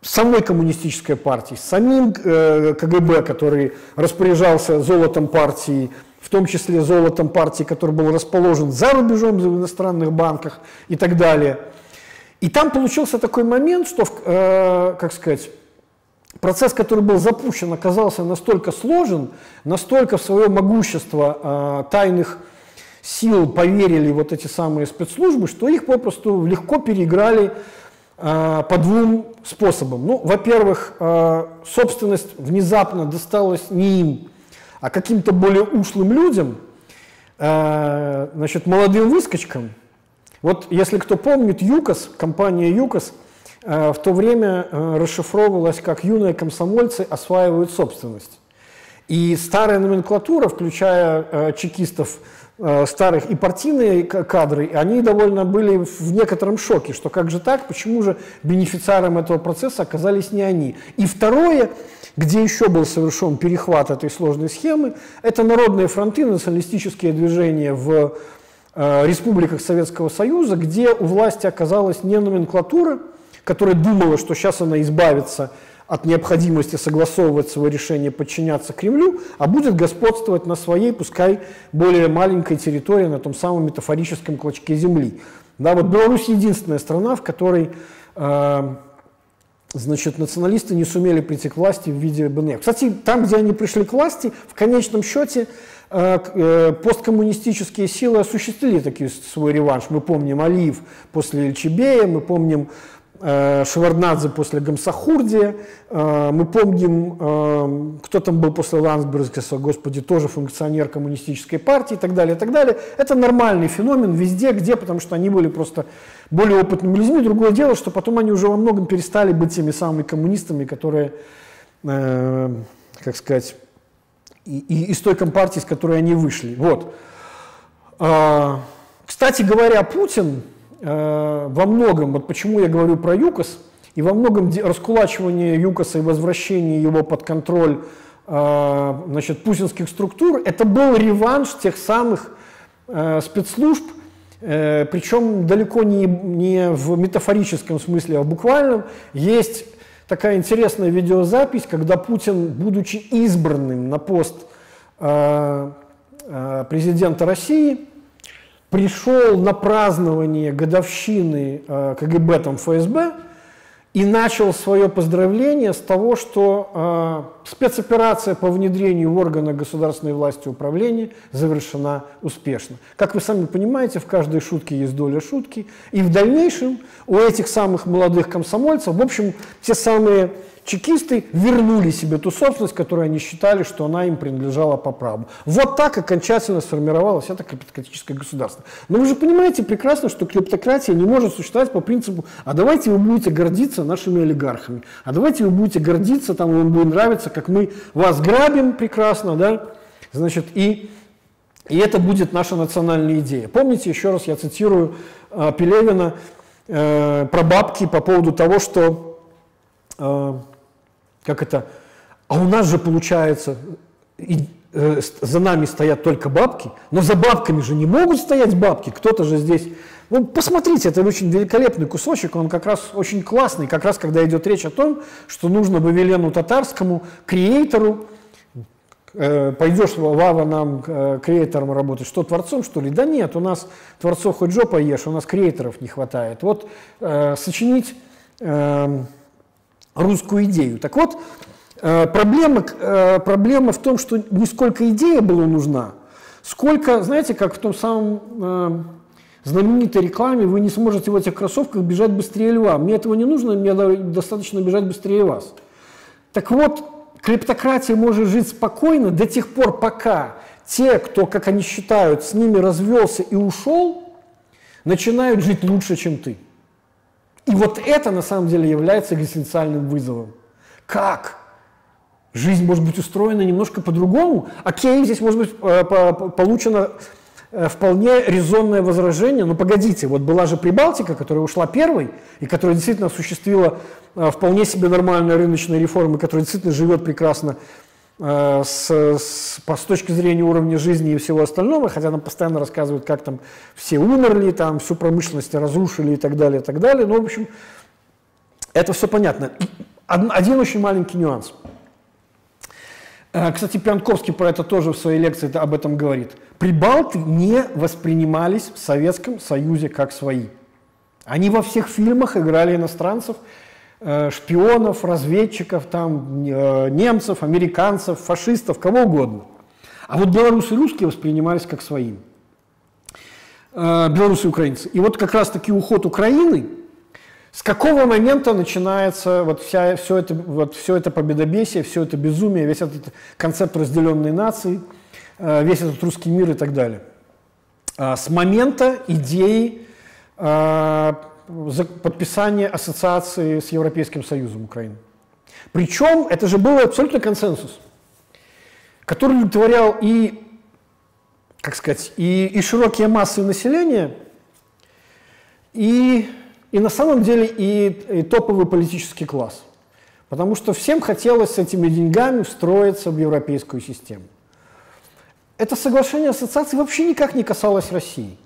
самой коммунистической партией, самим КГБ, который распоряжался золотом партии, в том числе золотом партии, который был расположен за рубежом, в иностранных банках и так далее. И там получился такой момент, что, э, как сказать, процесс, который был запущен, оказался настолько сложен, настолько в свое могущество э, тайных сил поверили вот эти самые спецслужбы, что их попросту легко переиграли э, по двум способам. Ну, во-первых, э, собственность внезапно досталась не им, а каким-то более ушлым людям, э, значит, молодым выскочкам. Вот если кто помнит, ЮКОС, компания ЮКОС, э, в то время э, расшифровывалась как «юные комсомольцы осваивают собственность». И старая номенклатура, включая э, чекистов, старых и партийные кадры, они довольно были в некотором шоке, что как же так, почему же бенефициаром этого процесса оказались не они. И второе, где еще был совершен перехват этой сложной схемы, это народные фронты, националистические движения в республиках Советского Союза, где у власти оказалась не номенклатура, которая думала, что сейчас она избавится от необходимости согласовывать свое решение подчиняться Кремлю, а будет господствовать на своей, пускай более маленькой территории, на том самом метафорическом клочке земли. Да, вот Беларусь единственная страна, в которой э, значит, националисты не сумели прийти к власти в виде БНР. Кстати, там, где они пришли к власти, в конечном счете э, э, посткоммунистические силы осуществили таки свой реванш. Мы помним Алиев после Ильчебея, мы помним Э, Шеварднадзе после Гамсахурди, э, мы помним, э, кто там был после Ландсбергеса, господи, тоже функционер коммунистической партии и так далее, и так далее. Это нормальный феномен везде, где, потому что они были просто более опытными людьми. Другое дело, что потом они уже во многом перестали быть теми самыми коммунистами, которые, как сказать, и, и из той компартии, с которой они вышли. Вот. Кстати говоря, Путин, Э, во многом, вот почему я говорю про ЮКОС, и во многом раскулачивание ЮКОСа и возвращение его под контроль э, значит, путинских структур, это был реванш тех самых э, спецслужб, причем далеко не, не в метафорическом смысле, а в буквальном. Есть такая интересная видеозапись, когда Путин, будучи избранным на пост президента России, пришел на празднование годовщины э, КГБ там ФСБ и начал свое поздравление с того, что э, спецоперация по внедрению в органы государственной власти управления завершена успешно. Как вы сами понимаете, в каждой шутке есть доля шутки. И в дальнейшем у этих самых молодых комсомольцев, в общем, те самые чекисты вернули себе ту собственность, которую они считали, что она им принадлежала по праву. Вот так окончательно сформировалось это капиталистическое государство. Но вы же понимаете прекрасно, что клептократия не может существовать по принципу, а давайте вы будете гордиться нашими олигархами, а давайте вы будете гордиться, там вам будет нравиться, как мы вас грабим прекрасно, да, значит, и и это будет наша национальная идея. Помните, еще раз я цитирую э, Пелевина э, про бабки по поводу того, что э, как это? А у нас же получается, и, э, за нами стоят только бабки, но за бабками же не могут стоять бабки. Кто-то же здесь... Ну, посмотрите, это очень великолепный кусочек, он как раз очень классный, как раз когда идет речь о том, что нужно бы Велену Татарскому, креатору, э, пойдешь, Вава, нам э, креатором работать, что творцом, что ли? Да нет, у нас творцов хоть жопа ешь, у нас креаторов не хватает. Вот э, сочинить... Э, русскую идею. Так вот, э, проблема, э, проблема в том, что не сколько идея была нужна, сколько, знаете, как в том самом э, знаменитой рекламе, вы не сможете в этих кроссовках бежать быстрее льва. Мне этого не нужно, мне достаточно бежать быстрее вас. Так вот, клептократия может жить спокойно до тех пор, пока те, кто, как они считают, с ними развелся и ушел, начинают жить лучше, чем ты. И вот это на самом деле является экзистенциальным вызовом. Как? Жизнь может быть устроена немножко по-другому. Окей, здесь может быть э, получено э, вполне резонное возражение. Но погодите, вот была же Прибалтика, которая ушла первой, и которая действительно осуществила э, вполне себе нормальные рыночные реформы, которая действительно живет прекрасно с, с, по, с точки зрения уровня жизни и всего остального, хотя нам постоянно рассказывают, как там все умерли, там всю промышленность разрушили и так далее, и так далее. Но, в общем, Это все понятно. Один очень маленький нюанс. Э, кстати, Пьянковский про это тоже в своей лекции об этом говорит. Прибалты не воспринимались в Советском Союзе как свои. Они во всех фильмах играли иностранцев, э, шпионов, разведчиков, там, э, немцев, американцев, фашистов, кого угодно. А вот белорусы и русские воспринимались как своими. Белорусы и украинцы. И вот как раз-таки уход Украины с какого момента начинается вот вся, все, это, вот все это победобесие, все это безумие, весь этот концепт разделенной нации, э, весь этот русский мир и так далее? А, с момента идеи подписания ассоциации с Европейским Союзом Украины. Причем это же был абсолютно консенсус, который удовлетворял и, как сказать, и, и широкие массы населения, и и на самом деле и, и топовый политический класс. Потому что всем хотелось с этими деньгами встроиться в европейскую систему. Это соглашение ассоциации вообще никак не касалось России.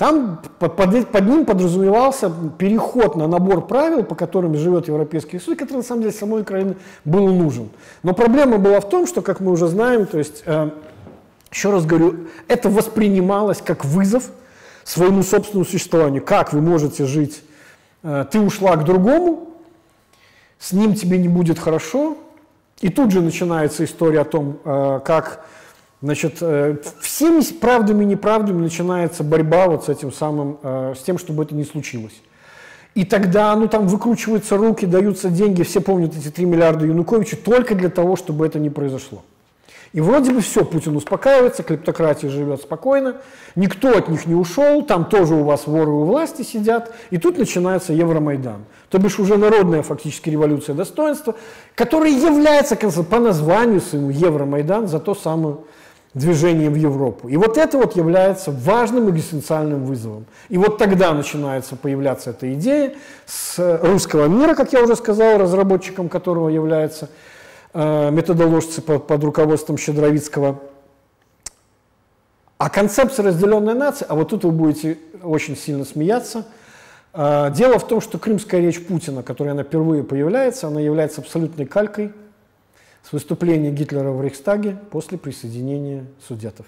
Там под, под ним подразумевался переход на набор правил, по которым живет Европейский Союз, который на самом деле самой Украине был нужен. Но проблема была в том, что, как мы уже знаем, то есть, э, еще раз говорю, это воспринималось как вызов своему собственному существованию. Как вы можете жить? Э, ты ушла к другому, с ним тебе не будет хорошо, и тут же начинается история о том, э, как значит, э, всеми правдами и неправдами начинается борьба вот с этим самым, с тем, чтобы это не случилось. И тогда, ну, там выкручиваются руки, даются деньги, все помнят эти 3 миллиарда Януковича, только для того, чтобы это не произошло. И вроде бы все, Путин успокаивается, клептократия живет спокойно, никто от них не ушел, там тоже у вас воры у власти сидят, и тут начинается Евромайдан. То бишь уже народная фактически революция достоинства, которая является по названию своему Евромайдан за то самое движение в Европу. И вот это вот является важным экзистенциальным вызовом. И вот тогда начинается появляться эта идея с русского мира, как я уже сказал, разработчиком которого является Э, методоложцы под руководством Щедровицкого. А концепция разделенной нации, а вот тут вы будете очень сильно смеяться, э, дело в том, что крымская речь Путина, которая она впервые появляется, она является абсолютной калькой с выступления Гитлера в Рейхстаге после присоединения судетов.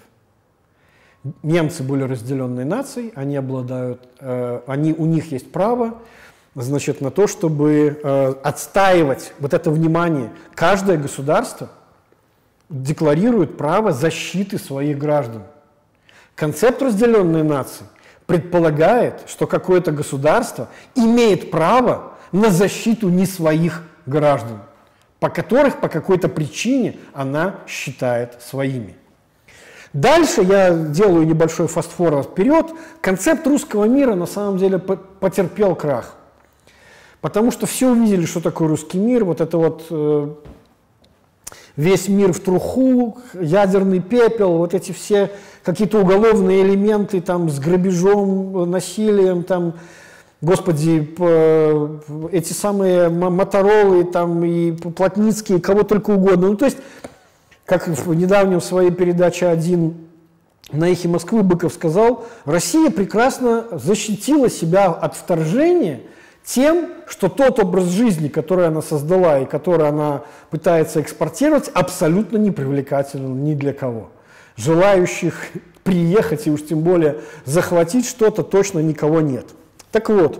Немцы были разделенной нацией, они обладают, э, они, у них есть право значит, на то, чтобы э, отстаивать вот это внимание. Каждое государство декларирует право защиты своих граждан. Концепт разделенной нации предполагает, что какое-то государство имеет право на защиту не своих граждан, по которых по какой-то причине она считает своими. Дальше я делаю небольшой фастфорвард вперед. Концепт русского мира на самом деле потерпел крах. Потому что все увидели, что такое русский мир, вот это вот э, весь мир в труху, ядерный пепел, вот эти все какие-то уголовные элементы там с грабежом, насилием, там, господи, эти самые Моторолы там и Плотницкие, кого только угодно. Ну, то есть, как в недавнем своей передаче «Один» на «Эхе Москвы» Быков сказал, Россия прекрасно защитила себя от вторжения – тем, что тот образ жизни, который она создала и который она пытается экспортировать, абсолютно не привлекателен ни для кого. Желающих приехать и уж тем более захватить что-то точно никого нет. Так вот,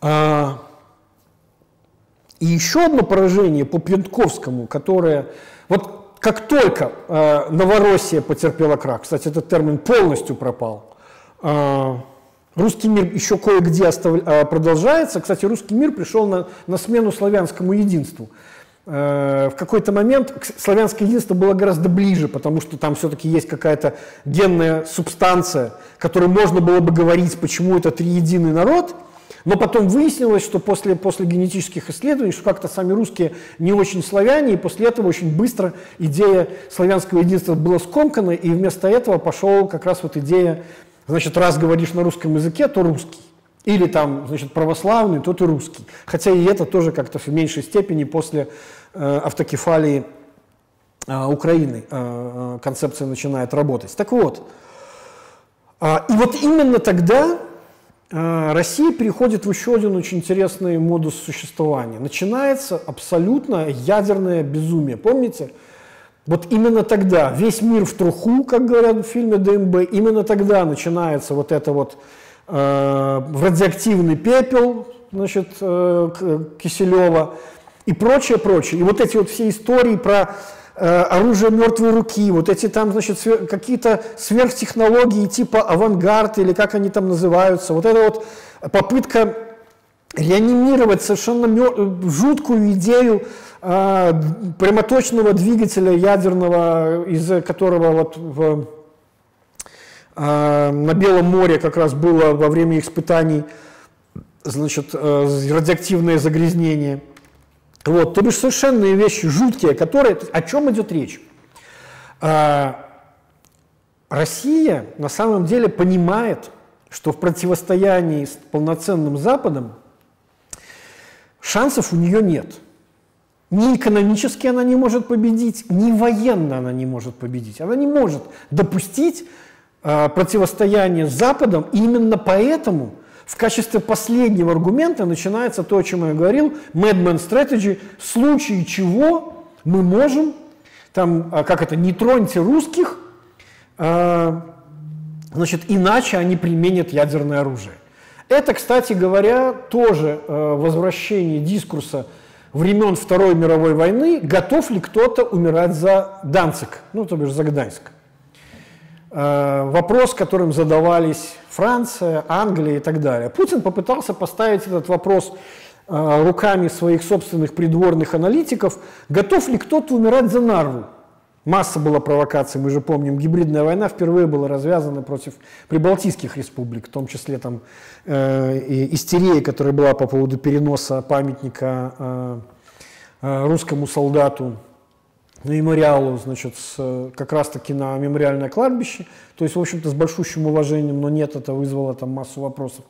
а, и еще одно поражение по Пьянковскому, которое, вот как только а, Новороссия потерпела крах, кстати, этот термин полностью пропал, а, Русский мир еще кое-где остав... А, продолжается. Кстати, русский мир пришел на, на смену славянскому единству. Э, в какой-то момент славянское единство было гораздо ближе, потому что там все-таки есть какая-то генная субстанция, которой можно было бы говорить, почему это триединый народ. Но потом выяснилось, что после, после генетических исследований, что как-то сами русские не очень славяне, и после этого очень быстро идея славянского единства была скомкана, и вместо этого пошел как раз вот идея Значит, раз говоришь на русском языке, то русский. Или там, значит, православный, то ты русский. Хотя и это тоже как-то в меньшей степени после автокефалии э, Украины э, э концепция начинает работать. Так вот, э, и вот именно тогда э, Россия переходит в еще один очень интересный модус существования. Начинается абсолютно ядерное безумие. Помните? Вот именно тогда весь мир в труху, как говорят в фильме ДМБ, именно тогда начинается вот это вот э, радиоактивный пепел, значит, э, Киселева и прочее, прочее. И вот эти вот все истории про э, оружие мертвой руки, вот эти там, значит, свер- какие-то сверхтехнологии типа авангард или как они там называются, вот это вот попытка реанимировать совершенно жуткую идею э, прямоточного двигателя ядерного, из которого вот в, э, на Белом море как раз было во время испытаний значит, э, радиоактивное загрязнение. Вот, то бишь совершенные вещи жуткие, которые... О чем идет речь? Э, Россия на самом деле понимает, что в противостоянии с полноценным Западом шансов у нее нет. Ни экономически она не может победить, ни военно она не может победить. Она не может допустить э, противостояние с Западом, и именно поэтому в качестве последнего аргумента начинается то, о чем я говорил, Madman Strategy, в случае чего мы можем, там, а, как это, не троньте русских, э, значит, иначе они применят ядерное оружие. Это, кстати говоря, тоже э, возвращение дискурса времен Второй мировой войны, готов ли кто-то умирать за Данцик, ну, то бишь за Гданьск. Э, вопрос, которым задавались Франция, Англия и так далее. Путин попытался поставить этот вопрос э, руками своих собственных придворных аналитиков, готов ли кто-то умирать за Нарву. Масса была провокаций, мы же помним, гибридная война впервые была развязана против прибалтийских республик, в том числе там э, истерия, которая была по поводу переноса памятника э, э, русскому солдату мемориалу, значит, с, как раз-таки на мемориальное кладбище, то есть, в общем-то, с большущим уважением, но нет, это вызвало там массу вопросов.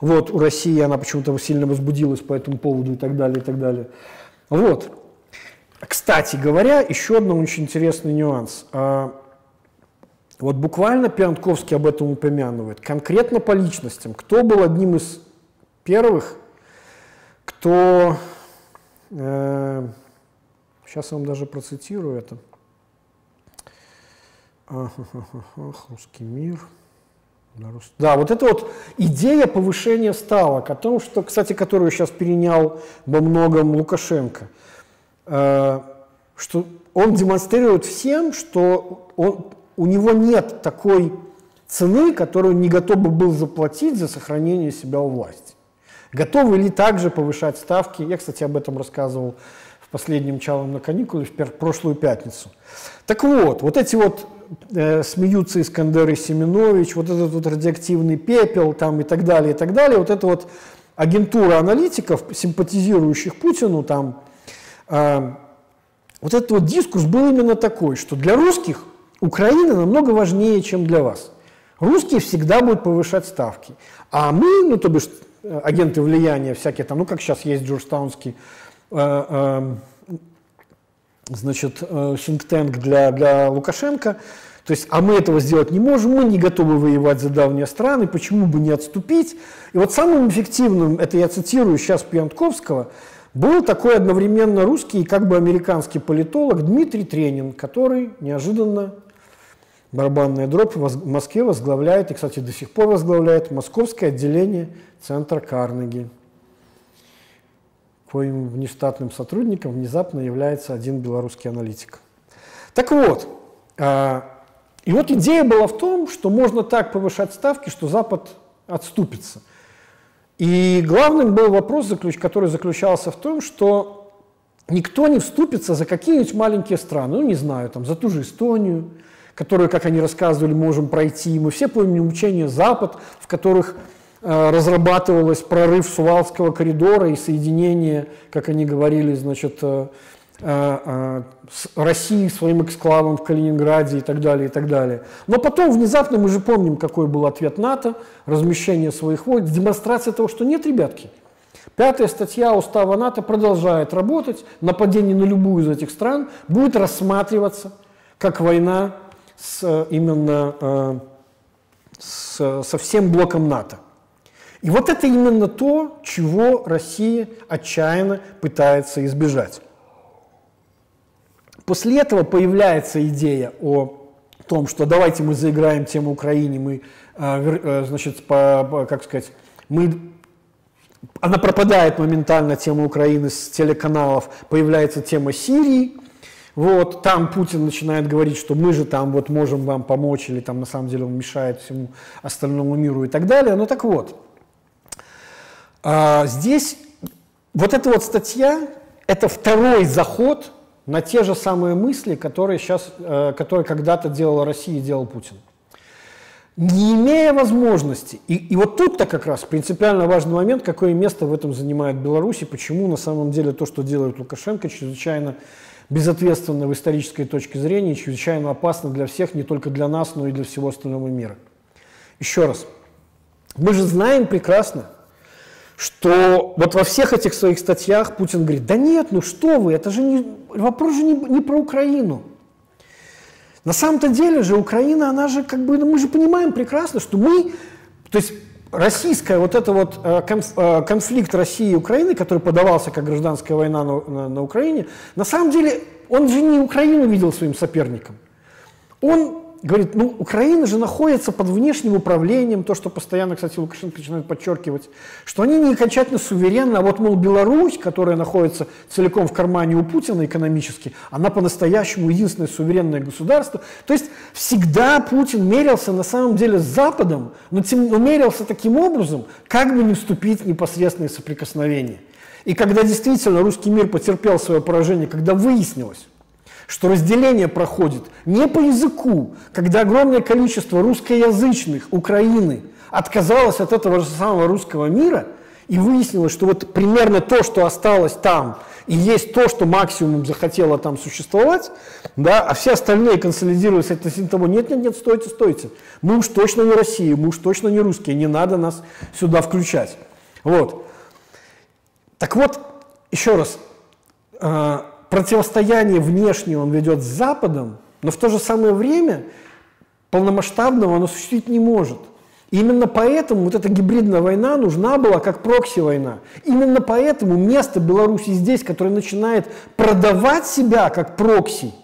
Вот, у России она почему-то сильно возбудилась по этому поводу и так далее, и так далее. Вот. Кстати говоря, еще один очень интересный нюанс. А, вот буквально Пиантковский об этом упомянывает. Конкретно по личностям. Кто был одним из первых, кто... Э, сейчас я вам даже процитирую это. Ах, русский мир. Да, вот это вот идея повышения ставок, о том, что, кстати, которую сейчас перенял во многом Лукашенко – Э, что он демонстрирует всем, что он, у него нет такой цены, которую не готов бы был заплатить за сохранение себя у власти. Готовы ли также повышать ставки? Я, кстати, об этом рассказывал в последнем «Чалом на каникулы» в прошлую пятницу. Так вот, вот эти вот э, смеются Искандер и Семенович, вот этот вот радиоактивный пепел там и так далее, и так далее, вот эта вот агентура аналитиков, симпатизирующих Путину, там, а, вот этот вот дискурс был именно такой, что для русских Украина намного важнее, чем для вас. Русские всегда будут повышать ставки. А мы, ну то бишь э, агенты влияния всякие там, ну как сейчас есть джорджтаунский э, э, значит, think для, для Лукашенко, то есть, а мы этого сделать не можем, мы не готовы воевать за давние страны, почему бы не отступить? И вот самым эффективным, это я цитирую сейчас Пьянковского, был такой одновременно русский и как бы американский политолог Дмитрий Тренин, который неожиданно барабанная дробь в Москве возглавляет, и, кстати, до сих пор возглавляет московское отделение Центра Карнеги, коим внештатным сотрудником внезапно является один белорусский аналитик. Так вот, а, и вот идея была в том, что можно так повышать ставки, что Запад отступится – и главным был вопрос, который заключался в том, что никто не вступится за какие-нибудь маленькие страны, ну не знаю, там, за ту же Эстонию, которую, как они рассказывали, можем пройти. Мы все помним учение Запад, в которых разрабатывалось прорыв Сувалского коридора и соединение, как они говорили, значит, э, Э, э, России своим эксклавом в Калининграде и так далее, и так далее. Но потом внезапно, мы же помним, какой был ответ НАТО, размещение своих войск, демонстрация того, что нет, ребятки. Пятая статья Устава НАТО продолжает работать, нападение на любую из этих стран будет рассматриваться как война с, именно с, со всем блоком НАТО. И вот это именно то, чего Россия отчаянно пытается избежать. После этого появляется идея о том, что давайте мы заиграем тему Украине, мы, э, э, значит, по, как сказать, мы она пропадает моментально, тема Украины с телеканалов, появляется тема Сирии, вот, там Путин начинает говорить, что мы же там вот можем вам помочь, или там на самом деле он мешает всему остальному миру и так далее. Ну так вот, а, здесь вот эта вот статья, это второй заход на те же самые мысли, которые, сейчас, э, которые когда-то делала Россия и делал Путин. Не имея возможности, и, и вот тут-то как раз принципиально важный момент, какое место в этом занимает Беларусь, и почему на самом деле то, что делает Лукашенко, чрезвычайно безответственно в исторической точке зрения, чрезвычайно опасно для всех, не только для нас, но и для всего остального мира. Еще раз, мы же знаем прекрасно, что вот во всех этих своих статьях Путин говорит, да нет, ну что вы, это же не, вопрос же не, не про Украину. На самом-то деле же Украина, она же как бы, ну, мы же понимаем прекрасно, что мы, то есть российская вот это вот э, э, конфликт России и Украины, который подавался как гражданская война на, на, на Украине, на самом деле он же не Украину видел своим соперником. Он говорит, ну, Украина же находится под внешним управлением, то, что постоянно, кстати, Лукашенко начинает подчеркивать, что они не окончательно суверенны, а вот, мол, Беларусь, которая находится целиком в кармане у Путина экономически, она по-настоящему единственное суверенное государство. То есть всегда Путин мерился на самом деле с Западом, но, тем, но мерился таким образом, как бы не вступить в непосредственные соприкосновения. И когда действительно русский мир потерпел свое поражение, когда выяснилось, что разделение проходит не по языку, когда огромное количество русскоязычных Украины отказалось от этого же самого русского мира, и выяснилось, что вот примерно то, что осталось там, и есть то, что максимум захотело там существовать, да, а все остальные консолидировались относительно того, нет, нет, нет, стойте, стойте, мы уж точно не Россия, мы уж точно не русские, не надо нас сюда включать. Вот. Так вот, еще раз, э, противостояние внешнее он ведет с Западом, но в то же самое время полномасштабного он осуществить не может. Именно поэтому вот эта гибридная война нужна была как прокси-война. Именно поэтому место Беларуси здесь, которое начинает продавать себя как прокси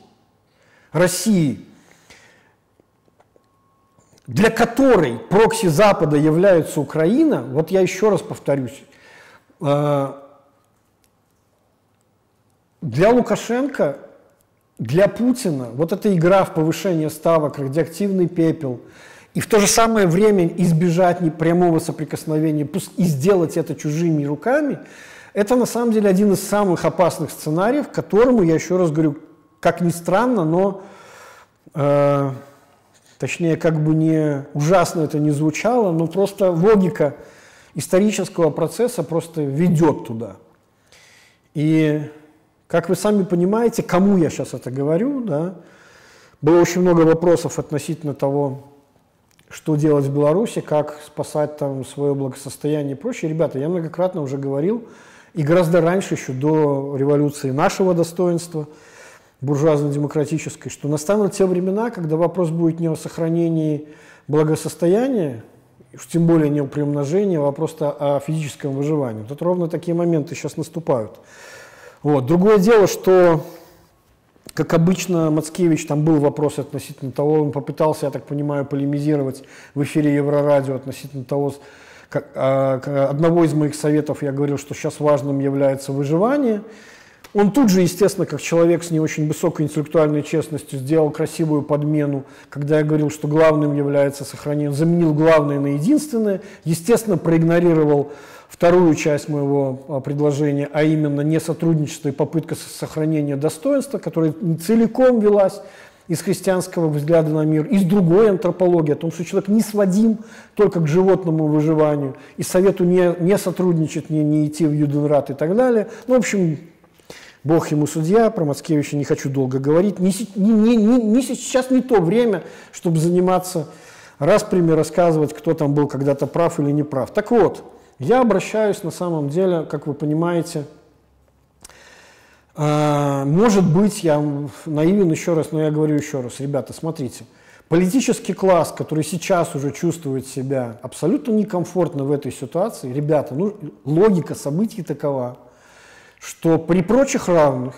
России, для которой прокси Запада является Украина, вот я еще раз повторюсь, э, для Лукашенко, для Путина вот эта игра в повышение ставок, радиоактивный пепел, и в то же самое время избежать непрямого соприкосновения и сделать это чужими руками, это на самом деле один из самых опасных сценариев, которому, я еще раз говорю, как ни странно, но э, точнее, как бы не ужасно это не звучало, но просто логика исторического процесса просто ведет туда. И как вы сами понимаете, кому я сейчас это говорю, да, было очень много вопросов относительно того, что делать в Беларуси, как спасать там свое благосостояние и прочее. Ребята, я многократно уже говорил, и гораздо раньше, еще до революции нашего достоинства, буржуазно-демократической, что настанут те времена, когда вопрос будет не о сохранении благосостояния, уж тем более не о приумножении, а вопрос о физическом выживании. Тут ровно такие моменты сейчас наступают. Вот. Другое дело, что, как обычно, Мацкевич, там был вопрос относительно того, он попытался, я так понимаю, полемизировать в эфире Еврорадио относительно того, как, а, одного из моих советов я говорил, что сейчас важным является выживание. Он тут же, естественно, как человек с не очень высокой интеллектуальной честностью, сделал красивую подмену, когда я говорил, что главным является сохранение, заменил главное на единственное, естественно, проигнорировал вторую часть моего а, предложения, а именно не сотрудничество и попытка сохранения достоинства, которая целиком велась из христианского взгляда на мир, из другой антропологии, о том, что человек не сводим только к животному выживанию, и совету не, не сотрудничать, не, не идти в Юденрат и так далее. Ну, в общем, Бог ему судья, про Мацкевича не хочу долго говорить. Не, не, не, не, сейчас не то время, чтобы заниматься распрями, рассказывать, кто там был когда-то прав или не прав. Так вот, я обращаюсь на самом деле, как вы понимаете, э, может быть, я наивен еще раз, но я говорю еще раз, ребята, смотрите, Политический класс, который сейчас уже чувствует себя абсолютно некомфортно в этой ситуации, ребята, ну, логика событий такова, что при прочих равных,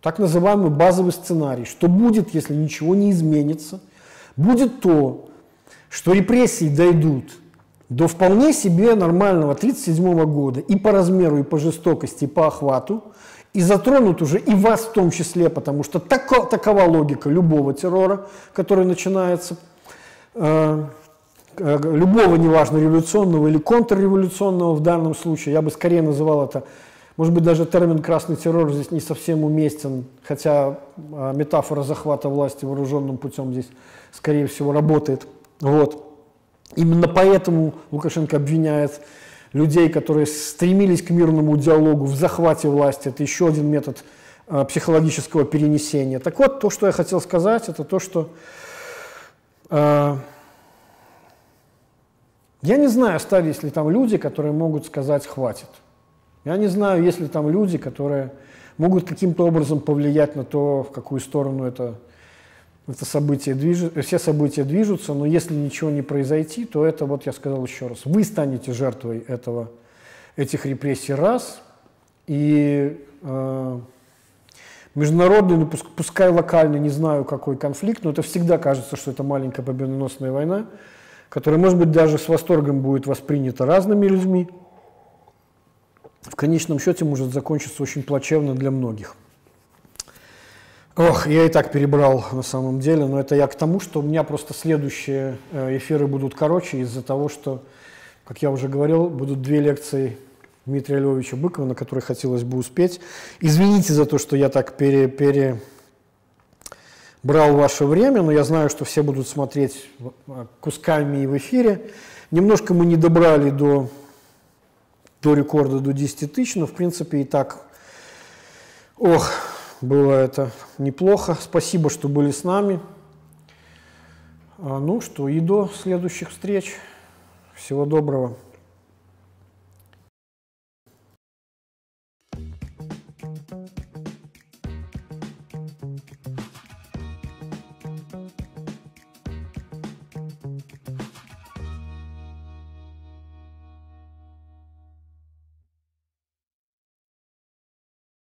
так называемый базовый сценарий, что будет, если ничего не изменится, будет то, что репрессии дойдут до вполне себе нормального 1937 года и по размеру, и по жестокости, и по охвату, и затронут уже и вас в том числе, потому что тако, такова логика любого террора, который начинается, э, э, любого, неважно, революционного или контрреволюционного в данном случае, я бы скорее называл это, может быть, даже термин «красный террор» здесь не совсем уместен, хотя э, метафора захвата власти вооруженным путем здесь, скорее всего, работает. Вот. Именно поэтому Лукашенко обвиняет людей, которые стремились к мирному диалогу в захвате власти. Это еще один метод э, психологического перенесения. Так вот, то, что я хотел сказать, это то, что э, я не знаю, остались ли там люди, которые могут сказать «хватит». Я не знаю, есть ли там люди, которые могут каким-то образом повлиять на то, в какую сторону это это событие движет, все события движутся, но если ничего не произойти, то это, вот я сказал еще раз, вы станете жертвой этого, этих репрессий. Раз, и э, международный, ну, пускай локальный, не знаю какой конфликт, но это всегда кажется, что это маленькая победоносная война, которая, может быть, даже с восторгом будет воспринята разными людьми, в конечном счете может закончиться очень плачевно для многих. Ох, я и так перебрал на самом деле, но это я к тому, что у меня просто следующие э, эфиры будут короче из-за того, что, как я уже говорил, будут две лекции Дмитрия Львовича Быкова, на которые хотелось бы успеть. Извините за то, что я так пере, пере брал ваше время, но я знаю, что все будут смотреть э, кусками и в эфире. Немножко мы не добрали до, до рекорда, до 10 тысяч, но в принципе и так... Ох, было это неплохо. Спасибо, что были с нами. А, ну что, и до следующих встреч. Всего доброго.